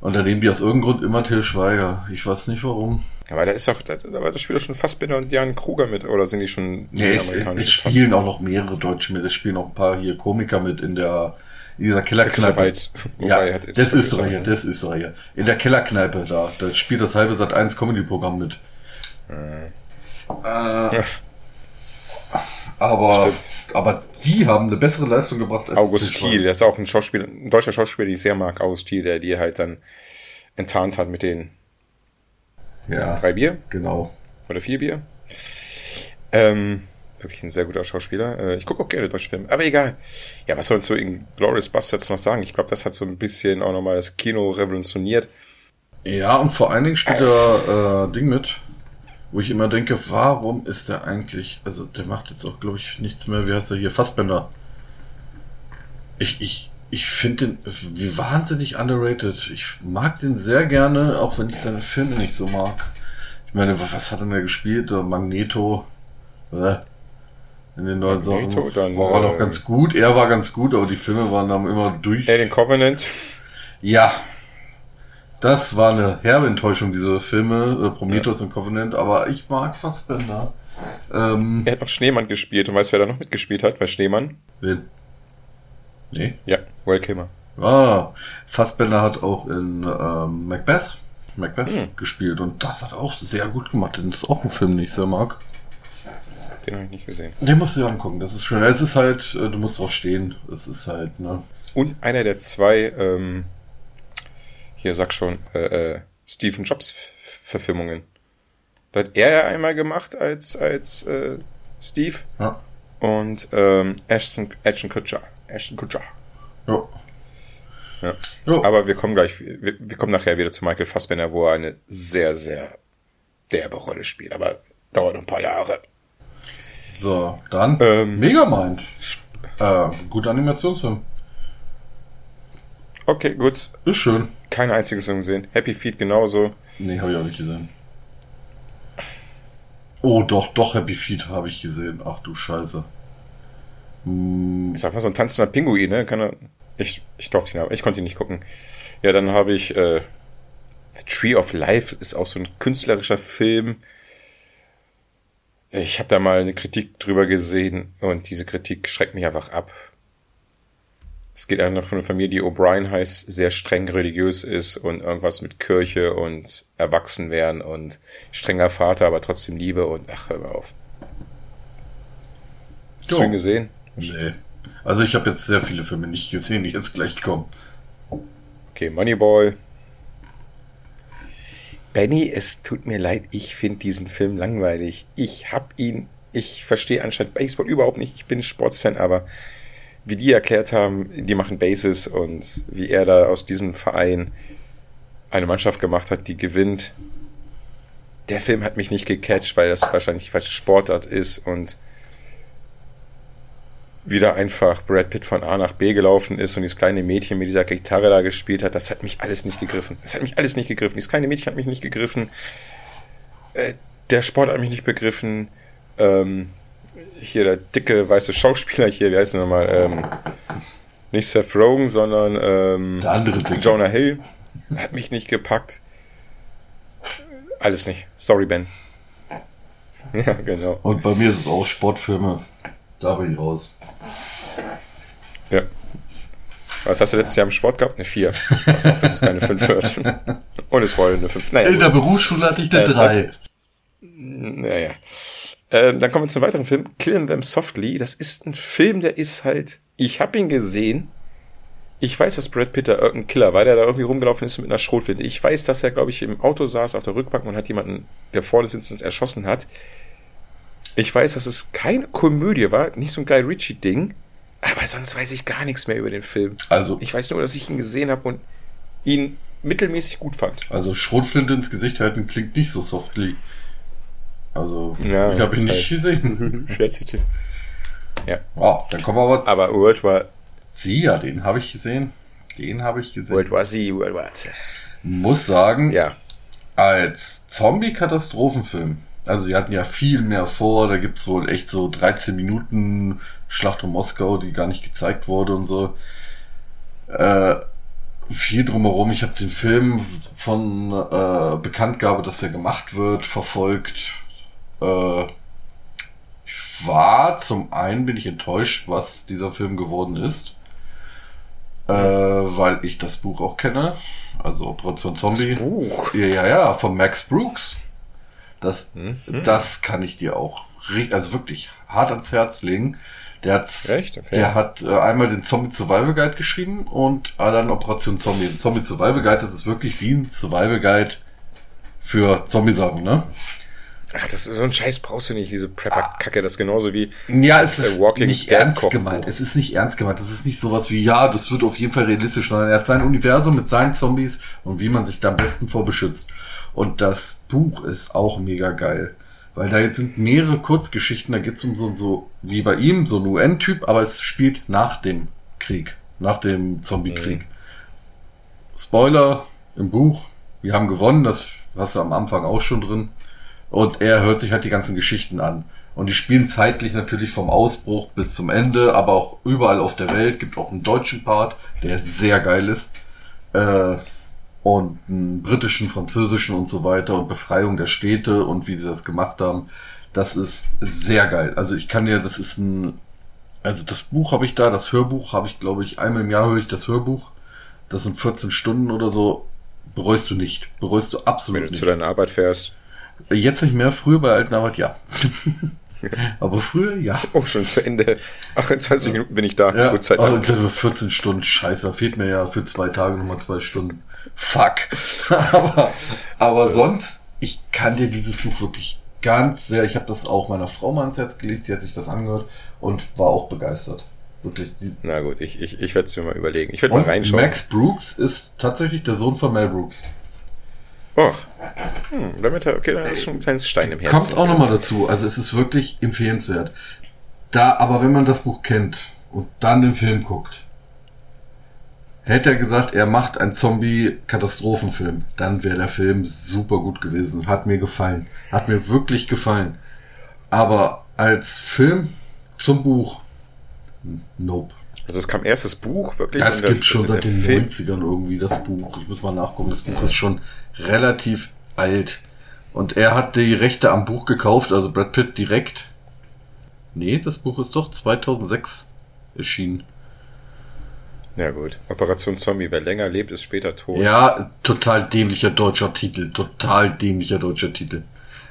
S2: Und dann nehmen die aus irgendeinem Grund immer Till Schweiger. Ich weiß nicht warum.
S1: Ja, weil da ist doch, da, aber das spielt doch schon Fassbinder und Jan Kruger mit, oder sind die schon
S2: nee, es, es spielen auch noch mehrere Deutsche mit. Es spielen auch ein paar hier Komiker mit in der in dieser Kellerkneipe. Ja, ja das ist Österreicher, das ist Österreicher. In der Kellerkneipe da, da spielt das halbe Sat 1 Comedy-Programm mit. Äh. Äh, aber, Stimmt. aber die haben eine bessere Leistung gebracht
S1: als August Thiel, der ist auch ein Schauspieler, ein deutscher Schauspieler, den ich sehr mag, August Thiel, der die halt dann enttarnt hat mit den
S2: ja,
S1: drei Bier.
S2: Genau.
S1: Oder vier Bier. Ähm, wirklich ein sehr guter Schauspieler. Äh, ich gucke auch gerne deutsche Filme, aber egal. Ja, was soll man zu Inglourious Bastards noch sagen? Ich glaube, das hat so ein bisschen auch nochmal das Kino revolutioniert.
S2: Ja, und vor allen Dingen spielt er äh, Ding mit, wo ich immer denke, warum ist der eigentlich, also der macht jetzt auch, glaube ich, nichts mehr, wie heißt er hier, Fassbender. Ich, ich, ich finde den wie wahnsinnig underrated. Ich mag den sehr gerne, auch wenn ich seine Filme nicht so mag. Ich meine, was hat er denn gespielt? Magneto. Äh, in den neuen Sachen dann, war er noch äh, ganz gut. Er war ganz gut, aber die Filme waren dann immer durch.
S1: Alien Covenant.
S2: Ja, das war eine herbe Enttäuschung, diese Filme, äh, Prometheus ja. und Covenant, aber ich mag Fassbender.
S1: Ähm, er hat noch Schneemann gespielt und weißt wer da noch mitgespielt hat bei Schneemann?
S2: Wen? Nee?
S1: Ja, Will Kilmer.
S2: Ah, Fassbender hat auch in ähm, Macbeth, Macbeth hm. gespielt und das hat auch sehr gut gemacht. Das ist auch ein Film, den ich sehr mag.
S1: Den habe ich nicht gesehen.
S2: Den musst du dir angucken, das ist schön. Es ist halt, äh, du musst drauf stehen. Es ist halt, ne.
S1: Und einer der zwei ähm, hier sag schon, äh, äh, Stephen Jobs Verfilmungen. Das hat er ja einmal gemacht als, als äh, Steve.
S2: Ja.
S1: Und ähm, Ashton, Ashton Kutcher. Ashton Kutcher.
S2: Ja.
S1: Ja. Jo. Aber wir kommen gleich, wir, wir, kommen nachher wieder zu Michael Fassbender, wo er eine sehr, sehr derbe Rolle spielt. Aber dauert ein paar Jahre.
S2: So, dann ähm, Megamind. Äh, guter Animationsfilm.
S1: Okay, gut.
S2: Ist schön.
S1: Keine einzige Song gesehen. Happy Feet genauso.
S2: Nee, habe ich auch nicht gesehen. Oh, doch, doch, Happy Feet habe ich gesehen. Ach du Scheiße.
S1: Hm. Ist einfach so ein tanzender Pinguin, ne? Kann er, ich, ich durfte ihn aber, ich konnte ihn nicht gucken. Ja, dann habe ich äh, Tree of Life ist auch so ein künstlerischer Film. Ich habe da mal eine Kritik drüber gesehen und diese Kritik schreckt mich einfach ab. Es geht einfach von einer Familie, die O'Brien heißt, sehr streng religiös ist und irgendwas mit Kirche und Erwachsenwerden und strenger Vater, aber trotzdem Liebe und ach, hör mal auf. Hast du ihn gesehen?
S2: Nee. Also ich habe jetzt sehr viele Filme nicht gesehen, die jetzt gleich kommen.
S1: Okay, Moneyball. Benny, es tut mir leid, ich finde diesen Film langweilig. Ich hab ihn, ich verstehe anscheinend Baseball überhaupt nicht. Ich bin Sportsfan, aber wie die erklärt haben, die machen Bases und wie er da aus diesem Verein eine Mannschaft gemacht hat, die gewinnt. Der Film hat mich nicht gecatcht, weil das wahrscheinlich falsche Sportart ist und wieder einfach Brad Pitt von A nach B gelaufen ist und dieses kleine Mädchen mit dieser Gitarre da gespielt hat, das hat mich alles nicht gegriffen. Das hat mich alles nicht gegriffen. Dieses kleine Mädchen hat mich nicht gegriffen. Äh, der Sport hat mich nicht begriffen. Ähm, hier der dicke weiße Schauspieler hier, wie heißt er nochmal? Ähm, nicht Seth Rogen, sondern ähm,
S2: Der andere.
S1: Jonah Hill hat mich nicht gepackt. Alles nicht. Sorry, Ben. Ja, genau.
S2: Und bei mir ist es auch Sportfilme. Da bin ich raus.
S1: Ja. Was hast du letztes Jahr im Sport gehabt? Eine 4. Pass auf, dass es keine 5 wird. Und es wollte eine 5. Naja,
S2: In der. Berufsschule hatte ich eine
S1: Äh,
S2: 3.
S1: naja. Ähm, dann kommen wir zum weiteren Film. Killing Them Softly. Das ist ein Film, der ist halt. Ich habe ihn gesehen. Ich weiß, dass Brad Pitt da irgendein Killer war, der da irgendwie rumgelaufen ist mit einer Schrotflinte. Ich weiß, dass er, glaube ich, im Auto saß auf der Rückbank und hat jemanden, der vorne sitzend erschossen hat. Ich weiß, dass es keine Komödie war, nicht so ein Guy Ritchie-Ding. Aber sonst weiß ich gar nichts mehr über den Film.
S2: Also,
S1: Ich weiß nur, dass ich ihn gesehen habe und ihn mittelmäßig gut fand.
S2: also Schrotflinte ins Gesicht halten klingt nicht so softly. Also,
S1: Ja,
S2: ich habe ihn nicht
S1: halt-
S2: gesehen.
S1: Schätzchen. Ja.
S2: Wow, dann kommen wir aber.
S1: Aber World War,
S2: Sie ja, den habe ich gesehen. Den habe ich gesehen.
S1: World War Z, World War Z.
S2: Muss sagen,
S1: Ja.
S2: als Zombie-Katastrophenfilm. Also sie hatten ja viel mehr vor, da gibt's wohl echt so 13 Minuten Schlacht um Moskau, die gar nicht gezeigt wurde und so. Äh, viel drumherum. Ich habe den Film von äh, Bekanntgabe, dass er gemacht wird, verfolgt. Äh, ich war zum einen bin ich enttäuscht, was dieser Film geworden ist. Äh, weil ich das Buch auch kenne. Also Operation Zombie.
S1: Das Buch.
S2: Ja, ja, ja, von Max Brooks. Das,
S1: Mhm.
S2: das kann ich dir auch, also wirklich hart ans Herz legen. Der hat,
S1: Echt? Okay.
S2: der hat äh, einmal den Zombie Survival Guide geschrieben und äh, dann Operation Zombie. Den Zombie Survival Guide, das ist wirklich wie ein Survival Guide für Zombie-Sachen, ne?
S1: Ach, das ist so ein Scheiß brauchst du nicht, diese Prepper-Kacke. Das ist genauso wie.
S2: Ja, es ist
S1: Walking
S2: nicht
S1: Dead
S2: ernst
S1: Kochbuch.
S2: gemeint. Es ist nicht ernst gemeint. Das ist nicht sowas wie, ja, das wird auf jeden Fall realistisch, sondern er hat sein Universum mit seinen Zombies und wie man sich da am besten vor beschützt. Und das Buch ist auch mega geil. Weil da jetzt sind mehrere Kurzgeschichten, da geht's um so, so, wie bei ihm, so ein UN-Typ, aber es spielt nach dem Krieg, nach dem Zombie-Krieg. Spoiler im Buch, wir haben gewonnen, das hast du am Anfang auch schon drin. Und er hört sich halt die ganzen Geschichten an. Und die spielen zeitlich natürlich vom Ausbruch bis zum Ende, aber auch überall auf der Welt. Gibt auch einen deutschen Part, der sehr geil ist. Äh, und einen britischen, französischen und so weiter und Befreiung der Städte und wie sie das gemacht haben. Das ist sehr geil. Also ich kann dir, das ist ein, also das Buch habe ich da, das Hörbuch habe ich, glaube ich, einmal im Jahr höre ich das Hörbuch. Das sind 14 Stunden oder so. Bereust du nicht. Bereust du
S1: Wenn
S2: absolut
S1: du
S2: nicht.
S1: zu deiner Arbeit fährst.
S2: Jetzt nicht mehr, früher bei alten Arbeit ja. Aber früher ja.
S1: Oh, schon zu Ende. 28 Minuten bin ich da.
S2: Ja,
S1: Gut, Zeit
S2: hatte 14 Stunden, scheiße, fehlt mir ja für zwei Tage nochmal zwei Stunden. Fuck. aber, aber sonst, ich kann dir dieses Buch wirklich ganz sehr, ich habe das auch meiner Frau mal ans Herz gelegt, die hat sich das angehört und war auch begeistert. Wirklich.
S1: Na gut, ich, ich, ich werde es mir mal überlegen. Ich werde mal reinschauen.
S2: Max Brooks ist tatsächlich der Sohn von Mel Brooks.
S1: Oh. Hm, damit, okay, dann ist schon ein kleines Stein im Herzen.
S2: Kommt auch nochmal dazu. Also es ist wirklich empfehlenswert. Da, aber wenn man das Buch kennt und dann den Film guckt, hätte er gesagt, er macht einen Zombie-Katastrophenfilm, dann wäre der Film super gut gewesen. Hat mir gefallen. Hat mir wirklich gefallen. Aber als Film zum Buch, nope.
S1: Also es kam erst das Buch wirklich.
S2: Das gibt schon
S1: der
S2: seit den
S1: Film.
S2: 90ern irgendwie, das Buch. Ich muss mal nachgucken, das Buch ist schon relativ alt. Und er hat die Rechte am Buch gekauft, also Brad Pitt direkt. Nee, das Buch ist doch 2006 erschienen.
S1: Ja gut. Operation Zombie. Wer länger lebt, ist später tot.
S2: Ja, total dämlicher deutscher Titel. Total dämlicher deutscher Titel.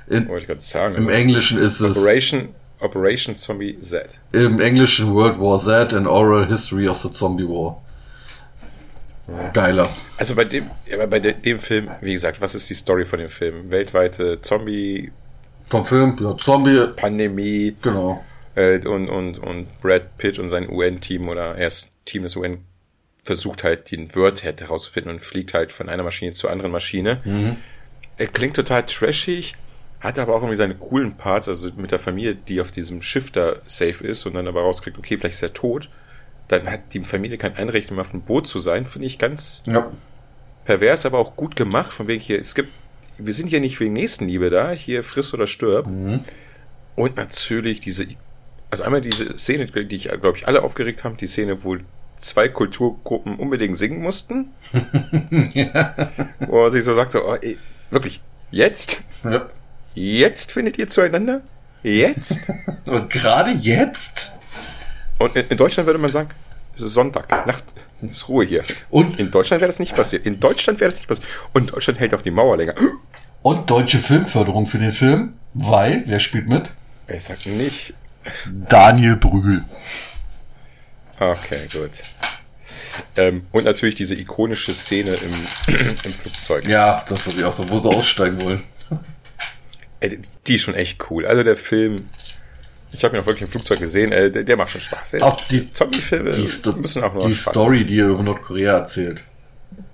S2: In,
S1: Wollte ich gerade sagen.
S2: Im Englischen ist es,
S1: Operation, Operation Zombie Z.
S2: im Englischen World War Z, an Oral History of the Zombie War. Geiler.
S1: Also bei dem, ja, bei de, dem Film, wie gesagt, was ist die Story von dem Film? Weltweite Zombie-Pandemie
S2: Vom Film, ja, Zombie, genau.
S1: äh, und, und, und Brad Pitt und sein UN-Team oder erst Team des UN versucht halt den Word herauszufinden und fliegt halt von einer Maschine zur anderen Maschine. Er klingt total trashig, hat aber auch irgendwie seine coolen Parts, also mit der Familie, die auf diesem Schiff da safe ist und dann aber rauskriegt, okay, vielleicht ist er tot. Dann hat die Familie kein Einrecht mehr auf dem Boot zu sein, finde ich ganz
S2: Ja.
S1: pervers, aber auch gut gemacht, von wegen hier, es gibt wir sind hier nicht wegen Nächstenliebe da, hier friss oder stirb. Mhm. Und natürlich diese, also einmal diese Szene, die ich, glaube ich, alle aufgeregt haben, die Szene, wo zwei Kulturgruppen unbedingt singen mussten. ja. Wo er sich so sagt, so, oh, ey, wirklich, jetzt? Ja. Jetzt findet ihr zueinander? Jetzt?
S2: Und gerade jetzt?
S1: Und in, in Deutschland würde man sagen, es ist Sonntag, Nacht, ist Ruhe hier. Und in Deutschland wäre das nicht passiert. In Deutschland wäre das nicht passiert. Und Deutschland hält auch die Mauer länger.
S2: Und deutsche Filmförderung für den Film, weil, wer spielt mit?
S1: Ich sag nicht.
S2: Daniel Brühl.
S1: Okay, gut. Ähm, und natürlich diese ikonische Szene im, im Flugzeug.
S2: Ja, das was ich auch so, wo sie aussteigen wollen.
S1: Die ist schon echt cool. Also der Film, ich habe ihn auch wirklich im Flugzeug gesehen, äh, der, der, macht schon Spaß.
S2: Auch die Zombie-Filme müssen auch nur Die Spaß Story, machen. die er über Nordkorea erzählt.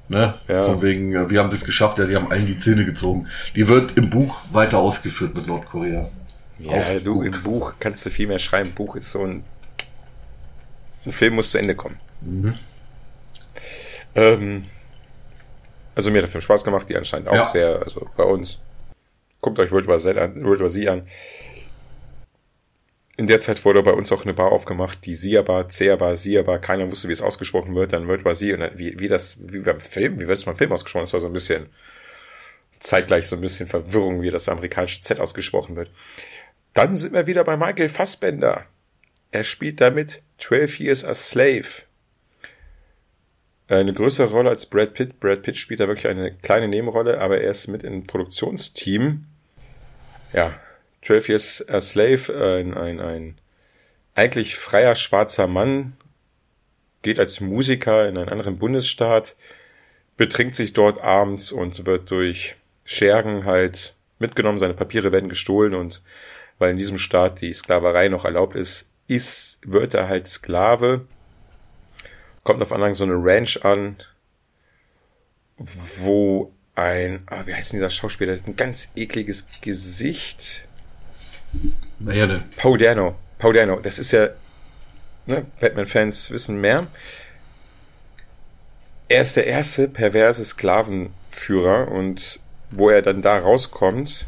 S2: Ne? Ja. Von wegen, äh, wir haben es geschafft, ja, die haben allen die Zähne gezogen. Die wird im Buch weiter ausgeführt mit Nordkorea.
S1: Ja, auch du, gut. im Buch kannst du viel mehr schreiben. Buch ist so ein, ein Film muss zu Ende kommen. Mhm. Ähm, also mir hat der Film Spaß gemacht, die anscheinend auch ja. sehr, also bei uns. Guckt euch World War, Z an, World War Z an in der Zeit wurde bei uns auch eine Bar aufgemacht, die Sia-Bar, Zea-Bar, Sia-Bar, keiner wusste, wie es ausgesprochen wird, dann World War Z und dann, wie, wie das, wie beim Film, wie wird es beim Film ausgesprochen? Das war so ein bisschen zeitgleich so ein bisschen Verwirrung, wie das amerikanische Z ausgesprochen wird. Dann sind wir wieder bei Michael Fassbender. Er spielt damit 12 Years a Slave. Eine größere Rolle als Brad Pitt. Brad Pitt spielt da wirklich eine kleine Nebenrolle, aber er ist mit im Produktionsteam. Ja, 12 Years a Slave, ein, ein, ein eigentlich freier schwarzer Mann, geht als Musiker in einen anderen Bundesstaat, betrinkt sich dort abends und wird durch Schergen halt mitgenommen, seine Papiere werden gestohlen und weil in diesem Staat die Sklaverei noch erlaubt ist, ist, wird er halt Sklave, kommt auf Anfang so eine Ranch an, wo ein, ah, wie heißt denn dieser Schauspieler, ein ganz ekliges Gesicht,
S2: naja, denn.
S1: Paul Dano. Paul Dano, das ist ja, ne, Batman-Fans wissen mehr. Er ist der erste perverse Sklavenführer und wo er dann da rauskommt,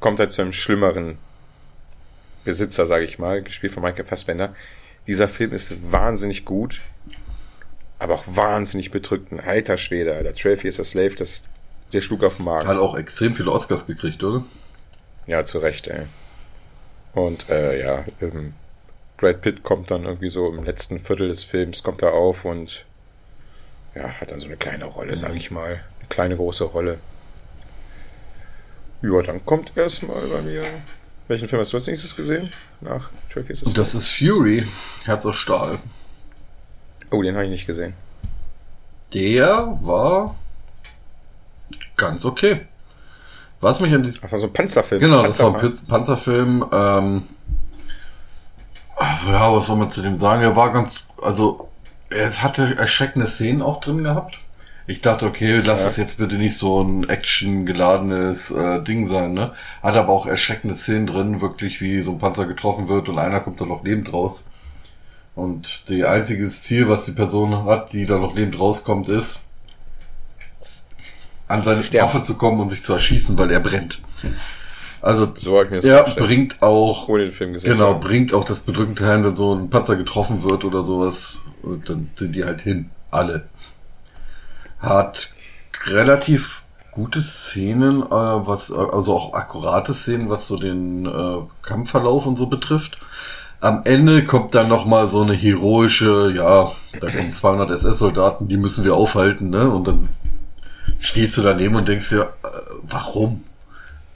S1: kommt er zu einem schlimmeren Besitzer, sage ich mal, gespielt von Michael Fassbender. Dieser Film ist wahnsinnig gut, aber auch wahnsinnig bedrückt. Ein alter Schwede, Alter. 12 Years a Slave, das, der schlug auf den Magen.
S2: Hat auch extrem viele Oscars gekriegt, oder?
S1: Ja, zu Recht, ey. Und äh, ja, ähm, Brad Pitt kommt dann irgendwie so im letzten Viertel des Films, kommt er auf und ja, hat dann so eine kleine Rolle, sag ich mal. Eine kleine, große Rolle. Ja, dann kommt erstmal bei mir. Welchen Film hast du als nächstes gesehen? Nach
S2: ist es Das ist Fury, Herz aus Stahl.
S1: Oh, den habe ich nicht gesehen.
S2: Der war ganz okay. Was mich an
S1: diesem. Das war so ein Panzerfilm.
S2: Genau, das war ein Panzerfilm. Ähm, ja, was soll man zu dem sagen? Er war ganz, also es hatte erschreckende Szenen auch drin gehabt. Ich dachte, okay, lass ja. es jetzt bitte nicht so ein actiongeladenes äh, Ding sein, ne? Hat aber auch erschreckende Szenen drin, wirklich wie so ein Panzer getroffen wird und einer kommt da noch lebend raus. Und die einziges Ziel, was die Person hat, die da noch lebend rauskommt, ist, an seine Sterben. Waffe zu kommen und sich zu erschießen, weil er brennt. Also
S1: so habe ich mir das
S2: er bringt auch
S1: ohne den Film gesehen
S2: genau haben. bringt auch das bedrückende Heim, wenn so ein Panzer getroffen wird oder sowas, dann sind die halt hin, alle. Hat relativ gute Szenen, äh, was also auch akkurate Szenen, was so den äh, Kampfverlauf und so betrifft. Am Ende kommt dann noch mal so eine heroische, ja, da kommen 200 SS-Soldaten, die müssen wir aufhalten, ne? Und dann stehst du daneben und denkst dir, äh, warum?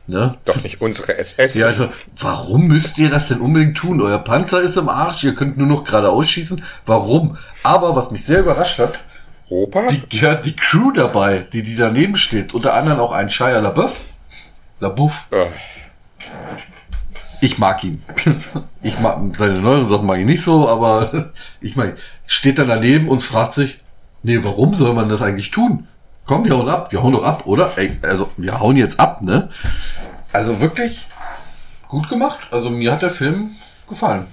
S1: Ne? Doch nicht unsere SS.
S2: Ja, also, warum müsst ihr das denn unbedingt tun? Euer Panzer ist im Arsch, ihr könnt nur noch geradeaus schießen. Warum? Aber was mich sehr überrascht hat,
S1: Opa?
S2: Die, ja, die Crew dabei, die, die daneben steht, unter anderem auch ein Shia LaBeouf. LaBeouf. Äh. Ich mag ihn. Ich mag seine neueren Sachen mag ich nicht so, aber ich meine, steht da daneben und fragt sich, nee, warum soll man das eigentlich tun? Komm, wir hauen ab. Wir hauen doch ab, oder? Ey, also, wir hauen jetzt ab, ne? Also wirklich gut gemacht. Also, mir hat der Film gefallen.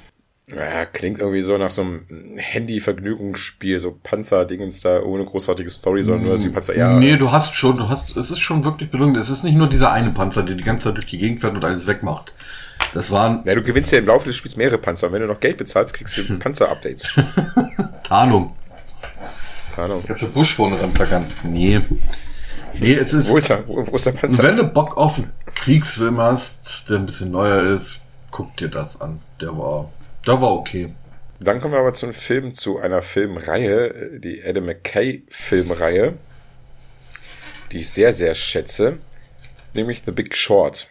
S1: Ja, klingt irgendwie so nach so einem Handy-Vergnügungsspiel, so Panzer-Dingens da ohne großartige Story, sondern nur, dass die Panzer
S2: ja. Nee, du hast schon, du hast, es ist schon wirklich gelungen. Es ist nicht nur dieser eine Panzer, der die ganze Zeit durch die Gegend fährt und alles wegmacht. Das waren.
S1: Ja, du gewinnst ja im Laufe des Spiels mehrere Panzer. Und wenn du noch Geld bezahlst, kriegst du Panzer-Updates.
S2: Tarnung. Tarnung. Kannst du Busch vorne rantackern? Nee. Nee, es ist.
S1: Wo ist, er? Wo, wo ist der Panzer?
S2: Wenn du Bock auf einen Kriegsfilm hast, der ein bisschen neuer ist, guck dir das an. Der war da war okay.
S1: Dann kommen wir aber zu einem Film, zu einer Filmreihe, die Adam McKay Filmreihe, die ich sehr, sehr schätze, nämlich The Big Short.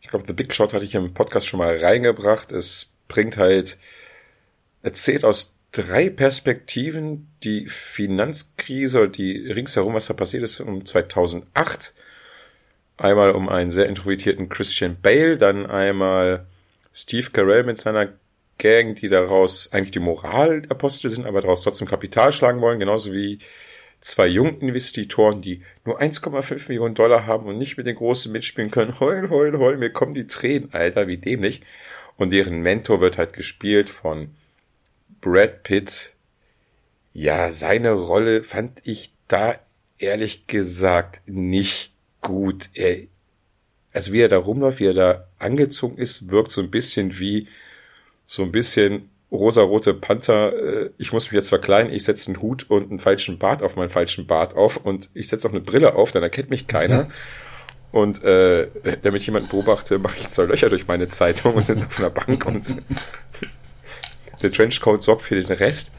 S1: Ich glaube, The Big Short hatte ich im Podcast schon mal reingebracht. Es bringt halt, erzählt aus drei Perspektiven die Finanzkrise, die ringsherum, was da passiert ist, um 2008. Einmal um einen sehr introvertierten Christian Bale, dann einmal Steve Carell mit seiner Gang, die daraus eigentlich die Moralapostel sind, aber daraus trotzdem Kapital schlagen wollen, genauso wie zwei jungen Investitoren, die nur 1,5 Millionen Dollar haben und nicht mit den Großen mitspielen können. Heul, heul, heul, mir kommen die Tränen, Alter, wie dämlich. Und deren Mentor wird halt gespielt von Brad Pitt. Ja, seine Rolle fand ich da ehrlich gesagt nicht gut. Er also wie er da rumläuft, wie er da angezogen ist, wirkt so ein bisschen wie so ein bisschen rosarote Panther. Äh, ich muss mich jetzt verkleiden, ich setze einen Hut und einen falschen Bart auf meinen falschen Bart auf und ich setze auch eine Brille auf, dann erkennt mich keiner. Mhm. Und äh, damit ich jemanden beobachte, mache ich zwei Löcher durch meine Zeitung und sitze auf einer Bank und der Trenchcoat sorgt für den Rest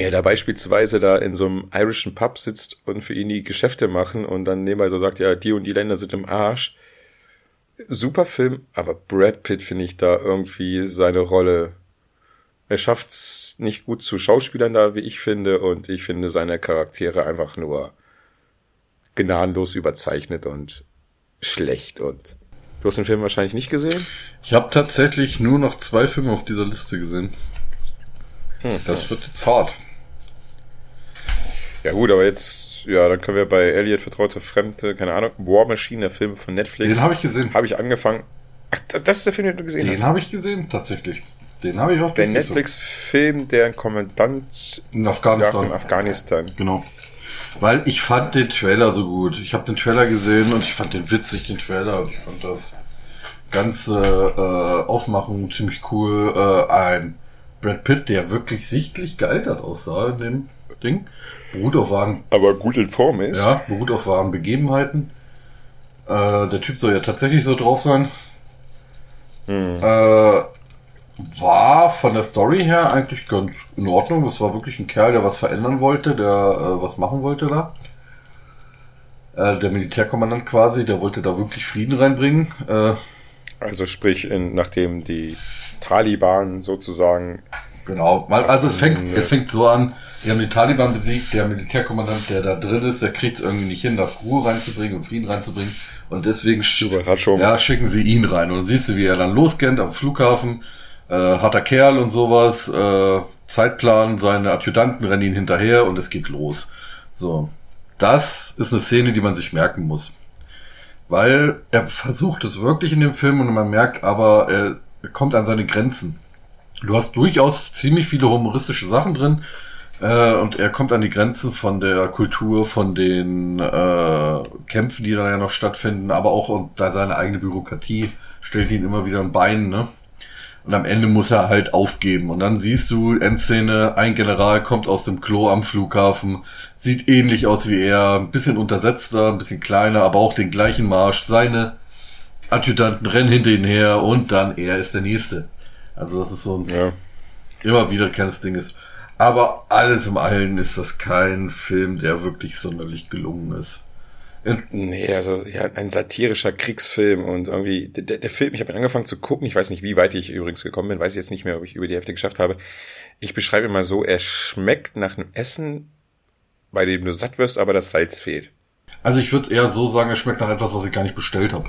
S1: ja, da beispielsweise da in so einem irischen Pub sitzt und für ihn die Geschäfte machen und dann nebenbei so sagt, ja, die und die Länder sind im Arsch. Super Film, aber Brad Pitt finde ich da irgendwie seine Rolle. Er schafft's nicht gut zu Schauspielern da, wie ich finde, und ich finde seine Charaktere einfach nur gnadenlos überzeichnet und schlecht und Du hast den Film wahrscheinlich nicht gesehen?
S2: Ich habe tatsächlich nur noch zwei Filme auf dieser Liste gesehen. Hm. Das wird jetzt hart.
S1: Ja gut, aber jetzt, ja, dann können wir bei Elliot Vertraute Fremde, keine Ahnung, War Machine, der Film von Netflix.
S2: Den habe ich gesehen.
S1: Habe ich angefangen. Ach, das, das ist der Film, den du gesehen
S2: den
S1: hast?
S2: Den habe ich gesehen, tatsächlich. Den habe ich auch
S1: Der Netflix-Film, der ein Kommandant
S2: in Afghanistan.
S1: in Afghanistan.
S2: Genau. Weil ich fand den Trailer so gut. Ich habe den Trailer gesehen und ich fand den witzig, den Trailer. Und ich fand das ganze äh, Aufmachen ziemlich cool. Äh, ein Brad Pitt, der wirklich sichtlich gealtert aussah in dem Ding. Beruht auf wahren.
S1: Aber gut in Form ist.
S2: Ja, beruht auf wahren Begebenheiten. Äh, der Typ soll ja tatsächlich so drauf sein. Hm. Äh, war von der Story her eigentlich ganz in Ordnung. Das war wirklich ein Kerl, der was verändern wollte, der äh, was machen wollte da. Äh, der Militärkommandant quasi, der wollte da wirklich Frieden reinbringen. Äh,
S1: also sprich, in, nachdem die Taliban sozusagen.
S2: Genau, also es fängt, es fängt so an, die haben die Taliban besiegt, der Militärkommandant, der da drin ist, der kriegt es irgendwie nicht hin, da Ruhe reinzubringen und Frieden reinzubringen. Und deswegen Ja, schicken sie ihn rein. Und dann siehst du, wie er dann loskennt am Flughafen. Äh, harter Kerl und sowas. Äh, Zeitplan, seine Adjutanten rennen ihn hinterher und es geht los. So. Das ist eine Szene, die man sich merken muss. Weil er versucht es wirklich in dem Film und man merkt aber, er kommt an seine Grenzen. Du hast durchaus ziemlich viele humoristische Sachen drin äh, und er kommt an die Grenzen von der Kultur, von den äh, Kämpfen, die da ja noch stattfinden, aber auch und da seine eigene Bürokratie stellt ihn immer wieder ein Bein, ne? Und am Ende muss er halt aufgeben. Und dann siehst du Endszene, ein General kommt aus dem Klo am Flughafen, sieht ähnlich aus wie er, ein bisschen untersetzter, ein bisschen kleiner, aber auch den gleichen Marsch. Seine Adjutanten rennen hinter ihn her und dann er ist der Nächste. Also das ist so ein ja. immer wieder keines Ding ist. Aber alles im Allen ist das kein Film, der wirklich sonderlich gelungen ist.
S1: Nee, also ja, ein satirischer Kriegsfilm und irgendwie der, der Film, ich habe angefangen zu gucken, ich weiß nicht, wie weit ich übrigens gekommen bin, weiß ich jetzt nicht mehr, ob ich über die Hälfte geschafft habe. Ich beschreibe mal so, er schmeckt nach einem Essen, bei dem du satt wirst, aber das Salz fehlt.
S2: Also ich würde es eher so sagen, er schmeckt nach etwas, was ich gar nicht bestellt habe.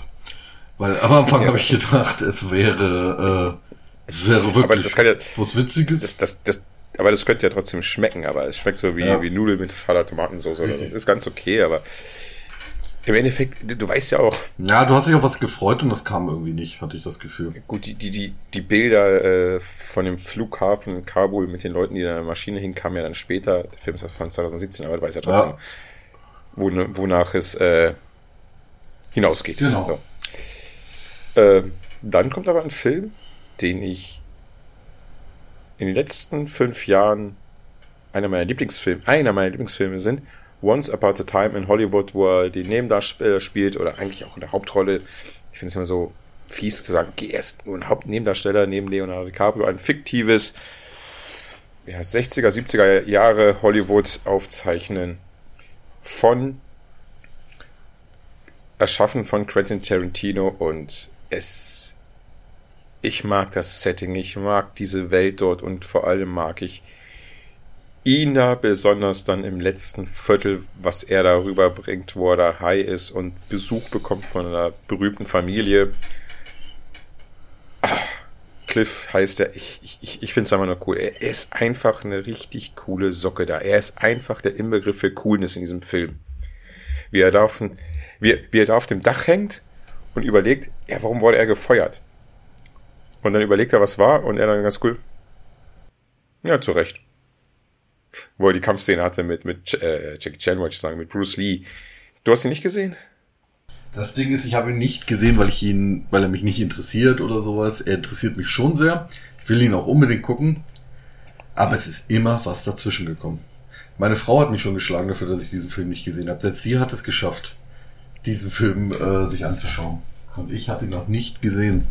S2: Weil am Anfang ja. habe ich gedacht, es wäre, äh, es wäre wirklich aber
S1: das kann ja,
S2: was Witziges.
S1: Das, das, das, aber das könnte ja trotzdem schmecken, aber es schmeckt so wie, ja. wie Nudeln mit fader Tomatensauce oder so. Das ist ganz okay, aber. im Endeffekt, du weißt ja auch.
S2: Ja, du hast dich auf was gefreut und das kam irgendwie nicht, hatte ich das Gefühl.
S1: Gut, die, die, die, die Bilder äh, von dem Flughafen in Kabul mit den Leuten, die da in der Maschine hingen, kamen ja dann später. Der Film ist von 2017, aber du weißt ja trotzdem, ja. Wo, wonach es äh, hinausgeht.
S2: Genau.
S1: So. Äh, dann kommt aber ein Film, den ich in den letzten fünf Jahren einer meiner Lieblingsfilme, einer meiner Lieblingsfilme sind Once Upon a Time in Hollywood, wo er die Nebendarsteller spielt oder eigentlich auch in der Hauptrolle. Ich finde es immer so fies zu sagen, geh erst nur ein Hauptnebendarsteller neben Leonardo DiCaprio, ein fiktives ja, 60er, 70er Jahre Hollywood aufzeichnen von erschaffen von Quentin Tarantino und es ich mag das Setting, ich mag diese Welt dort und vor allem mag ich ihn da besonders dann im letzten Viertel, was er darüber bringt, wo er da high ist und Besuch bekommt von einer berühmten Familie. Ach, Cliff heißt er. Ich, ich, ich finde es einfach nur cool. Er ist einfach eine richtig coole Socke da. Er ist einfach der Inbegriff für Coolness in diesem Film. Wie er da auf, wie, wie er da auf dem Dach hängt und überlegt, ja, warum wurde er gefeuert? Und dann überlegt er, was war, und er dann ganz cool. Ja, zu Recht wo er die Kampfszene hatte mit, mit äh, Jackie Chan, wollte ich sagen, mit Bruce Lee. Du hast ihn nicht gesehen?
S2: Das Ding ist, ich habe ihn nicht gesehen, weil ich ihn, weil er mich nicht interessiert oder sowas. Er interessiert mich schon sehr. Ich will ihn auch unbedingt gucken. Aber es ist immer was dazwischen gekommen. Meine Frau hat mich schon geschlagen dafür, dass ich diesen Film nicht gesehen habe. Selbst sie hat es geschafft, diesen Film äh, sich anzuschauen. Und ich habe ihn noch nicht gesehen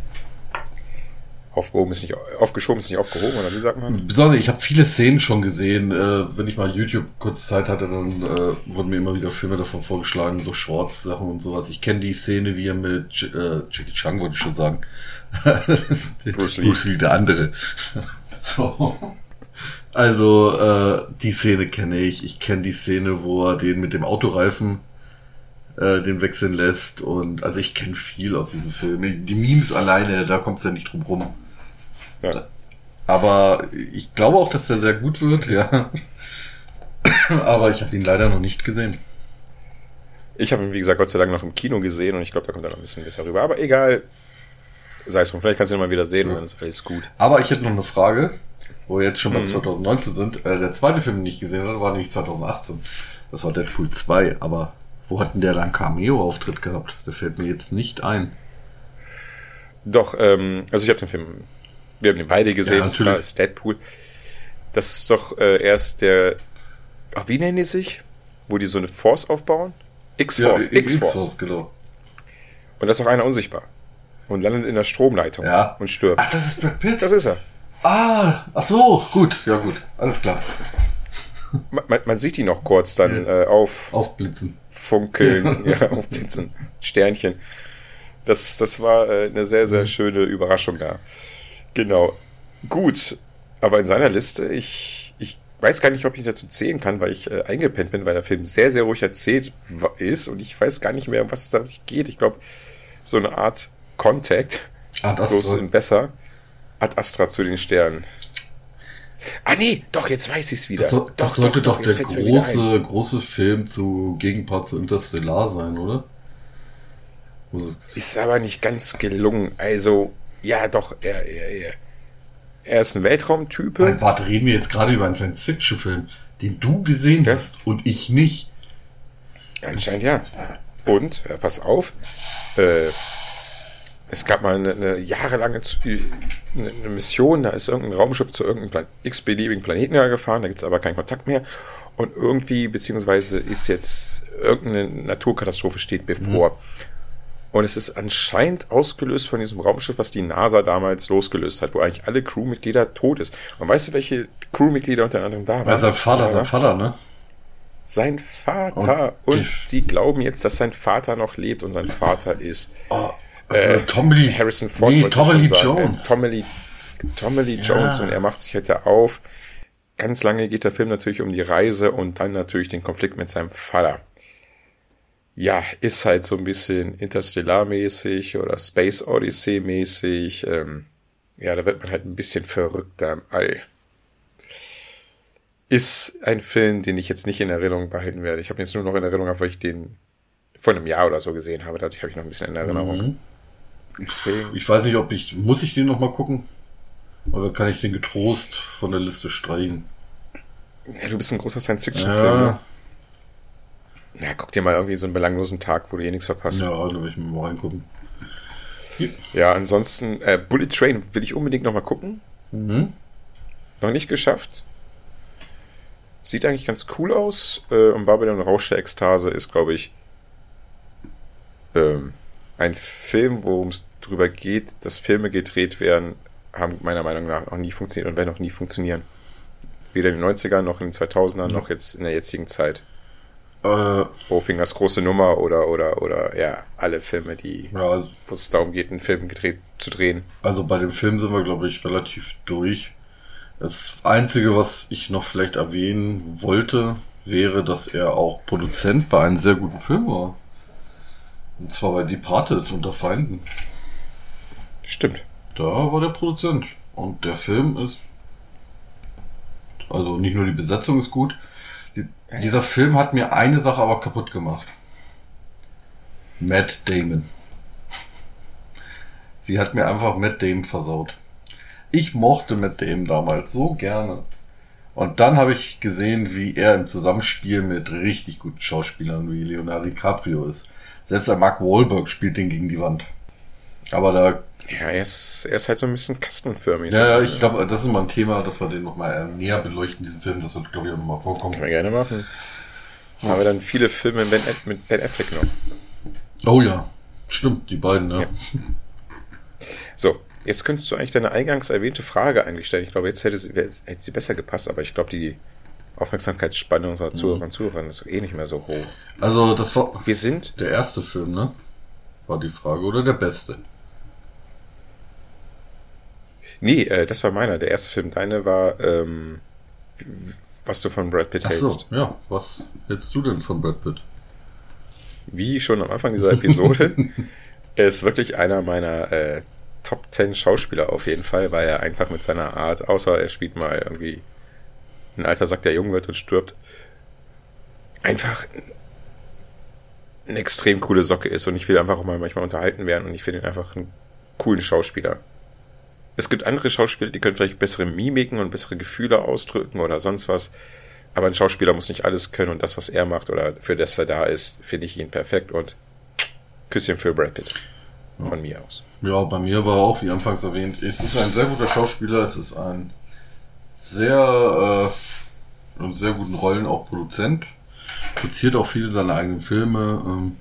S1: aufgehoben ist nicht aufgeschoben ist nicht aufgehoben oder wie sagt man?
S2: Besonders, ich habe viele Szenen schon gesehen. Äh, wenn ich mal YouTube kurz Zeit hatte, dann äh, wurden mir immer wieder Filme davon vorgeschlagen, so Shorts-Sachen und sowas. Ich kenne die Szene, wie er mit äh, Jackie Chan, wollte ich schon sagen. Bruce Lee. Bruce Lee, der andere. so. Also äh, die Szene kenne ich. Ich kenne die Szene, wo er den mit dem Autoreifen äh, den wechseln lässt. Und also ich kenne viel aus diesem Film. Die Memes alleine, da kommt es ja nicht drum rum. Ja. Aber ich glaube auch, dass der sehr gut wird, ja. Aber ich habe ihn leider noch nicht gesehen.
S1: Ich habe ihn, wie gesagt, Gott sei Dank noch im Kino gesehen und ich glaube, da kommt er noch ein bisschen besser rüber. Aber egal. Sei es drum, vielleicht kannst du ihn mal wieder sehen ja. und dann ist alles gut.
S2: Aber ich hätte noch eine Frage, wo wir jetzt schon bei mhm. 2019 sind. Äh, der zweite Film, den ich gesehen habe, war nämlich 2018. Das war Deadpool 2, aber wo hat denn der dann Cameo-Auftritt gehabt? Der fällt mir jetzt nicht ein.
S1: Doch, ähm, also ich habe den Film, wir haben den beide gesehen, ja, das war ist Deadpool. Das ist doch äh, erst der, ach, wie nennen die sich? Wo die so eine Force aufbauen? X-Force,
S2: ja, X-Force. genau.
S1: Und da ist auch einer unsichtbar. Und landet in der Stromleitung
S2: ja.
S1: und stirbt.
S2: Ach, das ist Brad Pitt?
S1: Das ist er.
S2: Ah, ach so, gut, ja gut, alles klar.
S1: Man, man sieht ihn noch kurz dann äh, auf.
S2: Aufblitzen.
S1: Funkeln, ja, ja aufblitzen. Sternchen. Das, das war äh, eine sehr, sehr mhm. schöne Überraschung da. Genau. Gut. Aber in seiner Liste, ich, ich weiß gar nicht, ob ich dazu zählen kann, weil ich äh, eingepennt bin, weil der Film sehr, sehr ruhig erzählt ist und ich weiß gar nicht mehr, um was es da geht. Ich glaube, so eine Art Contact.
S2: Ad Astra. Bloß
S1: in besser. Ad Astra zu den Sternen. Ah nee, doch, jetzt weiß ich es wieder.
S2: Das,
S1: doch,
S2: das sollte doch, doch der große, große Film zu Gegenpart zu Interstellar sein, oder?
S1: Ist aber nicht ganz gelungen. Also, ja, doch, er, er, er, er ist ein Weltraumtype.
S2: Nein, warte, reden wir jetzt gerade über einen Science-Fiction-Film, den du gesehen ja? hast und ich nicht.
S1: Anscheinend ja. Und, ja, pass auf, äh, es gab mal eine, eine jahrelange eine Mission, da ist irgendein Raumschiff zu irgendeinem x-beliebigen Planeten gefahren, da gibt es aber keinen Kontakt mehr. Und irgendwie, beziehungsweise ist jetzt irgendeine Naturkatastrophe steht bevor. Mhm. Und es ist anscheinend ausgelöst von diesem Raumschiff, was die NASA damals losgelöst hat, wo eigentlich alle Crewmitglieder tot ist. Und weißt du, welche Crewmitglieder unter anderem da waren?
S2: sein Vater, sein Vater, ne?
S1: Sein Vater. Und, und sie glauben jetzt, dass sein Vater noch lebt und sein Vater ist.
S2: Oh äh, Tommy Lee,
S1: Harrison Ford.
S2: Nee, Tommy Lee Jones.
S1: Äh, Tommy Lee, Tommy Lee ja. Jones und er macht sich halt da auf. Ganz lange geht der Film natürlich um die Reise und dann natürlich den Konflikt mit seinem Vater. Ja, ist halt so ein bisschen Interstellar-mäßig oder Space Odyssey-mäßig. Ähm, ja, da wird man halt ein bisschen verrückter im All. Ist ein Film, den ich jetzt nicht in Erinnerung behalten werde. Ich habe jetzt nur noch in Erinnerung, weil ich den vor einem Jahr oder so gesehen habe. Dadurch habe ich noch ein bisschen in Erinnerung. Mhm.
S2: Deswegen. Ich weiß nicht, ob ich, muss ich den noch mal gucken? Oder kann ich den getrost von der Liste streichen?
S1: Ja, du bist ein großer Science-Fiction-Film, ja. ne? Ja, guck dir mal irgendwie so einen belanglosen Tag, wo du eh nichts verpasst.
S2: Ja, da will ich mal reingucken.
S1: Ja, ansonsten, äh, Bullet Train will ich unbedingt noch mal gucken. Mhm. Noch nicht geschafft. Sieht eigentlich ganz cool aus. Äh, und Babylon Rausch der Ekstase ist, glaube ich, ähm, ein Film, worum es drüber geht, dass Filme gedreht werden, haben meiner Meinung nach noch nie funktioniert und werden noch nie funktionieren. Weder in den 90ern noch in den 2000ern mhm. noch jetzt in der jetzigen Zeit. Äh, Bowfingers große Nummer oder, oder, oder, ja, alle Filme, die, ja, also, wo es darum geht, einen Film gedreht, zu drehen.
S2: Also bei dem Film sind wir, glaube ich, relativ durch. Das Einzige, was ich noch vielleicht erwähnen wollte, wäre, dass er auch Produzent bei einem sehr guten Film war. Und zwar bei Departed unter Feinden.
S1: Stimmt.
S2: Da war der Produzent. Und der Film ist. Also nicht nur die Besetzung ist gut, dieser Film hat mir eine Sache aber kaputt gemacht. Matt Damon. Sie hat mir einfach Matt Damon versaut. Ich mochte Matt Damon damals so gerne. Und dann habe ich gesehen, wie er im Zusammenspiel mit richtig guten Schauspielern wie Leonardo DiCaprio ist. Selbst ein Mark Wahlberg spielt den gegen die Wand. Aber da
S1: ja, er ist, er ist halt so ein bisschen kastenförmig.
S2: Ja, ja, ich glaube, das ist mal ein Thema, dass wir den nochmal näher beleuchten, diesen Film. Das wird, glaube ich, auch nochmal vorkommen.
S1: Können wir gerne machen. Ja. Haben wir dann viele Filme mit, mit Ben Affleck noch.
S2: Oh ja, stimmt, die beiden, ja. ja.
S1: So, jetzt könntest du eigentlich deine eingangs erwähnte Frage eigentlich stellen. Ich glaube, jetzt hätte sie, hätte sie besser gepasst, aber ich glaube, die Aufmerksamkeitsspanne unserer Zuhörer und Zuhörer ist eh nicht mehr so hoch.
S2: Also, das war.
S1: Wir sind.
S2: Der erste Film, ne? War die Frage, oder der beste?
S1: Nee, äh, das war meiner. Der erste Film. Deine war, ähm, was du von Brad Pitt
S2: Ach hältst. so, ja. Was hältst du denn von Brad Pitt?
S1: Wie schon am Anfang dieser Episode, er ist wirklich einer meiner äh, Top 10 Schauspieler auf jeden Fall, weil er einfach mit seiner Art, außer er spielt mal irgendwie ein alter Sack, der jung wird und stirbt, einfach eine extrem coole Socke ist und ich will einfach auch mal manchmal unterhalten werden und ich finde ihn einfach einen coolen Schauspieler es gibt andere Schauspieler, die können vielleicht bessere Mimiken und bessere Gefühle ausdrücken oder sonst was. Aber ein Schauspieler muss nicht alles können und das, was er macht oder für das er da ist, finde ich ihn perfekt und Küsschen für Brad Pitt. Von ja. mir aus.
S2: Ja, bei mir war auch, wie anfangs erwähnt, es ist ein sehr guter Schauspieler, es ist ein sehr, äh, in sehr guten Rollen auch Produzent, produziert auch viele seiner eigenen Filme. Ähm,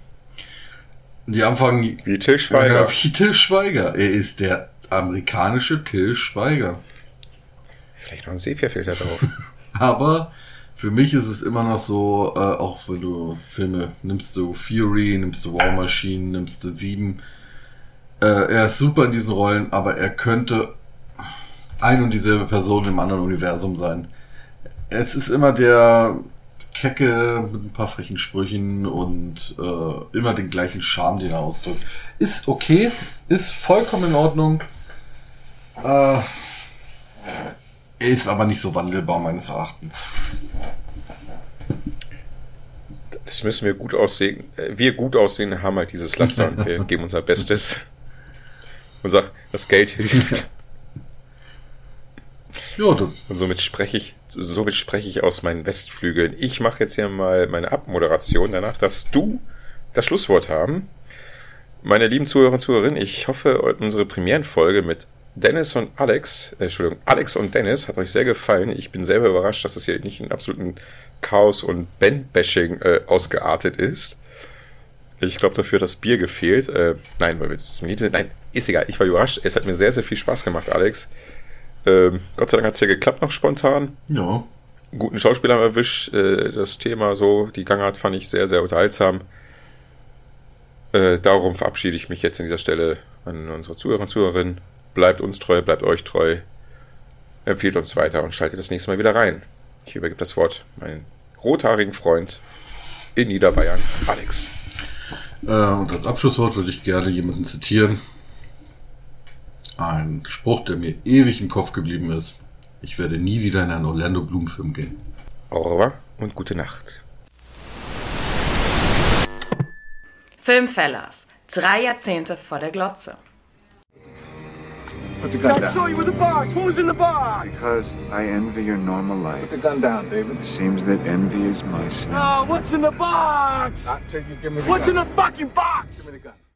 S2: die Anfang.
S1: Wie Till Schweiger. Ja,
S2: wie Till Schweiger. Er ist der amerikanische Till Schweiger.
S1: Vielleicht noch ein Sepia-Filter drauf.
S2: Aber für mich ist es immer noch so, äh, auch wenn du Filme nimmst du Fury, nimmst du War Machine, nimmst du Sieben. Äh, er ist super in diesen Rollen, aber er könnte ein und dieselbe Person im anderen Universum sein. Es ist immer der Kecke mit ein paar frechen Sprüchen und äh, immer den gleichen Charme, den er ausdrückt. Ist okay, ist vollkommen in Ordnung. Äh, ist aber nicht so wandelbar meines Erachtens.
S1: Das müssen wir gut aussehen. Äh, wir gut aussehen haben halt dieses Laster und wir geben unser Bestes. Und sagen, das Geld hilft. Ja, und somit spreche ich, somit spreche ich aus meinen Westflügeln. Ich mache jetzt hier mal meine Abmoderation. Danach darfst du das Schlusswort haben. Meine lieben Zuhörer und Zuhörerinnen, ich hoffe, unsere Premierenfolge mit Dennis und Alex, äh, Entschuldigung, Alex und Dennis hat euch sehr gefallen. Ich bin selber überrascht, dass es hier nicht in absoluten Chaos und Bandbashing äh, ausgeartet ist. Ich glaube, dafür hat das Bier gefehlt. Äh, nein, weil wir jetzt Nein, ist egal. Ich war überrascht. Es hat mir sehr, sehr viel Spaß gemacht, Alex. Ähm, Gott sei Dank hat es ja geklappt noch spontan.
S2: Ja.
S1: Guten Schauspieler erwischt. Äh, das Thema so, die Gangart fand ich sehr, sehr unterhaltsam. Äh, darum verabschiede ich mich jetzt an dieser Stelle an unsere Zuhörer und Zuhörerinnen. Bleibt uns treu, bleibt euch treu. Empfiehlt uns weiter und schaltet das nächste Mal wieder rein. Ich übergebe das Wort meinen rothaarigen Freund in Niederbayern, Alex.
S2: Äh, und als Abschlusswort würde ich gerne jemanden zitieren. Ein Spruch, der mir ewig im Kopf geblieben ist. Ich werde nie wieder in einen Orlando Bloom Film gehen.
S1: Au revoir und gute Nacht.
S3: Filmfellas, drei Jahrzehnte vor der Glotze.
S4: Put the gun
S5: I
S4: down.
S5: saw you with the box. What was in the box?
S4: Because I envy your normal life.
S5: Put the gun down, David.
S4: It seems that envy is my sin.
S5: Oh, what's in the box?
S4: Not till you give me the
S5: What's
S4: gun.
S5: in the fucking box?
S4: Give me the gun.